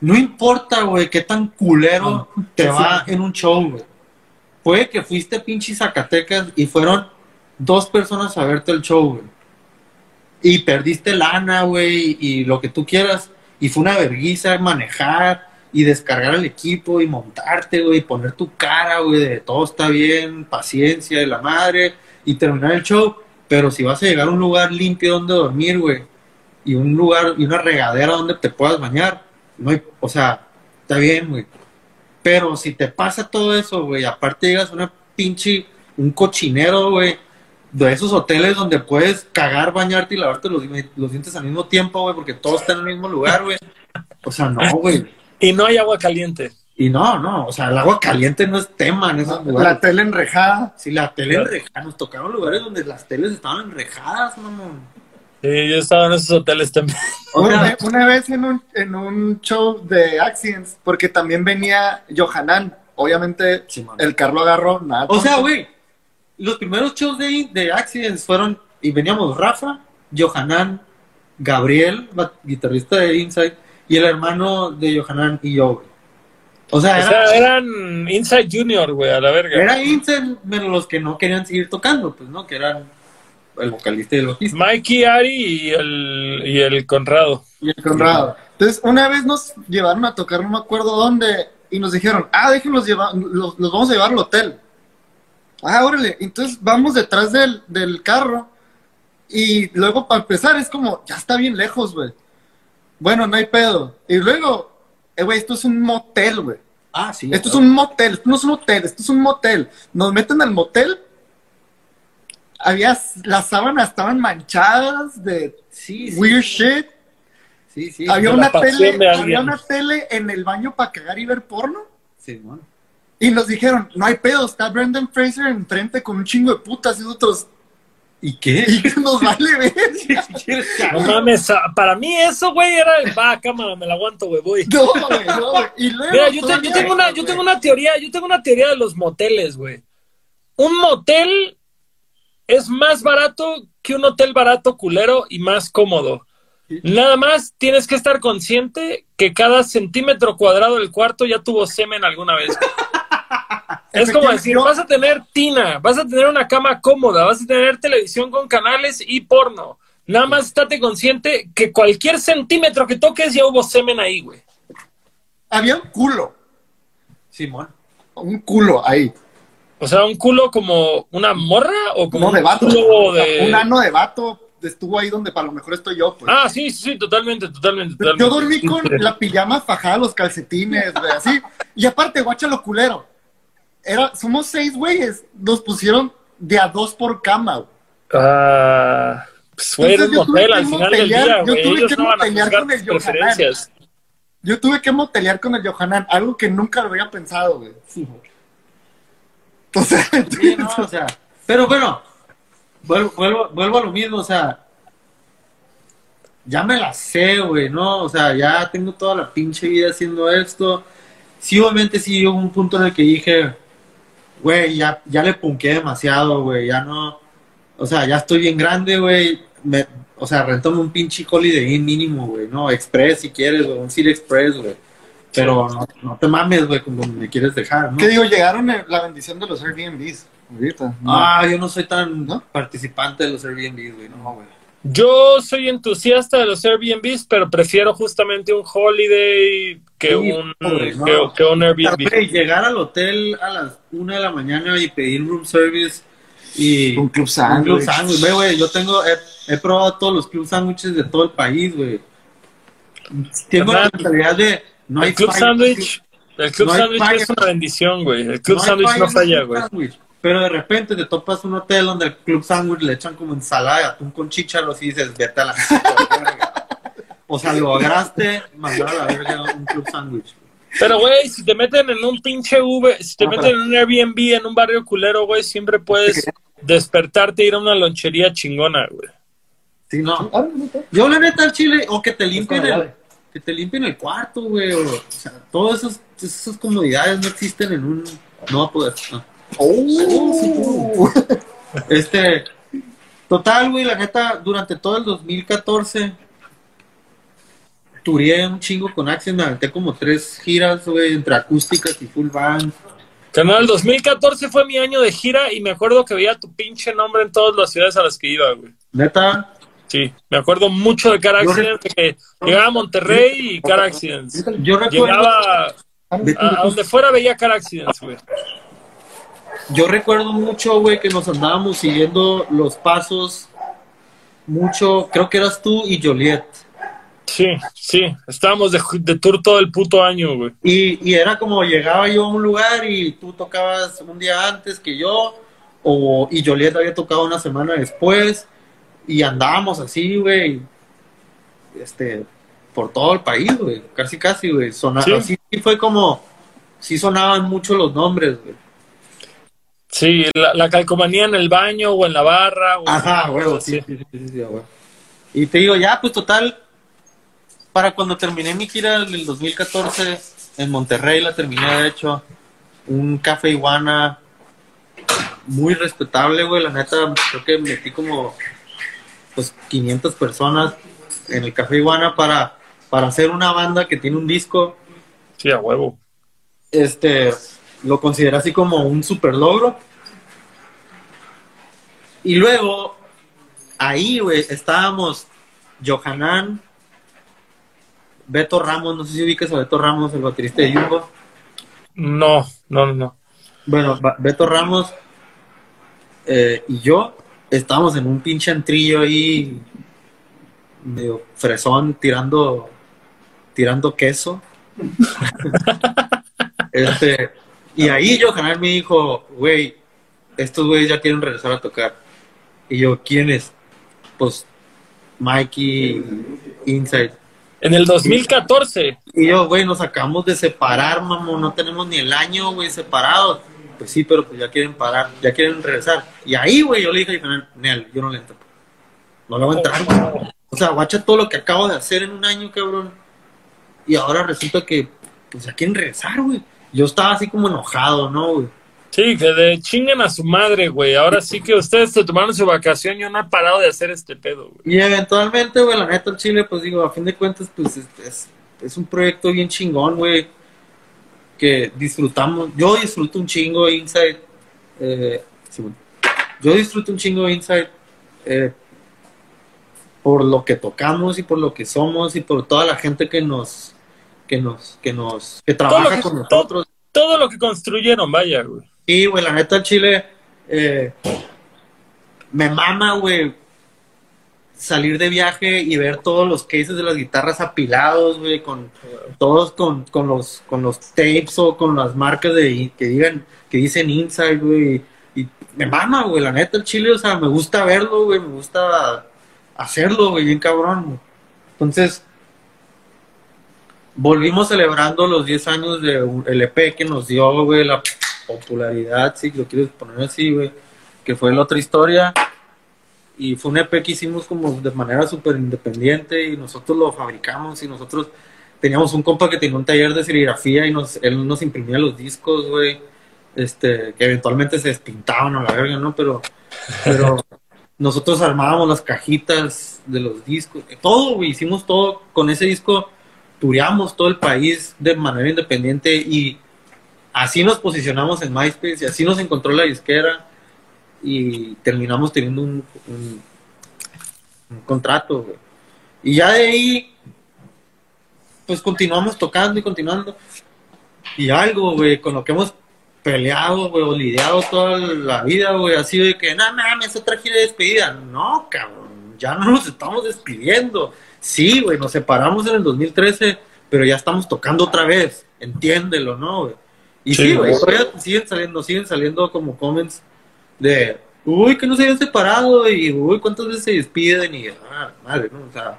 no importa, güey, qué tan culero te va en un show, güey. Puede que fuiste a pinche Zacatecas y fueron dos personas a verte el show, güey. Y perdiste lana, güey, y lo que tú quieras. Y fue una verguiza manejar. y descargar el equipo y montarte, güey, y poner tu cara, güey, de todo está bien, paciencia de la madre y terminar el show. Pero si vas a llegar a un lugar limpio donde dormir, güey, y un lugar y una regadera donde te puedas bañar, no hay, o sea, está bien, güey. Pero si te pasa todo eso, güey, aparte llegas a una pinche, un cochinero, güey, de esos hoteles donde puedes cagar, bañarte y lavarte los, los dientes al mismo tiempo, güey, porque todo está en el mismo lugar, güey. O sea, no, güey. Y no hay agua caliente. Y no, no, o sea, el agua caliente no es tema en esos La lugares. tele enrejada. Sí, la tele enrejada, nos tocaron lugares donde las teles estaban enrejadas, mamón. Sí, yo estaba en esos hoteles también. Una, una vez en un, en un show de Accidents, porque también venía Johanan. Obviamente, Sí, el Carlo agarró nada. O sea, güey, los primeros shows de, de Accidents fueron, y veníamos Rafa, Johanan, Gabriel, guitarrista de Inside, y el hermano de Johanan y yo, güey. O sea, O era, sea, eran Inside Junior, güey, a la verga. era Inside menos los que no querían seguir tocando, pues, ¿no? Que eran el vocalista y el bajista. Mikey, Ari y el, y el Conrado. Y el Conrado. Entonces, una vez nos llevaron a tocar, no me acuerdo dónde, y nos dijeron, ah, déjenlos llevar, los, los vamos a llevar al hotel. Ah, órale. Entonces, vamos detrás del, del carro, y luego, para empezar, es como, ya está bien lejos, güey. Bueno, no hay pedo. Y luego, eh, güey, esto es un motel, güey. Ah, sí. Esto es un motel, esto no es un hotel, esto es un motel. Nos meten al motel. Había, las sábanas estaban manchadas de Sí, sí, weird shit. sí, sí. había una tele, había una tele en el baño para cagar y ver porno. Sí, man. Y nos dijeron, no hay pedo, está Brendan Fraser enfrente con un chingo de putas y nosotros, ¿Y qué? y que nos vale ver. No mames, ah, para mí eso, güey, era el va, cámara, me la aguanto, güey, voy. No, güey, no, güey. Y luego, Mira, yo, te- yo tengo una, yo tengo una teoría, yo tengo una teoría de los moteles, güey. Un motel es más barato que un hotel barato culero y más cómodo. Nada más tienes que estar consciente que cada centímetro cuadrado del cuarto ya tuvo semen alguna vez. Es como decir, vas a tener tina, vas a tener una cama cómoda, vas a tener televisión con canales y porno. Nada más estate consciente que cualquier centímetro que toques ya hubo semen ahí, güey. Había un culo, Simón. un culo ahí. O sea, un culo como una morra o como No de un vato. culo de... Un ano de vato estuvo ahí donde para lo mejor estoy yo, pues. Ah, sí, sí, sí, totalmente, totalmente, totalmente. Yo dormí con la pijama fajada, los calcetines, güey, así. Y aparte, guacha lo culero. Era, somos seis güeyes. Nos pusieron de a dos por cama, güey. Ah, pues güey, un Entonces, yo tuve motel que al final del día, yo güey. tuve Ellos que no con el preferencias. Yo tuve que motelear con el Johanan, algo que nunca lo había pensado, güey. Entonces, Sí, no, o sea, pero bueno, vuelvo, vuelvo, vuelvo a lo mismo, o sea, ya me la sé, güey, ¿no? O sea, ya tengo toda la pinche vida haciendo esto. Sí, obviamente sí hubo un punto en el que dije, güey, ya, ya le punqué demasiado, güey, ya no, o sea, ya estoy bien grande, güey, me- o sea, rentame un pinche Holiday Inn mínimo, güey, ¿no? Express si quieres, güey, un City Express, güey. Pero no, no te mames, güey, como me quieres dejar, ¿no? ¿qué digo? Llegaron la bendición de los Airbnbs. Ahorita. ¿no? Ah, yo no soy tan ¿No? participante de los Airbnb, güey. No, güey. Yo soy entusiasta de los Airbnbs, pero prefiero justamente un holiday que Sí, un, güey, no. que, que un Airbnb. Güey, llegar al hotel a las una de la mañana y pedir room service y Un club un sándwich. club sándwich. Ve, güey, yo tengo, he, he probado todos los club sándwiches de todo el país, güey. Tengo la mentalidad de no hay el club sándwich, el club no sándwich es una bendición, güey. El club no sándwich falla no falla, club güey. Pero de repente te topas un hotel donde el club sándwich le echan como ensalada de atún con chícharos y dices, vete a la. O sea, lograste mandar a la verga un club sándwich. Pero, güey, si te meten en un pinche Uber, si te Ah, meten en un Airbnb en un barrio culero, güey, siempre puedes despertarte e ir a una lonchería chingona, güey. Sí, no. Yo la neta al chile, o que te limpien el, que te limpien el cuarto, güey, o, o sea, todas esas, esas comodidades no existen en un, no va a poder. no. Oh, Este, total, güey, la neta, durante todo el 2014, turé un chingo con Axiom, me aventé como tres giras, güey, entre acústicas y full band. Canal 2014 fue mi año de gira y me acuerdo que veía tu pinche nombre en todas las ciudades a las que iba, güey. Neta, Sí, me acuerdo mucho de Car de que llegaba a Monterrey y Car Accidents. Yo recuerdo, Llegaba a, a donde fuera veía Car Accidents, güey. Yo recuerdo mucho, güey, que nos andábamos siguiendo los pasos mucho, creo que eras tú y Joliet. Sí, sí, estábamos de, de tour todo el puto año, güey. Y, y era como llegaba yo a un lugar y tú tocabas un día antes que yo, o, y Joliet había tocado una semana después, y andábamos así, güey, este, por todo el país, güey, casi casi, güey. Sona- Sí. Así fue como, sí sonaban mucho los nombres, güey. Sí, la, la calcomanía en el baño o en la barra. o- Ajá, huevo, sí, sí, sí, sí, sí, güey. Y te digo, ya, pues total, para cuando terminé mi gira en el 2014 en Monterrey, la terminé, de hecho, un café iguana muy respetable, güey, la neta, creo que metí como, pues, 500 personas en el café iguana para, para hacer una banda que tiene un disco, Sí, a huevo. este, lo consideré así como un super logro. Y luego, ahí, güey, estábamos Johanan, Beto Ramos, no sé si ubicas a Beto Ramos, el baterista de Jumbo. No, no, no, no. Bueno, Beto Ramos eh, y yo estábamos en un pinche antrillo ahí, medio fresón, tirando, tirando queso. este, y ahí Johanan me dijo, güey, estos güeyes ya quieren regresar a tocar. Y yo, ¿quiénes? Pues Mikey, Inside. En el 2014. Y yo, güey, nos acabamos de separar, mamón, no tenemos ni el año, güey, separados. Pues sí, pero pues ya quieren parar, ya quieren regresar. Y ahí, güey, yo le dije a Nel, yo no le entro. No le voy a entrar, güey. O sea, guacha todo lo que acabo de hacer en un año, cabrón. Y ahora resulta que, pues ya quieren regresar, güey. Yo estaba así como enojado, ¿no, güey? Sí, que de chinguen a su madre, güey. Ahora sí que ustedes se tomaron su vacación y yo no he parado de hacer este pedo, güey. Y eventualmente, güey, la neta, el Chile, pues digo, a fin de cuentas, pues es, es, es un proyecto bien chingón, güey, que disfrutamos. Yo disfruto un chingo Inside. eh, sí, bueno. Yo disfruto un chingo Inside eh, por lo que tocamos y por lo que somos y por toda la gente que nos, que nos, que nos, que trabaja que- con nosotros. Todo lo que construyeron, vaya, güey. Sí, güey, la neta, Chile eh, me mama, güey, salir de viaje y ver todos los cases de las guitarras apilados, güey, con todos con, con los con los tapes o con las marcas de que digan que dicen Inside, güey, y me mama, güey, la neta, el Chile, o sea, me gusta verlo, güey, me gusta hacerlo, güey, bien cabrón. güey. Entonces, volvimos celebrando los 10 años del EP que nos dio, güey, la popularidad, si lo quieres poner así, güey, que fue la otra historia. Y fue un EP que hicimos como de manera súper independiente y nosotros lo fabricamos y nosotros teníamos un compa que tenía un taller de serigrafía y nos, él nos imprimía los discos, güey, este, que eventualmente se despintaban a la verga, ¿no? Pero, pero nosotros armábamos las cajitas de los discos, todo, güey, hicimos todo con ese disco, tureamos todo el país de manera independiente y así nos posicionamos en MySpace y así nos encontró la disquera y terminamos teniendo un, contrato. Y ya de ahí, pues continuamos tocando y continuando. Y algo, güey, con lo que hemos peleado, güey, o lidiado toda la vida, güey, sido de que, no mames, otra gira de despedida. No, cabrón, ya no nos estamos despidiendo. Sí, güey, nos separamos en el 2013, pero ya estamos tocando otra vez. Entiéndelo, ¿no? Y Sí, sí, güey, todavía siguen saliendo, siguen saliendo como comments de, uy, que no se habían separado y, uy, cuántas veces se despiden y, ah, madre, ¿no? O sea,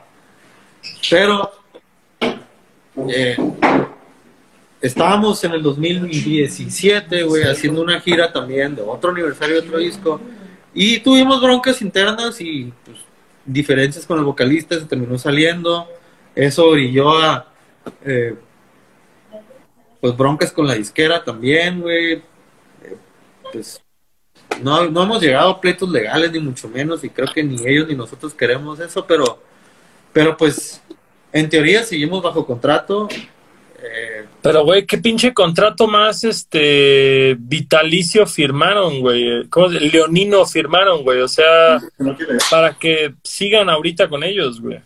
pero, eh, estábamos en el 2017, güey, haciendo una gira también de otro aniversario de otro disco y tuvimos broncas internas y, pues, diferencias con el vocalista, se terminó saliendo, eso brilló a, eh, pues, broncas con la disquera también, güey, eh, pues, no, no hemos llegado a pleitos legales, ni mucho menos, y creo que ni ellos ni nosotros queremos eso, pero, pero pues, en teoría seguimos bajo contrato. eh, Pero, güey, qué pinche contrato más este vitalicio firmaron, güey. ¿Cómo Leonino firmaron, güey. O sea, No para que sigan ahorita con ellos, güey.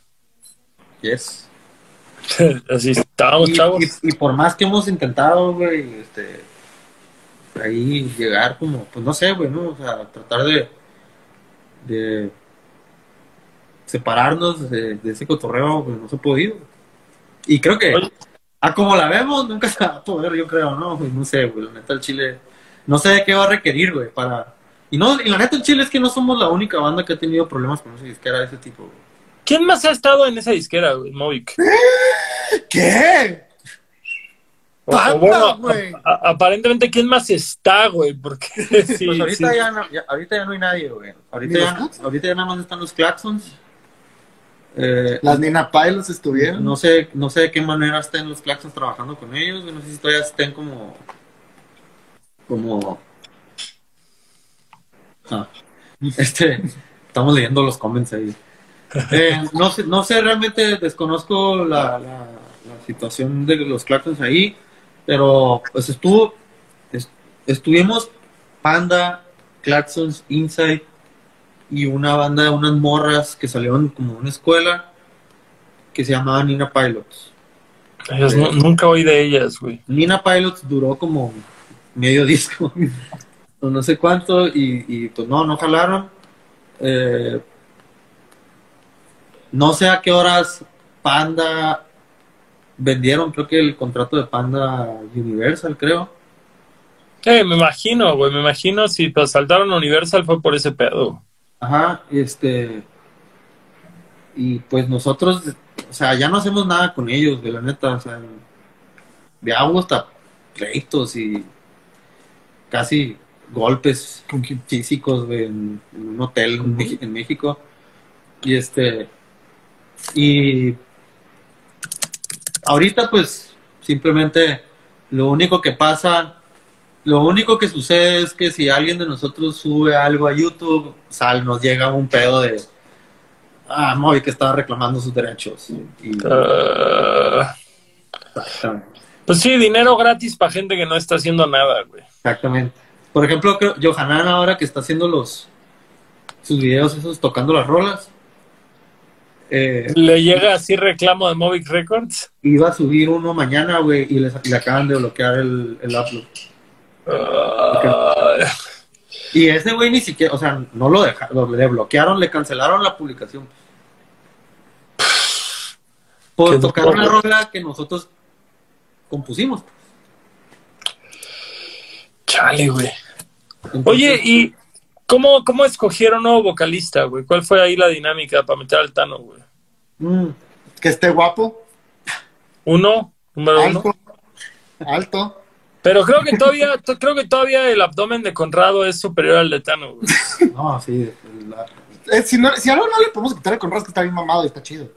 Yes. Así estábamos, Y, chavos. y- y por más que hemos intentado, güey, este, ahí llegar como, pues no sé, güey, ¿no? O sea, tratar de, de separarnos de, de ese cotorreo, pues no se ha podido. Y creo que, Oye. A como la vemos, nunca se va a poder, yo creo, ¿no? Güey, no sé, güey, la neta el Chile, no sé de qué va a requerir, güey, para... Y, no, y la neta el Chile es que no somos la única banda que ha tenido problemas con esa disquera de ese tipo, güey. ¿Quién más ha estado en esa disquera, güey, Movic? ¿Qué? O- o Banda, bueno, güey. a- a- aparentemente, ¿quién más está, güey? Porque sí, Pues ahorita, sí. Ya, no, ya- ahorita ya no hay nadie, güey. Ahorita ¿Ni ya, ahorita ya nada más están los Claxons. Eh, Las Nina Pilots estuvieron. no sé, no sé de qué manera estén los Claxons trabajando con ellos. No sé si todavía estén como. como. Ah, este. Estamos leyendo los comments ahí. Eh, no sé, no sé, realmente desconozco la, la, la situación de los Claxons ahí, pero pues estuvo, es- estuvimos Panda, Claxons, Inside y una banda de unas morras que salieron como de una escuela que se llamaba Nina Pilots. Ellos nunca oí de ellas, güey. Nina Pilots duró como medio disco, o no sé cuánto, y, y, pues no, no jalaron. Eh, no sé a qué horas Panda vendieron, creo que el contrato de Panda Universal, creo. Eh, me imagino, güey, me imagino si pues, saltaron a Universal fue por ese pedo. Ajá, este. Y pues nosotros, o sea, ya no hacemos nada con ellos, de la neta, o sea, de agua hasta pleitos y casi golpes físicos güey, en, en un hotel en México. Y este. Y. Ahorita, pues, simplemente lo único que pasa. Lo único que sucede es que si alguien de nosotros sube algo a YouTube, sal, nos llega un pedo de. Ah, Moby que estaba reclamando sus derechos. Y, Ah, pues sí, dinero gratis para gente que no está haciendo nada, güey. Exactamente. Por ejemplo, creo, Johanan ahora que está haciendo los sus videos esos tocando las rolas, eh, Le llega así reclamo de Movic Records. iba a subir uno mañana, güey, y, le acaban de bloquear el, el upload. Ah, Y ese güey ni siquiera, o sea, no lo dejaron, le bloquearon, le cancelaron la publicación. Por tocar una rola que nosotros compusimos. chale, güey. Entonces, Oye, ¿y cómo, cómo escogieron nuevo vocalista, güey? ¿Cuál fue ahí la dinámica para meter al Tano, güey? mm, Que esté guapo, Uno, número uno. alto. Pero creo que todavía, to- creo que todavía el abdomen de Conrado es superior al de Tano, güey. no, sí, la- Eh, si, no, si algo no le podemos quitar con Ras, que está bien mamado y está chido.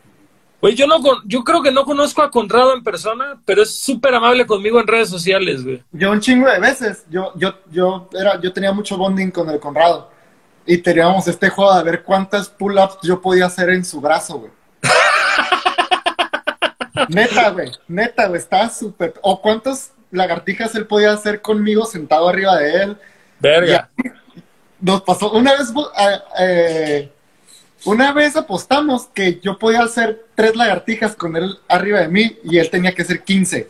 Güey, yo no yo creo que no conozco a Conrado en persona, pero es súper amable conmigo en redes sociales, güey. Yo un chingo de veces, yo, yo, yo, era, yo tenía mucho bonding con el Conrado. Y teníamos este juego de ver cuántas pull-ups yo podía hacer en su brazo, güey. neta, güey, neta, güey, estaba súper... O cuántas lagartijas él podía hacer conmigo sentado arriba de él. Verga. Nos pasó, una vez, eh, eh, una vez apostamos que yo podía hacer tres lagartijas con él arriba de mí y él tenía que hacer 15.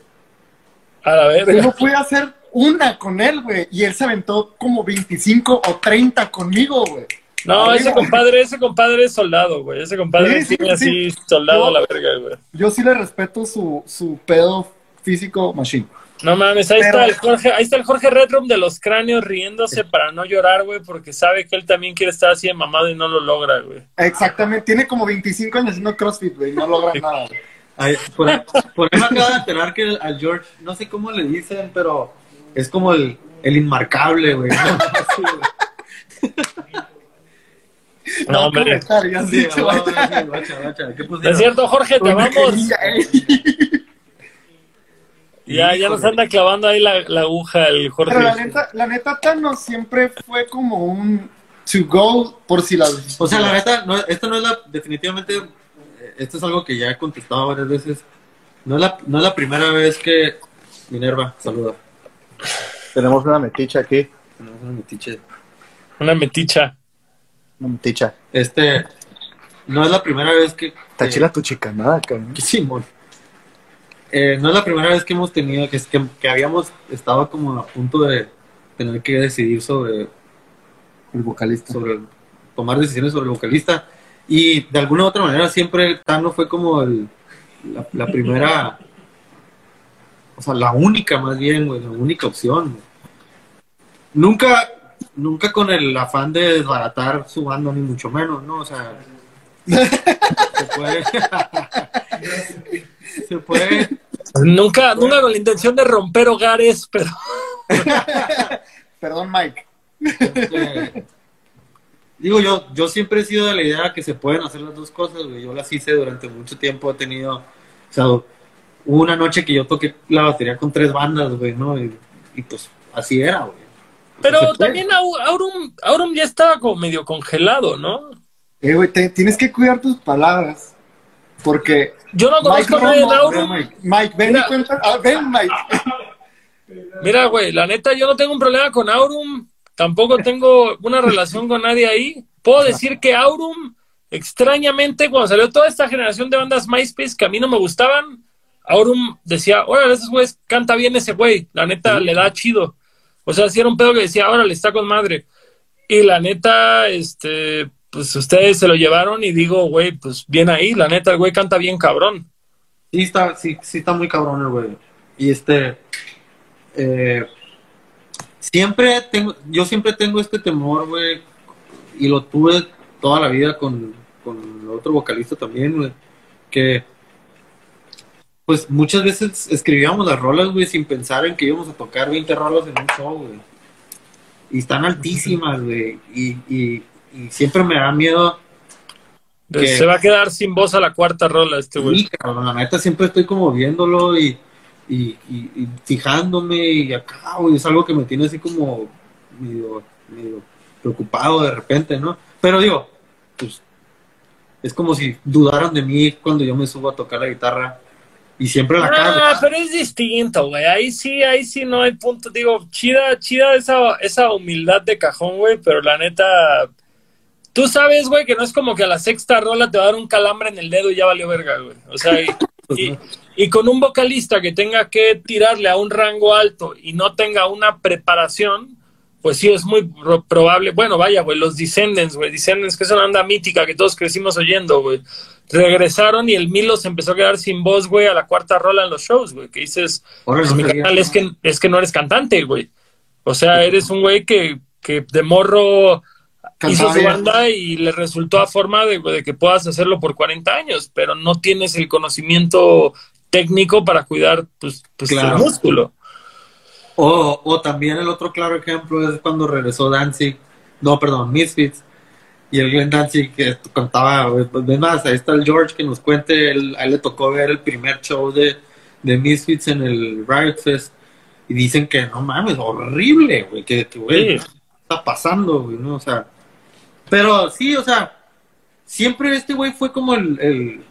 A la Yo verga. no pude hacer una con él, güey. Y él se aventó como 25 o 30 conmigo, güey. No, ese compadre, ese compadre es soldado, güey. Ese compadre Sí, sí, tiene sí. así soldado Yo- a la verga, güey. Yo sí le respeto su, su pedo físico machine. No mames, ahí Pero- está el Jorge, ahí está el Jorge Redrum de los cráneos riéndose para no llorar, güey, porque sabe que él también quiere estar así de mamado y no lo logra, güey. Exactamente. Tiene como 25 años haciendo CrossFit, güey. No logra nada. güey. Ay, por, por ahí me acabo de enterar que el- al George, no sé cómo le dicen, pero es como el, el inmarcable, güey. No, hombre. comentarios, Sí, dicho, guacha, güey. guacha, guacha, ¿qué Es cierto, Jorge, te vamos. eh. Ya, ya nos anda clavando ahí la, la aguja el Jorge. Pero la neta, la neta, Thanos siempre fue como un to go por si las. O sea, la neta, no, esto no es la, definitivamente, eh, esto es algo que ya he contestado varias veces. No es la, no es la primera vez que Minerva, saluda. Tenemos una meticha aquí. Tenemos una metiche. Una meticha. Una meticha. Este, no es la primera vez que... Está que- chila tu chicanada, cabrón. Simón. Eh, no es la primera vez que hemos tenido, que, que, que habíamos estado como a punto de tener que decidir sobre, El vocalista. sobre tomar decisiones sobre el vocalista. Y de alguna u otra manera siempre Tano fue como el, la, la primera, o sea, la única más bien, güey, la única opción. Nunca, nunca con el afán de desbaratar su banda, ni mucho menos, ¿no? O sea, se puede, se puede, Nunca, nunca con la intención de romper hogares, pero Perdón, Mike. Este, digo, yo, yo siempre he sido de la idea que se pueden hacer las dos cosas, güey. Yo las hice durante mucho tiempo. He tenido, o sea, hubo una noche que yo toqué la batería con tres bandas, güey, ¿no? Y, y pues así era, güey. Pero también Au- Aurum, Aurum ya estaba como medio congelado, ¿no? Eh, güey, te- tienes que cuidar tus palabras. Porque. Yo no conozco a nadie en no, Aurum. Mike. Mike, ven Mira. y cuenta. Ah, ven, Mike. Mira, güey, la neta, yo no tengo un problema con Aurum. Tampoco tengo una relación con nadie ahí. Puedo decir que Aurum, extrañamente, cuando salió toda esta generación de bandas MySpace que a mí no me gustaban, Aurum decía, órale, esos güeyes canta bien ese güey. La neta, le da chido. O sea, si era un pedo que decía, órale, está con madre. Y la neta, este, pues ustedes se lo llevaron y digo, güey, pues bien ahí. La neta, el güey canta bien cabrón. Sí está, sí, sí está muy cabrón el güey. Y este, eh, siempre tengo, yo siempre tengo este temor, güey, y lo tuve toda la vida con, con otro vocalista también, güey, que pues muchas veces escribíamos las rolas, güey, sin pensar en que íbamos a tocar 20 rolas en un show, güey. Y están altísimas, güey, y, y siempre me da miedo ¿Qué? Se va a quedar sin voz a la cuarta rola este güey. Sí, cabrón, la neta siempre estoy como viéndolo y, y, y- y fijándome y acá, güey, es algo que me tiene así como medio, medio preocupado de repente, ¿no? Pero digo, pues es como si dudaran de mí cuando yo me subo a tocar la guitarra y siempre la cago. Ah, pero es distinto, güey. Ahí sí, ahí sí no hay punto. Digo, chida, chida esa, esa humildad de cajón, güey, pero la neta. Tú sabes, güey, que no es como que a la sexta rola te va a dar un calambre en el dedo y ya valió verga, güey. O sea, y, y- y con un vocalista que tenga que tirarle a un rango alto y no tenga una preparación, pues sí es muy pro- probable. Bueno, vaya, güey, los Descendants, güey. Descendants, que es una banda mítica que todos crecimos oyendo, güey. Regresaron y el Milo se empezó a quedar sin voz, güey, a la cuarta rola en los shows, güey. Que dices, pues mi canal es que, es que no eres cantante, güey. O sea, eres un güey que, que de morro hizo su banda y le resultó a forma de, de que puedas hacerlo por 40 años, pero no tienes el conocimiento técnico para cuidar pues, pues Claro. el músculo. O, o también el otro claro ejemplo es cuando regresó Danzig, no, perdón, Misfits, y el Glenn Danzig que contaba, güey, pues más, ahí está el George que nos cuente, él, a él le tocó ver el primer show de, de Misfits en el Riot Fest, y dicen que no mames, horrible, güey, que, que, güey, Sí. ¿qué está pasando, güey, ¿no? O sea, pero sí, o sea, siempre este güey fue como el, el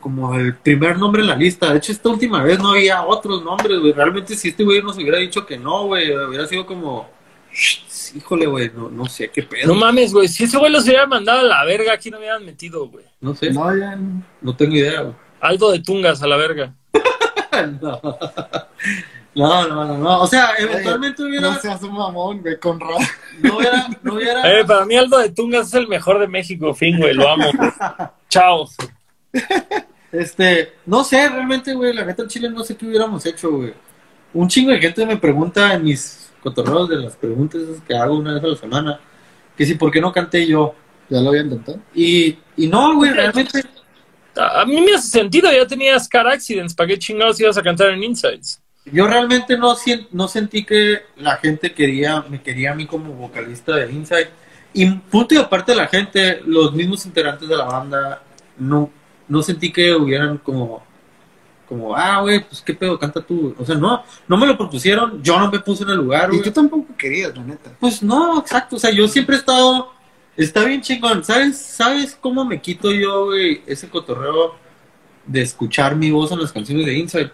como el primer nombre en la lista. De hecho, esta última vez no había otros nombres, güey. Realmente, si este güey nos hubiera dicho que no, güey, hubiera sido como, híjole, güey, no, no sé qué pedo. No mames, güey. Si ese güey los hubiera mandado a la verga, aquí no hubieran metido, güey. No sé, no, No, ya. no. tengo idea, güey. Aldo de Tungas a la verga. no. No, no, no, no. O sea, eventualmente hubiera, No seas un mamón, güey, con ra- no hubiera, no hubiera. Eh, para mí Aldo de Tungas es el mejor de México, fin, güey. Lo amo. güey. Chao. Este, no sé, realmente, güey, la neta en Chile no sé qué hubiéramos hecho, güey. Un chingo de gente me pregunta en mis cotorreos de las preguntas esas que hago una vez a la semana, que si por qué no canté yo. Ya lo había intentado. Y, y no, güey, realmente, A a mí me hace sentido, ya tenías Car Accidents. ¿Para qué chingados ibas a cantar en Insights? Yo realmente no, no sentí que la gente quería, me quería a mí como vocalista de Inside. Y punto y aparte de la gente, los mismos integrantes de la banda, no, no sentí que hubieran como, como, ah, güey, pues qué pedo, canta tú. O sea, no, no me lo propusieron, yo no me puse en el lugar, Y tú tampoco querías, la neta. Pues no, exacto. O sea, yo siempre he estado. Está bien chingón. ¿Sabes, ¿Sabes cómo me quito yo, güey, ese cotorreo de escuchar mi voz en las canciones de Inside?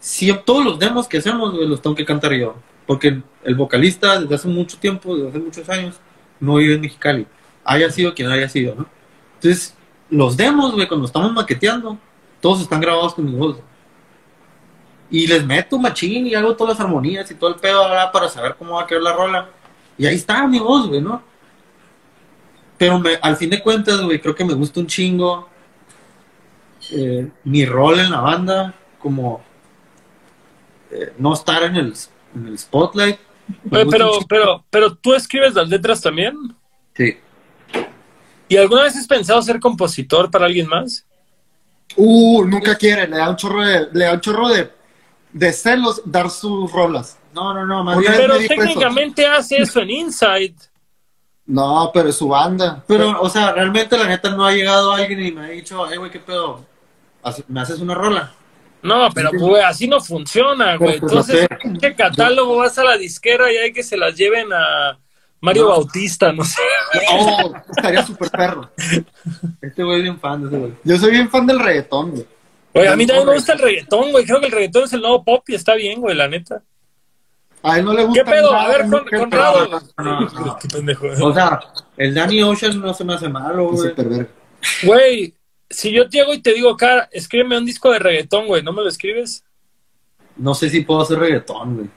Si todos los demos que hacemos, los tengo que cantar yo. Porque el, vocalista desde hace mucho tiempo, desde hace muchos años, no vive en Mexicali. Haya sido quien haya sido, ¿no? Entonces, los demos, güey, cuando estamos maqueteando, todos están grabados con mi voz. Y les meto machín y hago todas las armonías y todo el pedo para saber cómo va a quedar la rola. Y ahí está mi voz, güey, ¿no? Pero me, al fin de cuentas, güey, creo que me gusta un chingo eh, mi rol en la banda, como eh, no estar en el, en el spotlight. Gusta pero, chingo. pero, pero tú escribes las letras también. Sí. ¿Y alguna vez has pensado ser compositor para alguien más? Uh, nunca quiere, le da un chorro de, le da un chorro de, de celos dar sus rolas. No, no, no, más bien- Pero eso. técnicamente hace eso en Inside. No, pero es su banda. Pero, o sea, realmente la neta no ha llegado alguien y me ha dicho, eh, güey, ¿qué pedo? ¿Me haces una rola? No, pero güey, así no funciona, güey. Pues, Entonces. ¿qué catálogo vas a la disquera y hay que se las lleven a Mario No. Bautista? No sé. Oh, estaría súper perro. Este güey es bien fan de ese güey. Yo soy bien fan del reggaetón, güey. Oye, a mí también me gusta el reggaetón, güey. Creo que el reggaetón es el nuevo pop y está bien, güey, la neta. A él no le gusta. ¿Qué pedo? A ver, con, Conrado. No, no, no. Qué pendejo. O sea, el Danny Ocean no se me hace malo, güey. Güey, si yo llego y te digo, cara, escríbeme un disco de reggaetón, güey, ¿no me lo escribes? No sé si puedo hacer reggaetón, güey.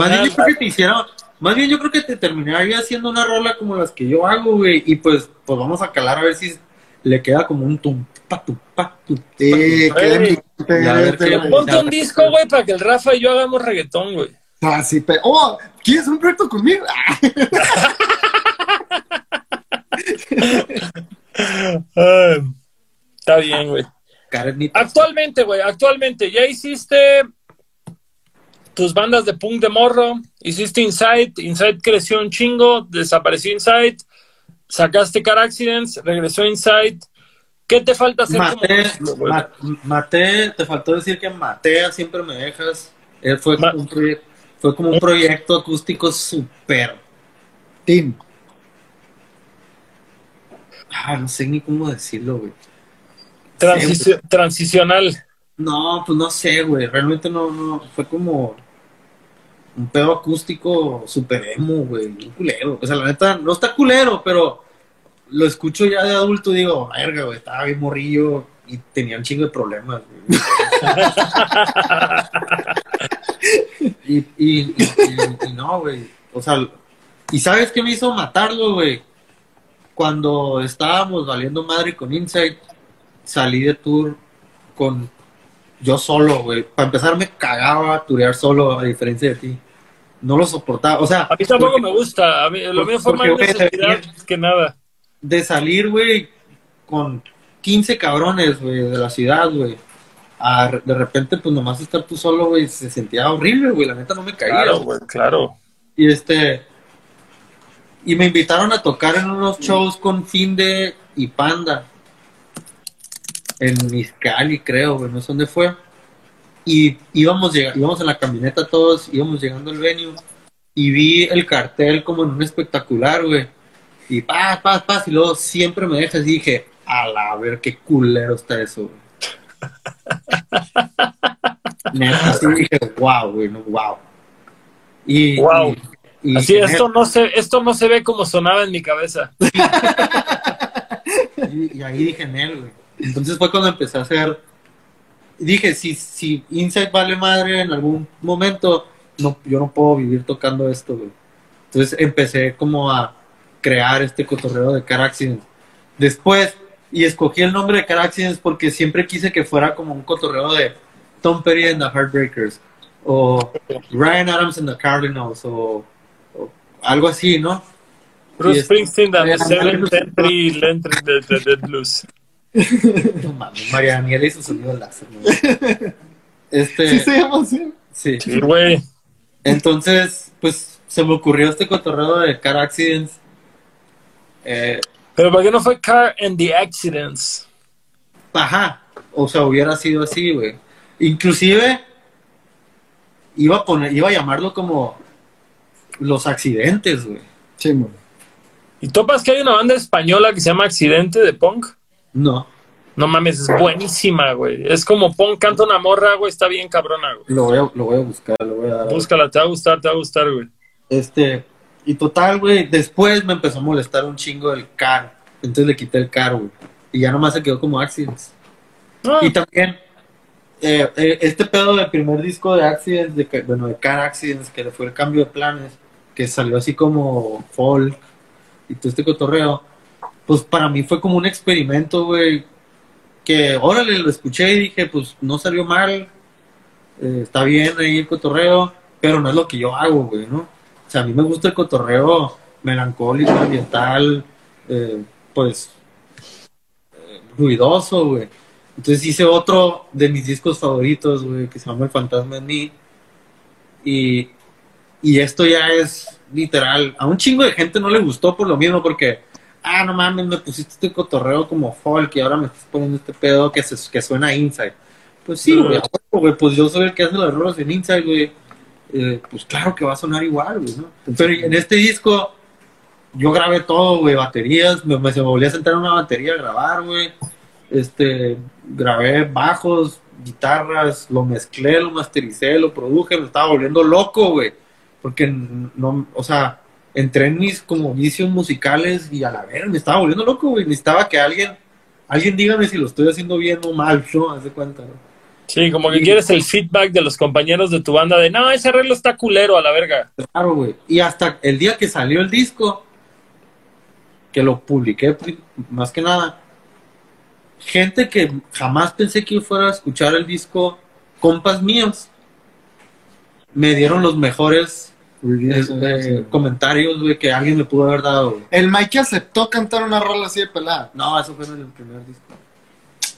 Más bien yo creo que te hiciera, más bien yo creo que te terminaría haciendo una rola como las que yo hago, güey. Y pues, pues vamos a calar a ver si le queda como un tum, pa, tum, pa, tum, pa, Sí, Ey. que le- Ya, a ver, te- qué- Ponte un disco, güey, para que el Rafa y yo hagamos reggaetón, güey. Ah, sí, pe- Oh, ¿quieres un proyecto conmigo? Ah, Ah, está bien, güey. Actualmente, güey, actualmente, ya hiciste tus bandas de punk de morro, hiciste Inside, Inside creció un chingo, desapareció Inside, sacaste Car Accidents, regresó Inside. ¿Qué te falta hacer como Maté, güey? ma- maté, te faltó decir que Matea siempre me dejas. Él fue, Ma- como un fue como un proyecto acústico súper. Tim. Ah, no sé ni cómo decirlo, güey. Transici- transicional. No, pues no sé, güey. Realmente no, no. Fue como un pedo acústico súper emo, güey. Un culero. O sea, la neta, no está culero, pero lo escucho ya de adulto y digo, verga, güey, estaba bien morrillo y tenía un chingo de problemas, güey. y, y- y no, güey. O sea, ¿y sabes qué me hizo matarlo, güey? Cuando estábamos valiendo madre con Insight, salí de tour con yo solo, güey. Para empezar, me cagaba turear solo, a diferencia de ti. No lo soportaba. O sea, A mí tampoco porque- me gusta. A mí, lo Porque- mío fue más necesidad que nada. de salir, güey, con 15 cabrones, güey, de la ciudad, güey. A de repente, pues nomás estar tú solo, güey, se sentía horrible, güey. La neta no me caía. Claro, güey, claro. Y este. Y me invitaron a tocar en unos shows con Finde y Panda. En Mizcali, creo, güey, no sé dónde fue. Y íbamos, íbamos en la camioneta todos, íbamos llegando al venue. Y vi el cartel como en un espectacular, güey. Y paz, paz, paz. Y luego siempre me dejas y dije, a la ver qué culero está eso, güey. Neta, dije, wow, güey, no, wow. Y, Wow. y- y- Así, esto no, se, esto no se ve como sonaba en mi cabeza. Y, y ahí dije en él, güey. Entonces fue cuando empecé a hacer. Dije, si, si Insight vale madre en algún momento, no, yo no puedo vivir tocando esto, güey. Entonces empecé como a crear este cotorreo de Car Accidents. Después, y escogí el nombre de Car Accidents porque siempre quise que fuera como un cotorreo de Tom Petty and the Heartbreakers, o Ryan Adams and the Cardinals, o, o algo así, ¿no? Bruce Springsteen and the Seventh Blues. No mames, María Daniela y su sonido láser, ¿no? Este, Sí, se llama así. sí. Sí, güey. Entonces, pues se me ocurrió este cotorreo de Car Accidents. Eh, Pero ¿por qué no fue Car and the Accidents? ajá, o sea, hubiera sido así, güey. Inclusive iba a poner, iba a llamarlo como los accidentes, güey. Sí, güey. ¿Y topas que hay una banda española que se llama Accidente de Punk? No, No mames, es buenísima, güey. Es como pon, canta una morra, güey, está bien cabrona, güey. Lo voy a, lo voy a buscar, lo voy a dar. Búscala, te va a gustar, te va a gustar, güey. Este, y total, güey, después me empezó a molestar un chingo el car. Entonces le quité el car, güey. Y ya nomás se quedó como Accidents. No, Y también, eh, eh, este pedo del primer disco de Accidents, de, bueno, de Car Accidents, que le fue el cambio de planes, que salió así como folk y todo este cotorreo, pues para mí fue como un experimento, güey, que órale, lo escuché y dije, pues no salió mal, eh, está bien ahí el cotorreo, pero no es lo que yo hago, güey, ¿no? O sea, a mí me gusta el cotorreo melancólico, ambiental, eh, pues eh, ruidoso, güey. Entonces hice otro de mis discos favoritos, güey, que se llama El Fantasma en mí. Y, y esto ya es literal. A un chingo de gente no le gustó por lo mismo, porque, ah, no mames, me pusiste este cotorreo como folk y ahora me estás poniendo este pedo que, se, que suena Inside. Pues sí, güey, güey, pues yo soy el que hace los errores en Inside, güey. Eh, pues claro que va a sonar igual, güey, ¿no? Pero en este disco yo grabé todo, güey, baterías, me, me se me volví a sentar en una batería a grabar, güey. Este, grabé bajos, guitarras, lo mezclé, lo mastericé, lo produje, me estaba volviendo loco, güey. Porque no, o sea, entré en mis como vicios musicales y a la verga me estaba volviendo loco, güey. Necesitaba que alguien, alguien dígame si lo estoy haciendo bien o mal, ¿no? Haz de cuenta, ¿no? sí, como que quieres el feedback de los compañeros de tu banda de, no, ese arreglo está culero a la verga. Claro, güey. Y hasta el día que salió el disco, que lo publiqué más que nada, gente que jamás pensé que fuera a escuchar el disco, compas míos, me dieron los mejores eh, comentarios, güey, que alguien me pudo haber dado. güey. El Mike aceptó cantar una rola así de pelada. No, eso fue en el primer disco.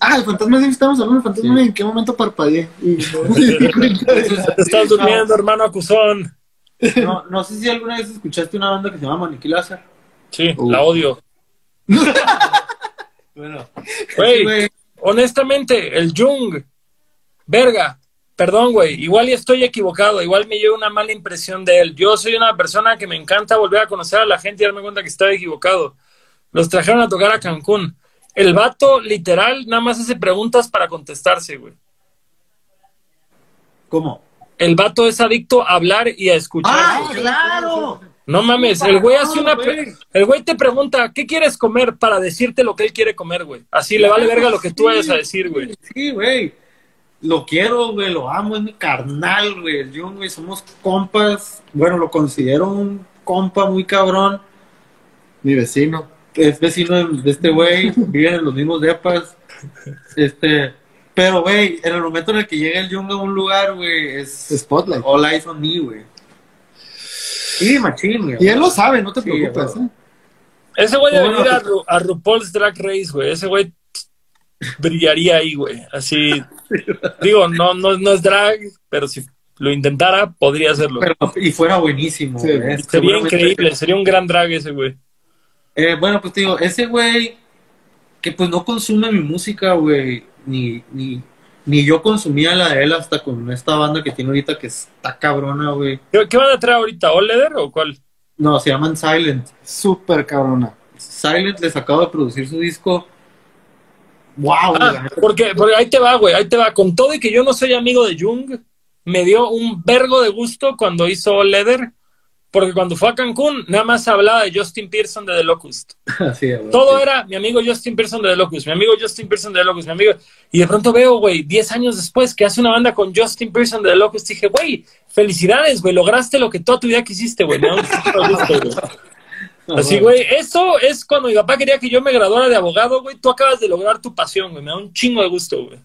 Ah, el fantasma, sí, estamos hablando del fantasma. Sí. ¿En qué momento parpadeé? Y Te estás durmiendo, hermano acusón. No, no sé si alguna vez escuchaste una banda que se llama Maniquí Láser. Sí, Uh. la odio. Bueno, Güey, güey, honestamente, el Jung, verga, perdón, güey, igual y estoy equivocado, igual me llevo una mala impresión de él. Yo soy una persona que me encanta volver a conocer a la gente y darme cuenta que estaba equivocado. Los trajeron a tocar a Cancún. El vato, literal, nada más hace preguntas para contestarse, güey. ¿cómo? El vato es adicto a hablar y a escuchar. ¡Ah, güey. claro! No mames, el güey hace una. El güey te pregunta, ¿qué quieres comer? Para decirte lo que él quiere comer, güey. Así le vale verga lo que tú vayas a decir, güey. Sí, güey. Lo quiero, güey, lo amo, es mi carnal, güey. El Jun, güey, somos compas. Bueno, lo considero un compa muy cabrón. Mi vecino. Es vecino de, de este güey, viven en los mismos depas. Este, pero, güey, en el momento en el que llega el Jung a un lugar, güey, es Spotlight. all eyes on me, güey. Sí, machín, güey. Y él lo sabe, no te Sí, preocupes. ¿eh? Ese güey debe Bueno, venir a, Ru- a RuPaul's Drag Race, güey. Ese güey brillaría ahí, güey. Así. Digo, no, no, no es drag, pero si lo intentara, podría hacerlo. Pero, y fuera buenísimo, Sí, güey. Sería increíble, sería un gran drag ese güey. Eh, bueno, pues te digo, ese güey que pues no consume mi música, güey, ni, ni, ni yo consumía la de él hasta con esta banda que tiene ahorita que está cabrona, güey. ¿Qué, qué van a traer ahorita? ¿All Leather o cuál? No, se llaman Silent. Súper cabrona. Silent les acabo de producir su disco. ¡Wow! Ah, porque, porque ahí te va, güey, ahí te va. Con todo y que yo no soy amigo de Jung, me dio un vergo de gusto cuando hizo Leather, porque cuando fue a Cancún, nada más hablaba de Justin Pearson de The Locust. Así. Todo era mi amigo Justin Pearson de The Locust, mi amigo Justin Pearson de The Locust, mi amigo. Y de pronto veo, güey, 10 años después que hace una banda con Justin Pearson de The Locust, dije, güey, felicidades, güey, lograste lo que toda tu vida quisiste, güey. Así, güey, eso es cuando mi papá quería que yo me graduara de abogado, güey. Tú acabas de lograr tu pasión, güey. Me da un chingo de gusto, güey.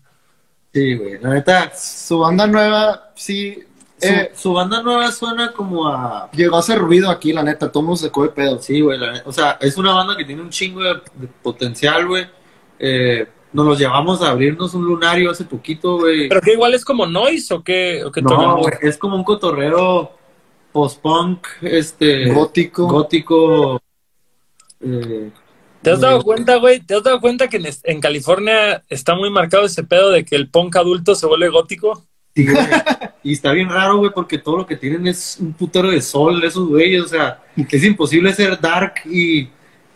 Sí, güey. La neta, Su banda nueva, sí. su, eh, su banda nueva suena como a... llegó a hacer ruido aquí, la neta. Todo mundo se coge pedo. Sí, güey. O sea, es una banda que tiene un chingo de, de potencial, güey. Eh, nos los llevamos a abrirnos un lunario hace poquito, güey. Pero que igual es como noise o qué, o qué No, güey, es como un cotorreo post-punk, este... Gótico. Gótico. eh, ¿Te has dado eh, cuenta, güey? ¿Te has dado cuenta que en, California está muy marcado ese pedo de que el punk adulto se vuelve gótico? sí, güey. y está bien raro, güey, porque todo lo que tienen es un putero de sol, esos güeyes, o sea, es imposible ser dark y,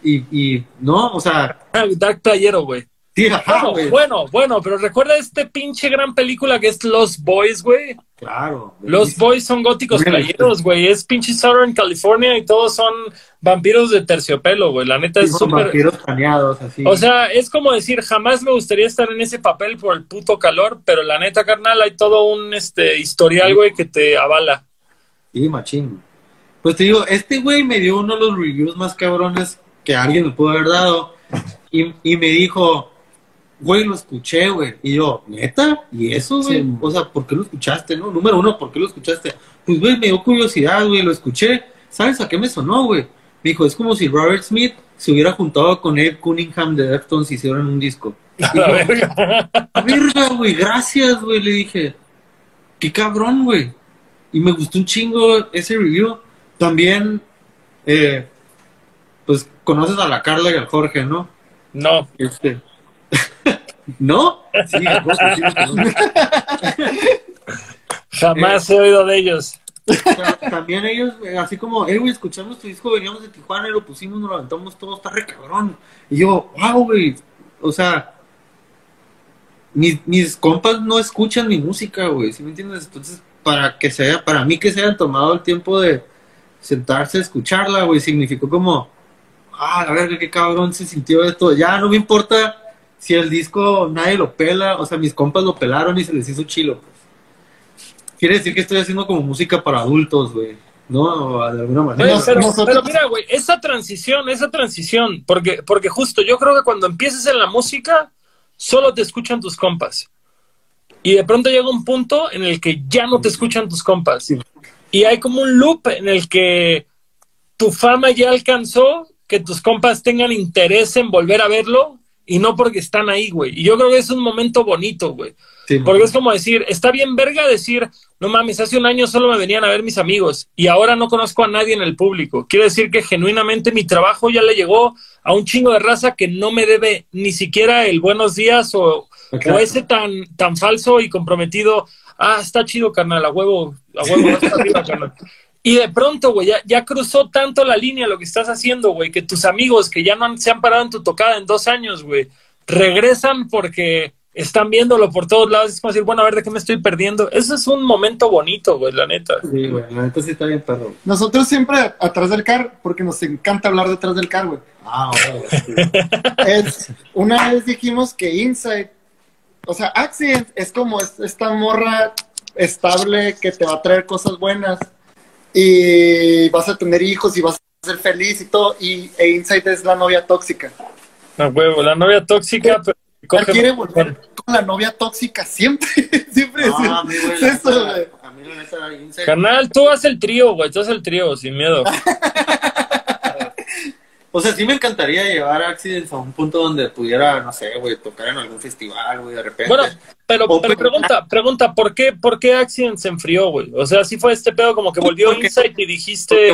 y, y no, o sea, Ah, Dark Playero, güey. Ajá, Bueno, güey. bueno, bueno, pero recuerda este pinche gran película que es Los Boys, güey. Claro. Los Boys son góticos playeros, güey. Es pinche Southern California y todos son vampiros de terciopelo, güey. La neta es súper... vampiros planeados, así. O sea, es como decir, jamás me gustaría estar en ese papel por el puto calor, pero la neta, carnal, hay todo un este historial, güey, que te avala. Sí, machín. Pues te digo, este güey me dio uno de los reviews más cabrones que alguien me pudo haber dado. Y, y me dijo, güey, lo escuché, güey. Y yo, ¿neta? ¿Y eso, güey? Sí. O sea, ¿por qué lo escuchaste, no? Número uno, ¿por qué lo escuchaste? Pues, güey, me dio curiosidad, güey, lo escuché. ¿Sabes a qué me sonó, güey? Me dijo, es como si Robert Smith se hubiera juntado con Ed Cunningham de Deftones y hicieran un disco. A la verga. Verga, güey, gracias, güey, le dije. Qué cabrón, güey. Y me gustó un chingo ese review. También, eh, pues, conoces a la Carla y al Jorge, ¿no? No, Este. ¿No? Sí, jamás he oído de ellos. Ta- También ellos, eh, así como, eh, güey, escuchamos tu disco, veníamos de Tijuana y lo pusimos, nos lo aventamos todo, está re cabrón. Y yo, wow, güey. O sea, mis, mis compas no escuchan mi música, güey, ¿sí me entiendes? Entonces, para que sea, para mí que se hayan tomado el tiempo de sentarse a escucharla, güey, significó como, ah, a ver, qué cabrón se sintió esto. Ya no me importa si el disco nadie lo pela, o sea, mis compas lo pelaron y se les hizo chilo, pues. Quiere decir que estoy haciendo como música para adultos, güey, ¿no? De alguna manera. Oye, pero, nosotros- pero mira, güey, esa transición, esa transición, porque, porque justo yo creo que cuando empieces en la música, solo te escuchan tus compas. Y de pronto llega un punto en el que ya no te escuchan tus compas. Y hay como un loop en el que tu fama ya alcanzó, que tus compas tengan interés en volver a verlo y no porque están ahí, güey. Y yo creo que es un momento bonito, güey. Sí, Porque es como decir, está bien verga decir, no mames, hace un año solo me venían a ver mis amigos y ahora no conozco a nadie en el público. Quiere decir que genuinamente mi trabajo ya le llegó a un chingo de raza que no me debe ni siquiera el buenos días o, ese tan, tan falso y comprometido, ah, está chido, carnal, a huevo, a huevo, para arriba, carnal. Y de pronto, güey, ya, ya cruzó tanto la línea lo que estás haciendo, güey, que tus amigos que ya no han- se han parado en tu tocada en dos años, güey, regresan porque están viéndolo por todos lados. Es como decir, bueno, a ver de qué me estoy perdiendo. Eso es un momento bonito, güey, la neta. Sí, güey, la neta sí está bien perro. Nosotros siempre atrás del car, porque nos encanta hablar detrás del car, güey. Ah, güey. sí. Es, una vez dijimos que Inside, o sea, Accident es como es- esta morra estable que te va a traer cosas buenas y vas a tener hijos y vas a ser feliz y todo. Y e Inside es la novia tóxica. A huevo, la novia tóxica, pero coge- quiere volver con la novia tóxica siempre. siempre es, No, es la eso, güey. A mí, la neta, Inside- Carnal, tú haz el trío, güey, tú haz el trío, sin miedo. O sea, sí me encantaría llevar a Accidents a un punto donde pudiera, no sé, güey, tocar en algún festival, güey, de repente. Bueno, pero, O- pero pregunta, pregunta, ¿por qué, ¿por qué Accident se enfrió, güey? O sea, sí fue este pedo como que volvió Porque- Insight y dijiste,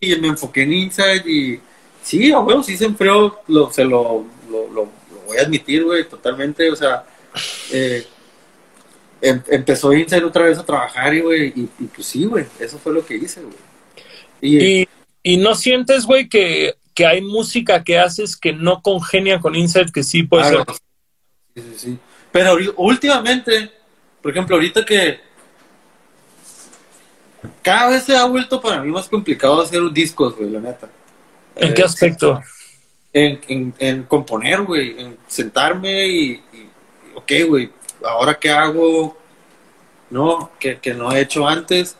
y me enfoqué en Inside y sí, a huevo, sí se enfrió, lo, se lo, lo, lo- lo voy a admitir, güey, totalmente, o sea, eh, em- empezó Inside otra vez a trabajar y, güey, y, y pues sí, güey, eso fue lo que hice, güey. Y, y, y no sientes, güey, que, que hay música que haces que no congenia con Insight, que sí puede Claro. ser. Sí, sí, sí. Pero últimamente, por ejemplo, ahorita que cada vez se ha vuelto para mí más complicado hacer discos, güey, la neta. ¿En Eh, qué aspecto? En, en, en componer, güey, en sentarme y, y, ok, güey, ahora qué hago, ¿no? Que, que no he hecho antes.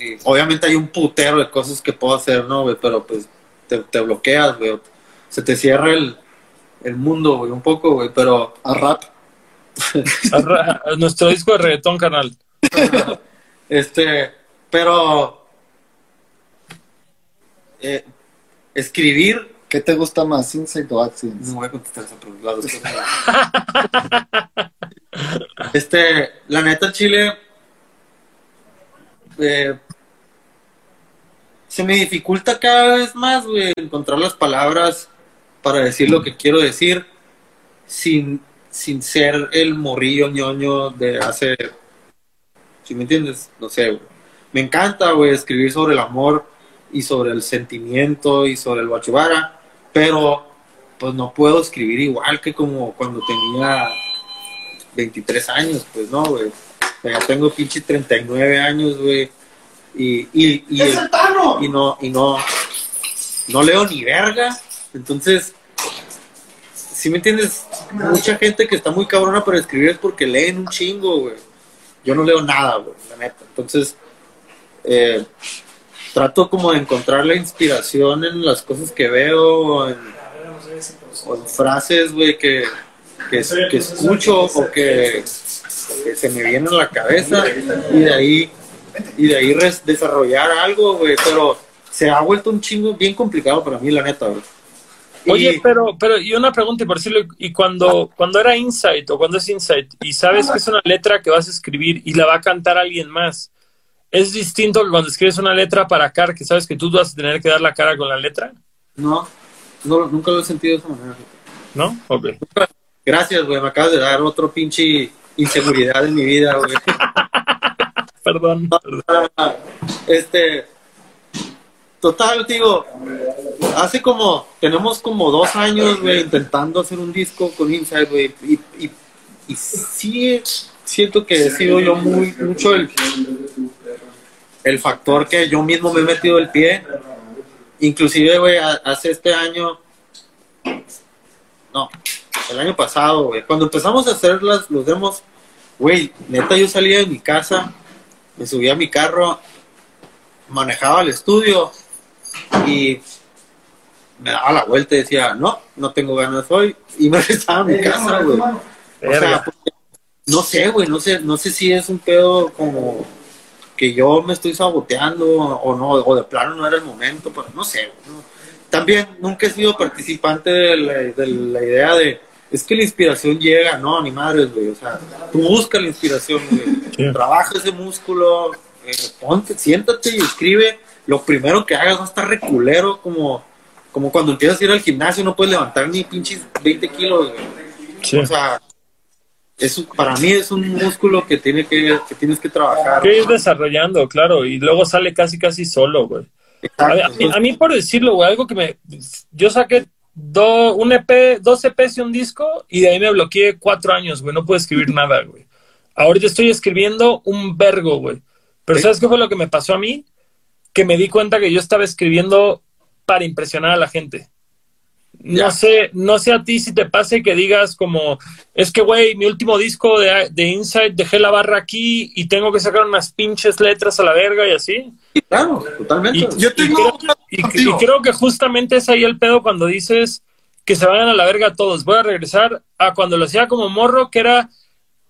Y obviamente hay un putero de cosas que puedo hacer, ¿no, güey? Pero pues te, te bloqueas, güey. Se te cierra el, el mundo, güey, un poco, güey, pero... A rap. Nuestro disco de reggaetón, canal. Este, pero eh, escribir, ¿Qué te gusta más, Inside o Accident? no voy a contestar esa pregunta. este, la neta, Chile, eh, se me dificulta cada vez más, güey, encontrar las palabras para decir lo que quiero decir sin, sin ser el morrillo ñoño de hace ¿Sí me entiendes? No sé, güey. Me encanta, güey, escribir sobre el amor y sobre el sentimiento y sobre el bachubara, pero pues no puedo escribir igual que como cuando tenía 23 años, pues no, güey. Ya tengo pinche 39 años, güey. Y, y, y, ¡Es el Tano! y no, y no, no leo ni verga. Entonces, si me entiendes, mucha gente que está muy cabrona para escribir es porque leen un chingo, güey. Yo no leo nada, güey, la neta. Entonces, eh, trato como de encontrar la inspiración en las cosas que veo, en, o en frases, güey, que, que, que escucho o que, que se me vienen a la cabeza y de ahí y de ahí desarrollar algo, güey, pero se ha vuelto un chingo bien complicado para mí, la neta, güey. Y- Oye, pero, pero, y una pregunta, por decirlo, y cuando, cuando era Insight o cuando es Insight, y sabes que es una letra que vas a escribir y la va a cantar alguien más, ¿es distinto cuando escribes una letra para Car, que sabes que tú vas a tener que dar la cara con la letra? no, no, nunca lo he sentido de esa manera. ¿No? Ok. Gracias, güey, me acabas de dar otro pinche inseguridad en mi vida, güey. Perdón. Este, total, digo, hace como, tenemos como dos años, güey, intentando hacer un disco con Inside, güey, y, y, y sí siento que he sido yo muy, mucho el, el factor que yo mismo me he metido el pie, inclusive, güey, hace este año, no, el año pasado, güey, cuando empezamos a hacer las, los demos, güey, neta yo salía de mi casa, me subía a mi carro, manejaba el estudio y me daba la vuelta y decía, no, no tengo ganas hoy, y me regresaba a mi casa, güey. O sea, porque- no sé, güey, no sé, no sé si es un pedo como que yo me estoy saboteando o no, o de plano no era el momento, pero no sé, no. También nunca he sido participante de la, de la idea de, es que la inspiración llega, no, ni madres, güey, o sea, tú busca la inspiración, güey, Sí. trabaja ese músculo, eh, ponte, siéntate y escribe, lo primero que hagas va a estar reculero como, como cuando empiezas a ir al gimnasio no puedes levantar ni pinches 20 kilos. Sí. O sea, para mí es un músculo que, tiene que, que tienes que trabajar. Que ir desarrollando, claro, y luego sale casi, casi solo, güey. A, a mí, a mí, por decirlo, güey, algo que me... Yo saqué do- un EP, dos EPs y un disco y de ahí me bloqueé cuatro años, güey. No puedo escribir nada, güey. Ahorita estoy escribiendo un vergo, güey. Pero Sí. ¿sabes qué fue lo que me pasó a mí? Que me di cuenta que yo estaba escribiendo para impresionar a la gente. No sé, no sé a ti si te pase que digas como, es que, güey, mi último disco de, de Inside dejé la barra aquí y tengo que sacar unas pinches letras a la verga y así. Sí, claro, totalmente. Y, Yo tengo y creo, y creo que justamente es ahí el pedo cuando dices que se vayan a la verga todos. Voy a regresar a cuando lo hacía como morro, que era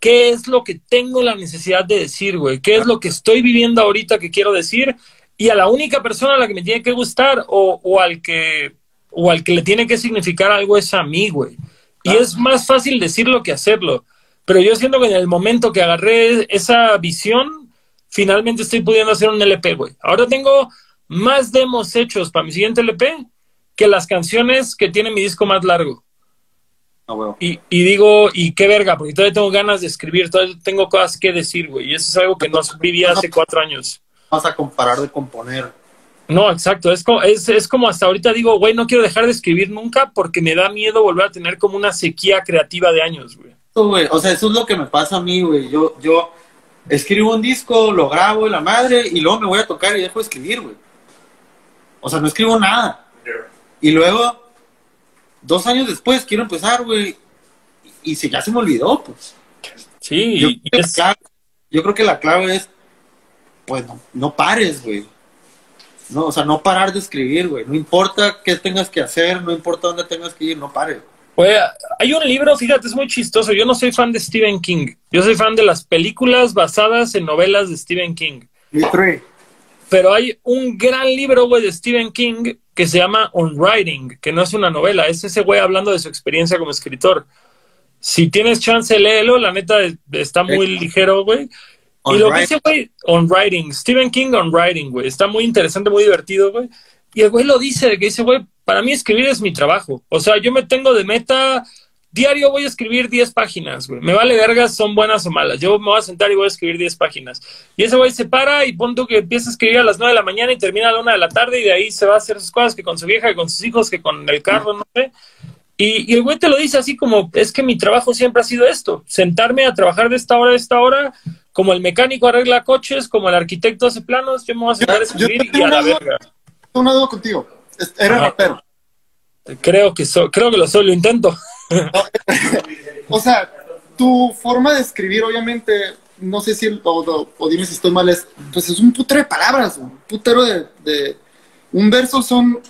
qué es lo que tengo la necesidad de decir, güey, qué es lo que estoy viviendo ahorita que quiero decir y a la única persona a la que me tiene que gustar o, o al que o al que le tiene que significar algo es a mí, güey. Y es más fácil decirlo que hacerlo. Pero yo siento que en el momento que agarré esa visión, finalmente estoy pudiendo hacer un LP, güey. Ahora tengo más demos hechos para mi siguiente LP que las canciones que tiene mi disco más largo. Ah, huevo. Y, y digo, y qué verga, porque todavía tengo ganas de escribir, todavía tengo cosas que decir, güey. Y eso es algo que no vivía hace cuatro años. Vas a comparar de componer. No, exacto. Es como, es, es como hasta ahorita digo, güey, no quiero dejar de escribir nunca porque me da miedo volver a tener como una sequía creativa de años, güey, O sea, eso es lo que me pasa a mí, güey. Yo, yo escribo un disco, lo grabo la madre y luego me voy a tocar y dejo de escribir, güey. O sea, no escribo nada. Y luego, dos años después, quiero empezar, güey. Y se, ya se me olvidó, pues. Sí, Yo, y creo que la clave, yo creo que la clave es, pues, no, no pares, güey. No, o sea, no parar de escribir, güey. No importa qué tengas que hacer, no importa dónde tengas que ir, no pares. güey, hay un libro, fíjate, es muy chistoso. Yo no soy fan de Stephen King. Yo soy fan de las películas basadas en novelas de Stephen King. Pero hay un gran libro, güey, de Stephen King que se llama On Writing, que no es una novela, es ese güey hablando de su experiencia como escritor. Si tienes chance, léelo, la neta está muy ligero, güey. On y lo que dice, güey, On Writing, Stephen King On Writing, güey, está muy interesante, muy divertido, güey. Y el güey lo dice, que dice, güey, para mí escribir es mi trabajo. O sea, yo me tengo de meta, diario voy a escribir 10 páginas, güey. Me vale vergas, son buenas o malas. Yo me voy a sentar y voy a escribir 10 páginas. Y ese güey se para y pon tú que empieza a escribir a las 9 de la mañana y termina a la 1 de la tarde y de ahí se va a hacer sus cosas, que con su vieja, que con sus hijos, que con el carro, no sé. Y, y el güey te lo dice así como, es que mi trabajo siempre ha sido esto, sentarme a trabajar de esta hora a esta hora, como el mecánico arregla coches, como el arquitecto hace planos, yo me voy a sentar a escribir tengo y a la duda. verga. Una duda contigo. Es- Eres Ajá. rapero. Creo que, so- creo que lo soy, lo intento. O sea, tu forma de escribir, obviamente, no sé si, el- o, o- o dime si estoy mal, es, pues es un putero de palabras, un putero de, de- un verso son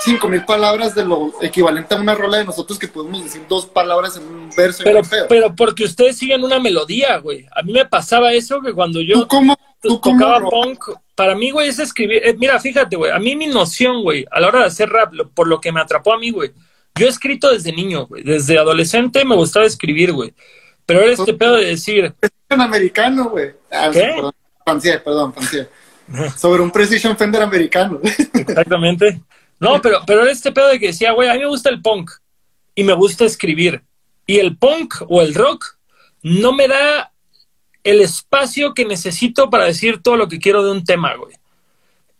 cinco mil palabras de lo equivalente a una rola de nosotros que podemos decir dos palabras en un verso. Pero, pero porque ustedes siguen una melodía, güey. A mí me pasaba eso que cuando yo ¿Tú cómo, tú tocaba punk, para mí, güey, es escribir. eh, mira, fíjate, güey, a mí mi noción, güey, a la hora de hacer rap, lo- por lo que me atrapó a mí, güey, yo he escrito desde niño, güey. Desde adolescente me gustaba escribir, güey. Pero era este pedo de decir, un americano, güey? Ah, ¿Qué? Perdón, perdón. Sobre un Precision Fender americano. Exactamente. No, pero, pero era este pedo de que decía, güey, a mí me gusta el punk y me gusta escribir. Y el punk o el rock no me da el espacio que necesito para decir todo lo que quiero de un tema, güey.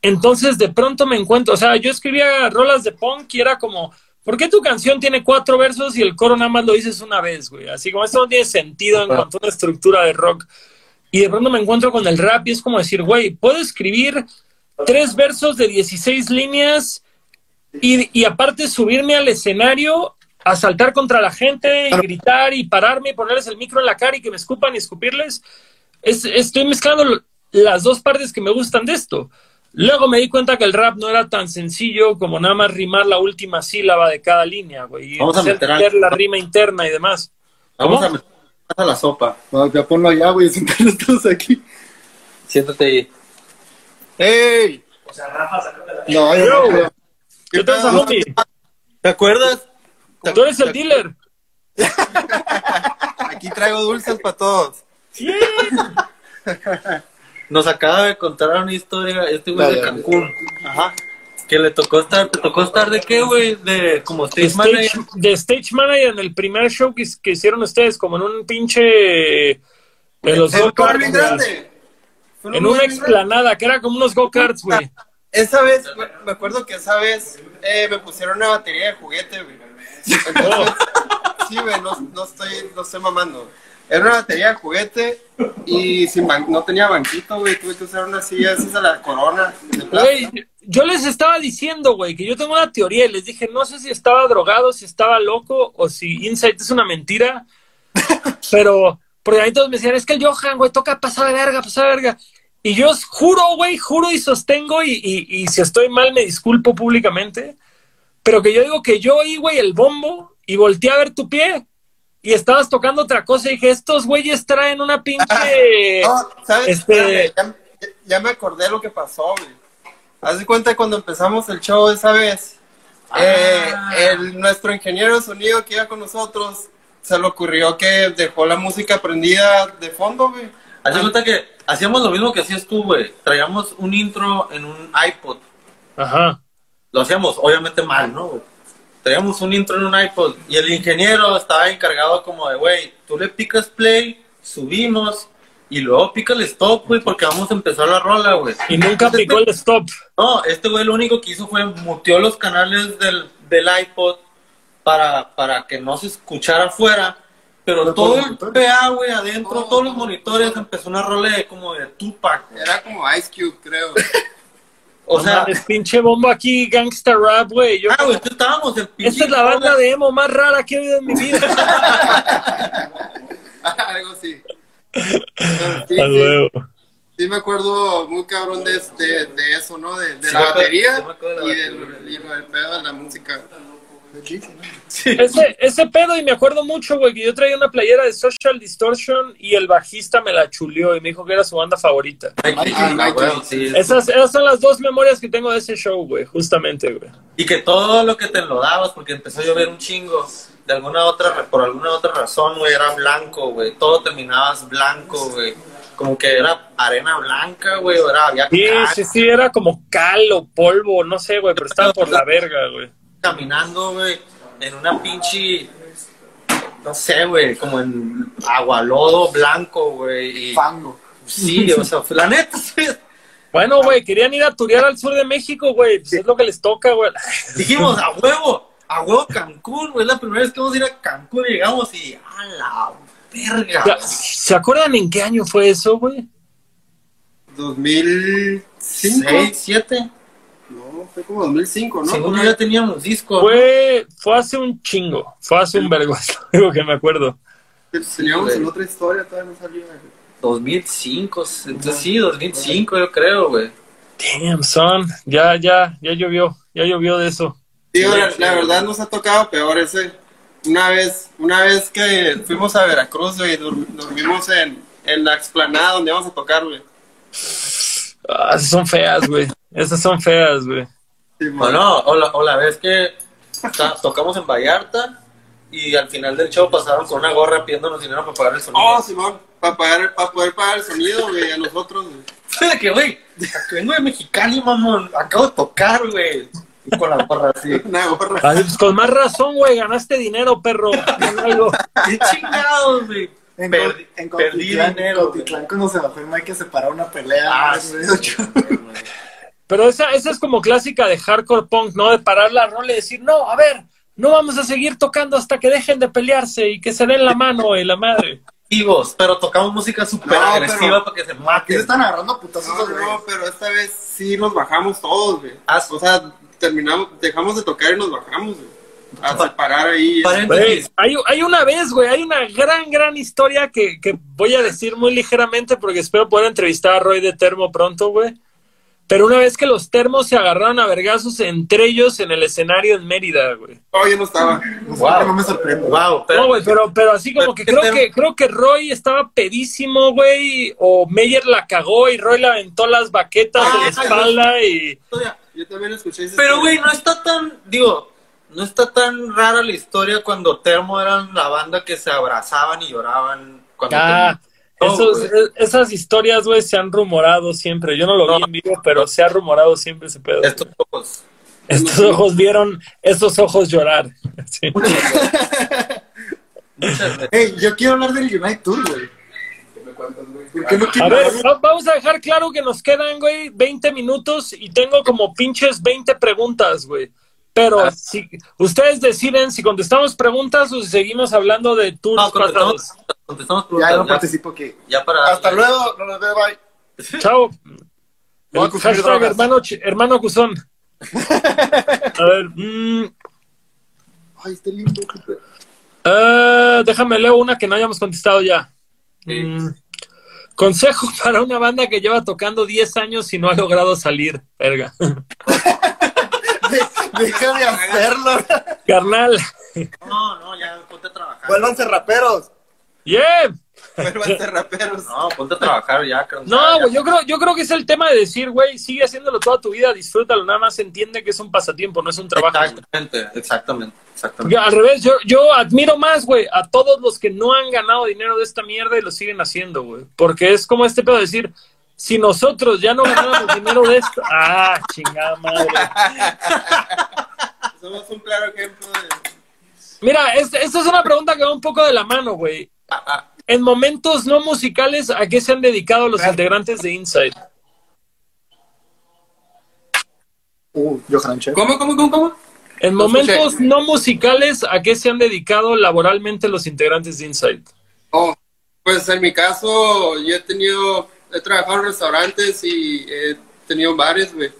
Entonces de pronto me encuentro, o sea, yo escribía rolas de punk y era como, ¿por qué tu canción tiene cuatro versos y el coro nada más lo dices una vez, güey? Así como esto no tiene sentido en cuanto a una estructura de rock. Y de pronto me encuentro con el rap y es como decir, güey, puedo escribir tres versos de 16 líneas y, y aparte subirme al escenario a saltar contra la gente y gritar y pararme y ponerles el micro en la cara y que me escupan y escupirles. Es- estoy mezclando las dos partes que me gustan de esto. Luego me di cuenta que el rap no era tan sencillo como nada más rimar la última sílaba de cada línea, güey. Y Vamos a meter al- la rima interna y demás. Vamos ¿Cómo? a meter a la sopa. No, ya ponlo allá, güey, todos aquí. Siéntate ahí. ¡Ey! No, yo no creo. ¿Qué tal, homie? ¿Te acuerdas? Tú eres el dealer. Aquí traigo dulces para todos. Sí. Nos acaba de contar una historia este güey de Cancún. Ajá. Que le tocó estar, ¿te tocó estar de qué, güey? De como stage manager. de stage manager en el primer show que, que hicieron ustedes, como en un pinche. En los go-karts, grande. Fue En una explanada, que era como unos go-karts, güey. Esa vez, me- me acuerdo que esa vez eh, me pusieron una batería de juguete, güey. Entonces, sí, güey, no, no estoy, no estoy mamando. Era una batería de juguete y sin no tenía banquito, güey. Tuve que usar una silla esas a la corona de plata. Güey, yo les estaba diciendo, güey, que yo tengo una teoría y les dije, no sé si estaba drogado, si estaba loco o si Insight es una mentira, pero porque ahí todos me decían, es que el Johan, güey, toca pasar de verga, pasar de verga. Y yo juro, güey, juro y sostengo y, y, y si estoy mal me disculpo públicamente, pero que yo digo que yo oí, güey, el bombo y volteé a ver tu pie y estabas tocando otra cosa y dije, estos güeyes traen una pinche... No, ¿sabes? Este- Espérame, ya, ya me acordé lo que pasó, güey. Haz de cuenta cuando empezamos el show esa vez, eh, el, nuestro ingeniero de sonido que iba con nosotros, se le ocurrió que dejó la música prendida de fondo, güey. Haz de cuenta que hacíamos lo mismo que hacías tú, güey. Traíamos un intro en un iPod. Ajá. Lo hacíamos, obviamente mal, ¿no, güey? Traíamos un intro en un iPod y el ingeniero estaba encargado como de, güey, tú le picas play, subimos y luego pica el stop, güey, porque vamos a empezar la rola, güey. Y nunca picó el stop. No, este güey lo único que hizo fue muteó los canales del, del iPod para, para que no se escuchara afuera. Pero Pero todo el. PA, güey, adentro, todos los monitores, empezó una rola de como de Tupac. Era como Ice Cube, creo. O No sea, mames, pinche bombo aquí, gangsta rap, güey. Yo- ah, güey, estábamos en pinche Esta es la banda de emo más rara que he oído en mi vida. Algo así. Sí, A sí, huevo. sí me acuerdo muy cabrón de, de, de eso, ¿no? De, de Sí, la batería y, del, y del pedo de la música. Ese, ese pedo, y me acuerdo mucho, güey, que yo traía una playera de Social Distortion y el bajista me la chuleó y me dijo que era su banda favorita. Ah, sí. Esas, esas son las dos memorias que tengo de ese show, güey, justamente, güey. Y que todo lo que te enlodabas, porque empezó a llover un chingo, de alguna otra, por alguna otra razón, güey, era blanco, güey. Todo terminabas blanco, güey. Como que era arena blanca, güey, o era, había Sí, cal sí, sí, era como cal o polvo, no sé, güey, pero estaba por la verga, güey. Caminando, güey, en una pinche, no sé, güey, como en agualodo blanco, güey. y- Fango. Sí, o sea, la neta, sí. Bueno, güey, querían ir a turear al sur de México, güey, pues es lo que les toca, güey. Dijimos, a huevo, a huevo Cancún, güey. Es la primera vez que vamos a ir a Cancún y llegamos y a la verga. ¿Se acuerdan en qué año fue eso, güey? 2005. ¿Seis, siete? No, fue como 2005, ¿no? Según yo ya teníamos disco. Fue, fue hace un chingo. Fue hace un lo único que me acuerdo. Teníamos Sí, en güey. otra historia, todavía no salía. 2005, entonces sí, 2005 yo creo, güey. Damn, son. Ya, ya, ya llovió. Ya llovió de eso. Digo, la, la verdad nos ha tocado peor ese. Una vez, una vez que fuimos a Veracruz, güey, dur- dormimos en, en la explanada donde íbamos a tocar, güey. Ah, esas son feas, güey. Esas son feas, güey. Sí, O la, o la vez que ta- tocamos en Vallarta y al final del show pasaron con una gorra pidiéndonos dinero para pagar el sonido. Oh, Simón, para pagar, para poder pagar el sonido, güey, a nosotros, güey. Que, güey, vengo de Mexicali, mamón. Acabo de tocar, güey. Y con la gorra así. Una gorra. Ay, pues con más razón, güey. Ganaste dinero, perro. ¡Qué chingados, güey! En, Perdi- en perdí Cotitlán, dinero, Cotitlán, cuando se bajó el Mike se paró una pelea. Ah, güey. sí. Pero esa, esa es como clásica de hardcore punk, ¿no? De parar la rola y decir, no, a ver, no vamos a seguir tocando hasta que dejen de pelearse y que se den la mano y la madre. Vivos, pero tocamos música súper No, agresiva pero- para que se Aquí se maten. están agarrando putazos No, no, pero esta vez sí nos bajamos todos, güey. Ah, O sea, terminamos, dejamos de tocar y nos bajamos, güey. A separar ahí. Paréntesis. hay, hay una vez, güey, hay una gran, gran historia que, que voy a decir muy ligeramente porque espero poder entrevistar a Roy de Termo pronto, güey. Pero una vez que los termos se agarraron a vergazos entre ellos en el escenario en Mérida, güey. Oh, yo no estaba. No, no me sorprende. Wow, pero, No, güey, pero, pero así como Pero que ¿qué creo que creo que Roy estaba pedísimo, güey, o Meyer la cagó y Roy le aventó las baquetas Ah, de la espalda y Yo también escuché esa pero güey, no está tan, digo, no está tan rara la historia cuando Termo eran la banda que se abrazaban y lloraban cuando Ah, terminó. Esos- e- esas historias, güey, se han rumorado siempre. Yo no lo vi en vivo, pero se ha rumorado siempre ese pedo. Estos ojos. Estos ojos vieron esos ojos llorar. Sí. Muchas veces. Hey, yo quiero hablar del Unite Tour, güey. ¿Por qué no A ver, vamos a dejar claro que nos quedan, güey, 20 minutos y tengo como pinches 20 preguntas, güey. Pero Ah. si ustedes deciden si contestamos preguntas o si seguimos hablando de tours No, contestamos, pasados. contestamos Ya preguntas. no Ya, participo aquí. ya para. Hasta luego, no nos veo, bye. Chao. Hashtag hermano, hermano Acusón. A ver, mm, Ay, está lindo. eh, déjame leo una que no hayamos contestado ya. Sí. Mm, consejo para una banda que lleva tocando 10 años y no ha logrado salir, verga. De- Deja de hacerlo. Carnal. No, no, ya ponte a trabajar. Vuélvanse raperos. Yeah. Vuelvan a ser raperos. No, ponte a trabajar ya. creo. No, güey, yo creo, yo creo que es el tema de decir, güey, sigue haciéndolo toda tu vida, disfrútalo, nada más entiende que es un pasatiempo, no es un trabajo. Exactamente, exactamente, Porque exactamente. al revés, yo, yo admiro más, güey, a todos los que no han ganado dinero de esta mierda y lo siguen haciendo, güey. Porque es como este pedo de decir, si nosotros ya no ganamos dinero de esto, ah, chingada madre. Somos un claro ejemplo de. Mira, es- esta es una pregunta que va un poco de la mano, güey. En momentos no musicales, ¿a qué se han dedicado los integrantes de Inside? Uh, Johan Chef. ¿Cómo, cómo, cómo, cómo? En No escuché. momentos no musicales, ¿a qué se han dedicado laboralmente los integrantes de Inside? Oh, pues en mi caso, yo he tenido, he trabajado en restaurantes y he tenido bares, güey.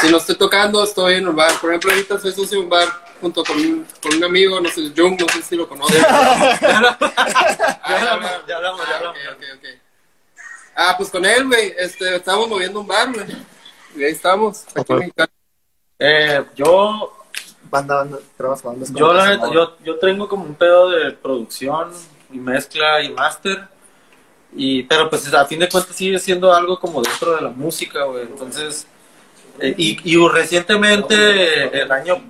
Si no estoy tocando, estoy en un bar. Por ejemplo, ahorita soy socio de un bar junto con un, con un amigo, no sé, Jung, no sé si lo conoces. Ah, Ya hablamos, ya hablamos, ya Ah, hablamos. ok. Ah, pues con él, güey, este, estábamos moviendo un bar, güey. Y ahí estamos, aquí en. Eh, yo, Banda, banda, trabajas con bandas yo, la neta, yo, yo tengo como un pedo de producción y mezcla y máster. Y, pero pues a fin de cuentas sigue siendo algo como dentro de la música, güey. Entonces, eh, y, y recientemente, el año,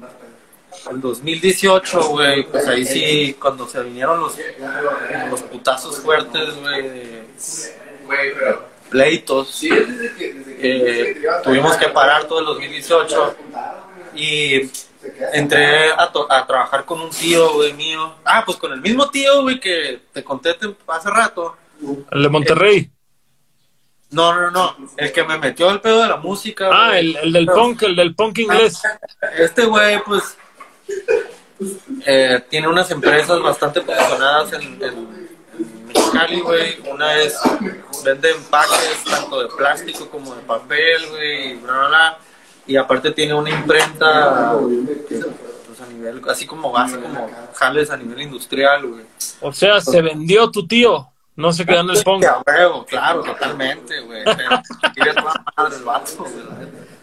el 2018, güey, pues ahí sí, cuando se vinieron los, los putazos fuertes, güey, pleitos, eh, tuvimos que parar todo el 2018 y entré a, a trabajar con un tío, güey, mío. Ah, pues con el mismo tío, güey, que te conté hace rato. El de Monterrey. No, no, no, el que me metió el pedo de la música. Ah, el, el del punk, el del punk inglés. Este güey, pues, eh, tiene unas empresas bastante posicionadas en, en, en Mexicali, güey. Una es, vende empaques tanto de plástico como de papel, güey, y bla, bla, bla. Y aparte tiene una imprenta, pues, a nivel, así como hace como jales a nivel industrial, güey. O sea, se vendió tu tío. No se quedó en el. A huevo, claro, totalmente, güey.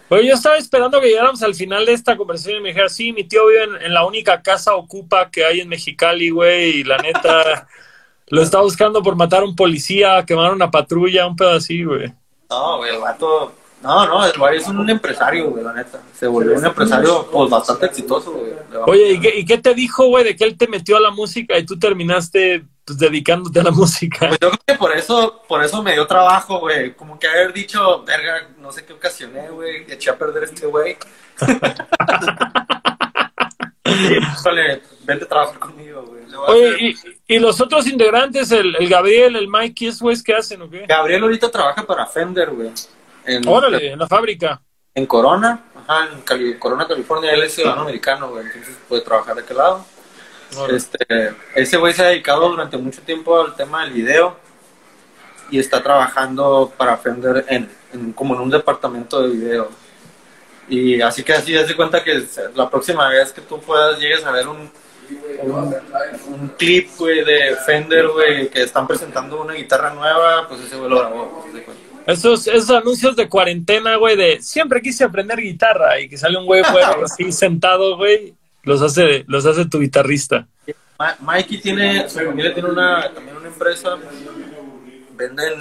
Pero yo estaba esperando que llegáramos al final de esta conversación y me dijera, sí, mi tío vive en, en la única casa ocupa que hay en Mexicali, güey, y la neta lo está buscando por matar a un policía, quemar una patrulla, un pedo así, güey. No, güey, el vato. No, no, el güey es un empresario, güey, la neta. Se volvió un empresario, pues, bastante exitoso, güey. Oye, ¿y qué, y qué te dijo, güey, de que él te metió a la música y tú terminaste pues, dedicándote a la música? Pues yo creo que por eso, por eso me dio trabajo, güey. Como que haber dicho, verga, no sé qué ocasioné, güey, eché a perder este güey. Híjole, vente a trabajar conmigo, güey. Oye, y, y los otros integrantes, el, el Gabriel, el Mike, ¿y esos güeyes qué hacen o qué? Gabriel ahorita trabaja para Fender, güey. En, Órale, en la fábrica. en Corona, ajá, en Cali- Corona, California. Él es ciudadano americano, güey, entonces puede trabajar de aquel lado. Este, ese güey se ha dedicado durante mucho tiempo al tema del video y está trabajando para Fender en, en- como en un departamento de video. Y así que así, de cuenta que la próxima vez que tú puedas llegues a ver un, un, un clip, güey, de Fender, güey, que están presentando una guitarra nueva, pues ese güey lo grabó. Esos, esos anuncios de cuarentena, güey, de siempre quise aprender guitarra y que sale un güey fuera así sentado, güey, los hace, los hace tu guitarrista. Ma- Mikey tiene, su familia tiene una, también una empresa, venden,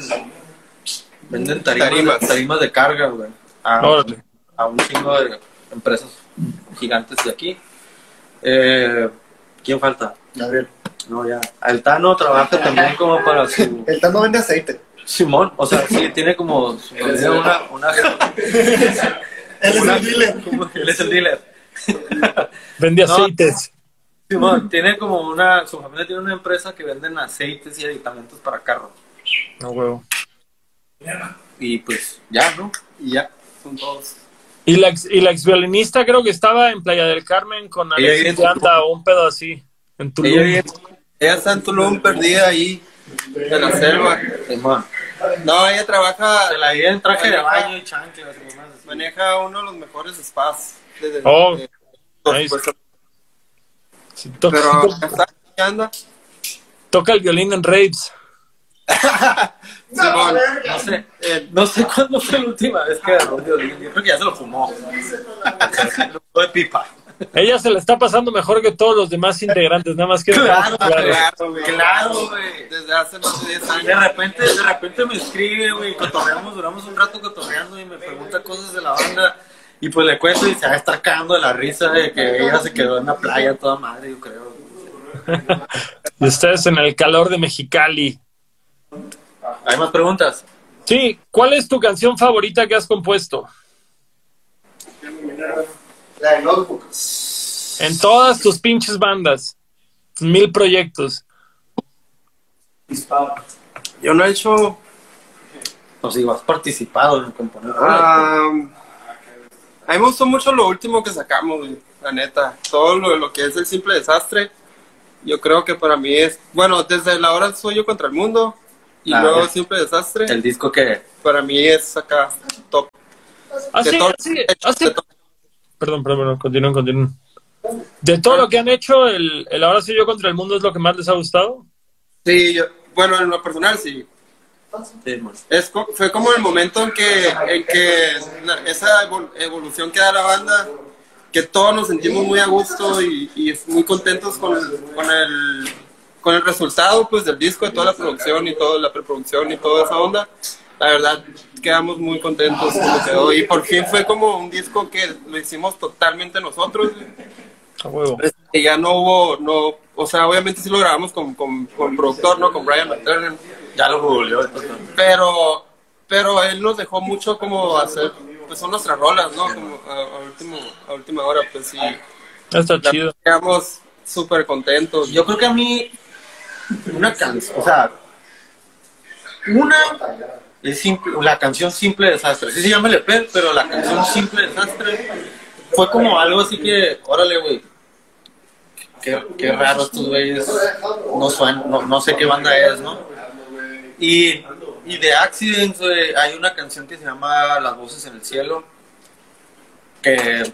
venden tarimas, Tarimas. De, tarimas de carga, güey, a, a un chingo de empresas gigantes de aquí. Eh, ¿Quién falta? Gabriel. No, ya. Altano trabaja también como para su... El Tano vende aceite. Simón, o sea, sí, tiene como una... una Él es el dealer. como- él es el dealer. Vende No. aceites. Simón, tiene como una... Su familia tiene una empresa que venden aceites y aditamentos para carros. No, huevo. Y pues ya, ¿no? Y ya, son todos. Y la, ex, y la ex violinista creo que estaba en Playa del Carmen con Alexis. Llanta o un pedo así. En Tulum. Ella, ella está en Tulum perdida ahí, en la selva. Simón. No, ella trabaja, Se la vive en traje de baño y chanclas. Maneja uno de los mejores spas. Desde, Oh, de- nice. pues, Sí, to- pero to- está, ¿qué anda? toca el violín en raves. No sé, eh, no sé cuándo fue la última vez que agarró un violín. Yo creo que ya se lo fumó. Lo fumó de pipa. Ella se le está pasando mejor que todos los demás integrantes, nada más que Claro, claro. claro, güey. Claro, güey. Desde hace más de 10 De años. repente, de repente me escribe, güey, cotorreamos, duramos un rato cotorreando y me pregunta cosas de la banda. Y pues le cuento y se va a estar cagando de la risa de que ella se quedó en la playa toda madre, yo creo. Y ustedes en el calor de Mexicali. ¿Hay más preguntas? Sí, ¿cuál es tu canción favorita que has compuesto? La de Notebook. En todas tus pinches bandas. Mil proyectos. Yo no he hecho. O si has participado en componer. ah, a mí me gustó mucho lo último que sacamos, güey, la neta. Todo lo, lo que es el simple desastre. Yo creo que para mí es. Bueno, desde la hora soy yo contra el mundo. Y Ah, luego simple desastre. El disco que... Para mí es acá top. Así, De todo- así, de así- todo- Perdón, perdón, perdón, continúen, continúen. De todo lo que han hecho, el, el Ahora soy yo contra el mundo es lo que más les ha gustado. Sí, yo- bueno, en lo personal sí. Es, fue como el momento en que, en que esa evol- evolución que da la banda, que todos nos sentimos muy a gusto y, y muy contentos con, con, el, con el resultado pues, del disco, de toda la producción y toda la preproducción y toda esa onda. La verdad, quedamos muy contentos como quedó. Y por fin fue como un disco que lo hicimos totalmente nosotros. A huevo. Y ya no hubo, no, o sea, obviamente sí lo grabamos con, con, con productor, ¿no? Con Brian McTernan. Ya lo googleó. Pero, pero él nos dejó mucho como hacer, pues son nuestras rolas, ¿no? Como a, a último, a última hora, pues sí. Está chido. Quedamos súper contentos. Yo creo que a mí una canción, o sea, una es simple, la canción Simple Desastre. Sí se llama el pero la canción Simple Desastre fue como algo así que, órale, güey. qué, qué raro estos güeyes, no, suenan, no, no sé qué banda es, ¿no? Y, y de Accidents, güey, hay una canción que se llama Las Voces en el Cielo, que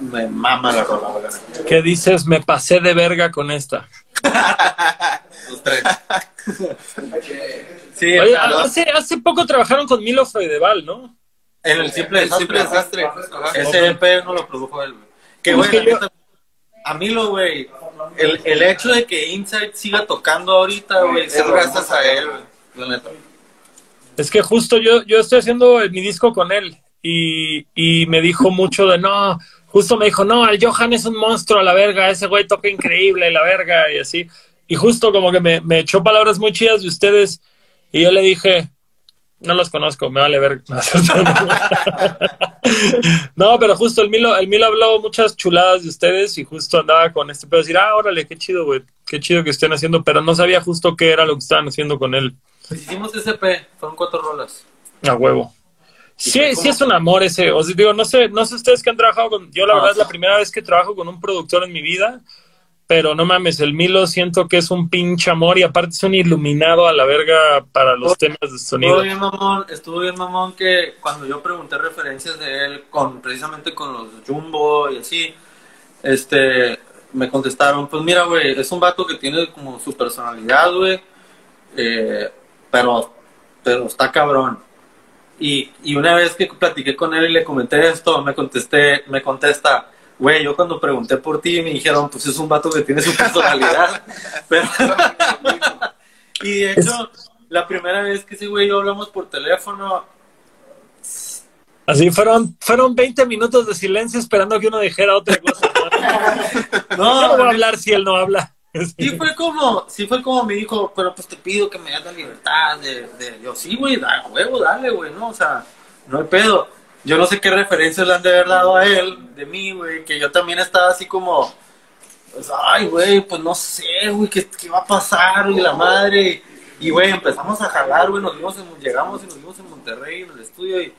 me mama la rola. ¿Qué dices? Me pasé de verga con esta. Los tres. Sí, Oye, claro. hace, hace poco trabajaron con Milo Fedeval, ¿no? en el simple El simple desastre. Ese EP no lo produjo él, güey. Que, Es güey, yo- a mí lo, güey, el, el hecho de que Inside siga tocando ahorita, güey, Es gracias a él, güey. La neta. Es que justo yo, yo estoy haciendo mi disco con él y, y me dijo mucho de no, justo me dijo, no, el Johan es un monstruo a la verga, ese güey toca increíble la verga y así. Y justo como que me, me echó palabras muy chidas de ustedes y yo le dije, no los conozco, me vale ver. No, pero justo el Milo, el Milo habló muchas chuladas de ustedes y justo andaba con este pedo de decir, ah, órale, qué chido, güey, qué chido que estén haciendo, pero no sabía justo qué era lo que estaban haciendo con él. Pues hicimos ese EP, fueron cuatro rolas. A huevo. Sí, sí es un amor ese. O sea, digo, no sé, no sé ustedes que han trabajado con. Yo la Ah, verdad es la primera vez que trabajo con un productor en mi vida. Pero no mames, el Milo siento que es un pinche amor y aparte es un iluminado a la verga para los temas de sonido. Estuvo bien mamón, estuvo bien mamón que cuando yo pregunté referencias de él con precisamente con los Jumbo y así, este, me contestaron, pues mira, güey, es un vato que tiene como su personalidad, güey, eh, pero, pero está cabrón. Y, y una vez que platiqué con él y le comenté esto, me contesté, me contesta, güey, yo cuando pregunté por ti me dijeron, pues es un vato que tiene su personalidad. Pero- y de hecho, la primera vez que ese güey y yo hablamos por teléfono, Así fueron, fueron 20 minutos de silencio esperando que uno dijera otra cosa. Yo no voy a no, hablar si él no habla. Sí fue como, sí fue como me dijo, pero pues te pido que me hagas la libertad de, de- yo, sí, güey, da huevo, dale, güey, no, o sea, no hay pedo. Yo no sé qué referencias le han de haber dado a él, de mí, güey, que yo también estaba así como, pues, ay, güey, pues no sé, güey, ¿qué, qué va a pasar, y la madre, y, güey, empezamos a jalar, güey, nos vimos en, llegamos y nos vimos en Monterrey, en el estudio, y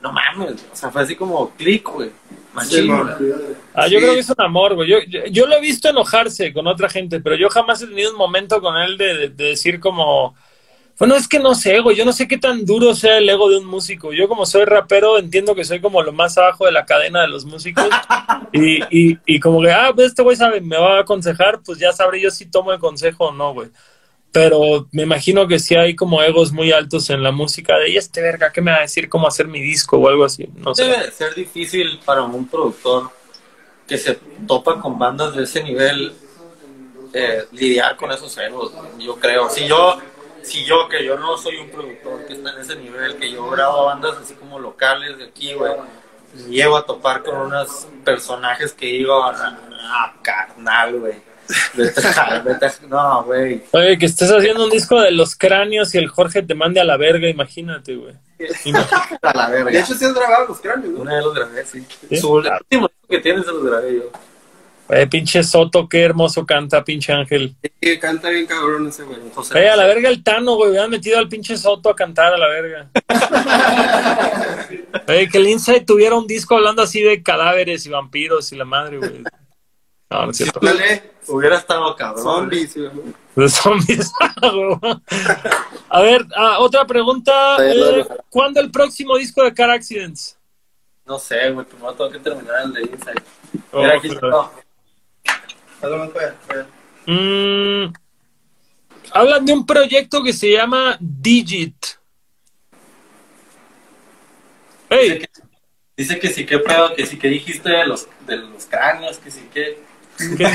no mames, o sea, fue así como clic, güey, machín. Ah, yo Sí. creo que es un amor, güey. Yo, yo, yo lo he visto enojarse con otra gente, pero yo jamás he tenido un momento con él de, de- de decir como... Bueno, es que no sé, güey. Yo no sé qué tan duro sea el ego de un músico. Yo como soy rapero entiendo que soy como lo más abajo de la cadena de los músicos. Y, y, y como que, ah, pues este güey sabe, me va a aconsejar, pues ya sabré yo si tomo el consejo o no, güey. Pero me imagino que sí hay como egos muy altos en la música de, este verga, ¿qué me va a decir cómo hacer mi disco o algo así? No sé. Debe de ser difícil para un productor que se topa con bandas de ese nivel eh, lidiar con esos egos, yo creo. Si yo, si yo, que yo no soy un productor que está en ese nivel, que yo grabo bandas así como locales de aquí, güey, llego a topar con unos personajes que digo, ah, carnal, güey. Vete a- vete a- No, güey. Oye, que estés haciendo un disco de los cráneos y el Jorge te mande a la verga, imagínate, güey. Imagínate. A la De verga. hecho, sí has grabado los cráneos, ¿no? Una vez los grabé, sí. ¿Sí? Su último disco que tienes se los grabé yo. Oye, pinche Soto, qué hermoso canta, pinche Ángel. Sí, canta bien cabrón ese güey. José Oye, a la verga el Tano, güey, hubieran metido al pinche Soto a cantar a la verga. Oye, que el Inside tuviera un disco hablando así de cadáveres y vampiros y la madre, güey. No, no es cierto. Dale, Hubiera estado cabrón. zombies. De zombies. a ver, ah, otra pregunta. eh, ¿Cuándo el próximo disco de Car Accidents? No sé, güey, primero tengo que terminar el de Inside. Oh, Mira, aquí pero-. Mm, hablan de un proyecto que se llama Digit. Dice que, dice que sí, que pedo, que sí, que dijiste de los, de los cráneos, que sí, que. Que,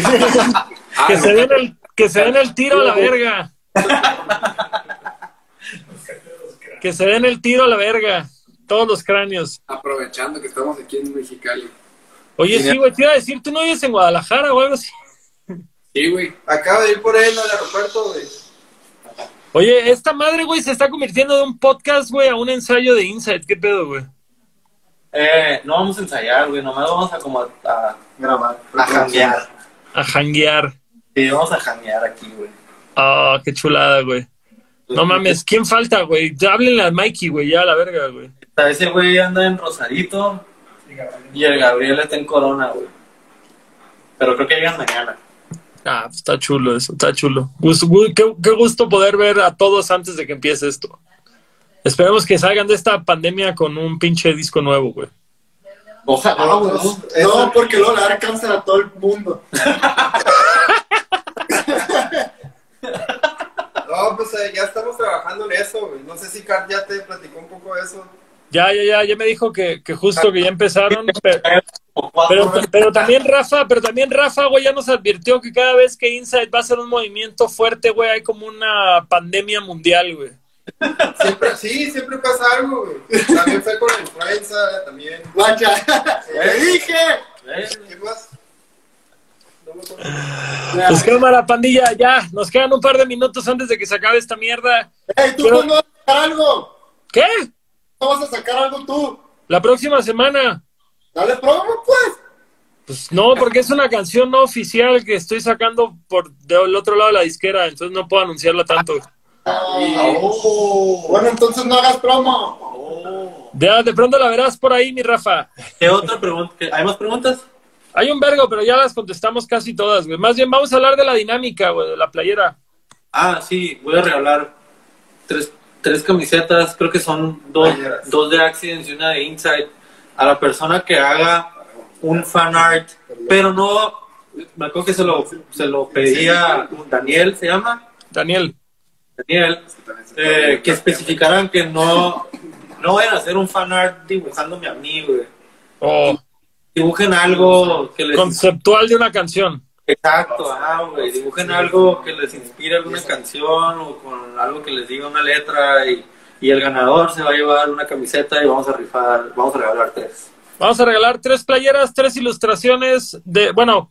que se den el, que se den el tiro a la verga. Que se den el tiro a la verga. Todos los cráneos. Aprovechando que estamos aquí en Mexicali. Oye, sí, güey, te iba a decir, ¿tú no vives en Guadalajara o algo así? Sí, güey. Acaba de ir por él al aeropuerto, güey. Oye, esta madre, güey, se está convirtiendo de un podcast, güey, a un ensayo de Insight. ¿Qué pedo, güey? Eh, no vamos a ensayar, güey, nomás vamos a como a, a Grabar. a janguear. A janguear. Sí, vamos a janguear aquí, güey. Ah, qué chulada, güey. No mames, ¿quién falta, güey? Ya háblenle al Mikey, güey, ya a la verga, güey. Ese güey anda en Rosarito y el Gabriel está en Corona, güey. Pero creo que llegan mañana. Ah, pues está chulo eso, está chulo. Gusto- gu- qué, qué gusto poder ver a todos antes de que empiece esto. Esperemos que salgan de esta pandemia con un pinche disco nuevo, güey. Ojalá, güey. No, no, porque luego le da cáncer a todo el mundo. No, pues eh, ya estamos trabajando en eso, güey. No sé si Car ya te platicó un poco de eso. Ya, ya, ya, ya me dijo que, que justo que ya empezaron, pero, pero también Rafa, pero también Rafa, güey, ya nos advirtió que cada vez que Inside va a ser un movimiento fuerte, güey, hay como una pandemia mundial, güey. Siempre, sí, siempre pasa algo, güey. También fue con la influenza, también. Vaya, te dije. ¿Qué más? No me. Pues cámara, pandilla, ya, nos quedan un par de minutos antes de que se acabe esta mierda. Ey, ¿tú Pero- cuándo vas a sacar algo? ¿Qué? ¿No vas a sacar algo tú? La próxima semana. Dale promo, pues. Pues no, porque es una canción no oficial que estoy sacando por del otro lado de la disquera, entonces no puedo anunciarla tanto. Oh. Bueno, entonces no hagas promo. Ya, de pronto la verás por ahí, mi Rafa. ¿Qué otra pregunta? ¿Qué- ¿Hay más preguntas? Hay un vergo, pero ya las contestamos casi todas, güey. Más bien vamos a hablar de la dinámica, güey, de la playera. Ah, sí, voy a regalar tres, tres camisetas, creo que son dos, Playeras. dos de Accidents y una de Inside, a la persona que haga un fan art, pero no, me acuerdo que se lo, se lo pedía Daniel, ¿se llama? Daniel. Daniel, eh, que especificaran que no, no vayan a hacer un fan art dibujándome a mí, güey. O Dibujen algo que les... conceptual de una canción. Exacto, ah, güey. Dibujen algo que les inspire alguna canción o con algo que les diga una letra y, y el ganador se va a llevar una camiseta y vamos a rifar, vamos a regalar tres. Vamos a regalar tres playeras, tres ilustraciones de, bueno,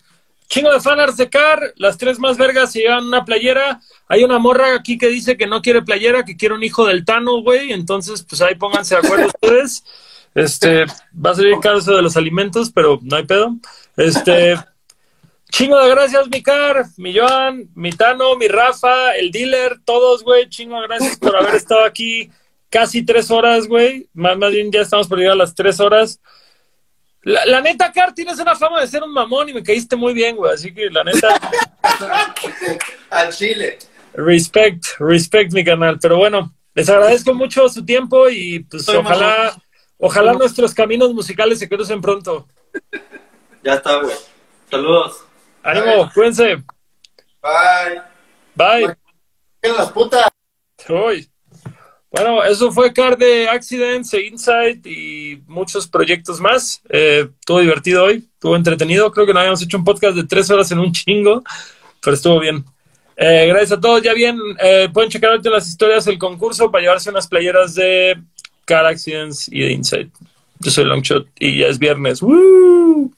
chingo de fanarts de Car, las tres más vergas se llevan una playera. Hay una morra aquí que dice que no quiere playera, que quiere un hijo del Tano, güey. Entonces, pues ahí pónganse de acuerdo ustedes. Este, va a salir caro eso de los alimentos, pero no hay pedo. Este, chingo de gracias, mi Car, mi Joan, mi Tano, mi Rafa, el dealer, todos, güey. Chingo de gracias por haber estado aquí casi tres horas, güey. Más, más bien ya estamos por llegar a las tres horas. La, la neta, Car, tienes una fama de ser un mamón y me caíste muy bien, güey. Así que la neta, Al Chile. respect, respect mi canal. Pero bueno, les agradezco mucho su tiempo y pues ojalá, ojalá nuestros caminos musicales se crucen pronto. Ya está, güey. Saludos. Ánimo, cuídense. Bye. Bye. En las putas. Uy. Bueno, eso fue Car de Accidents e Insight y muchos proyectos más. Eh, divertido hoy, estuvo entretenido. Creo que no habíamos hecho un podcast de tres horas en un chingo, pero estuvo bien. Eh, gracias a todos. Ya bien, eh, pueden checar ahorita las historias el concurso para llevarse unas playeras de Car Accidents y de Insight. Yo soy Longshot y ya es viernes. ¡Woo!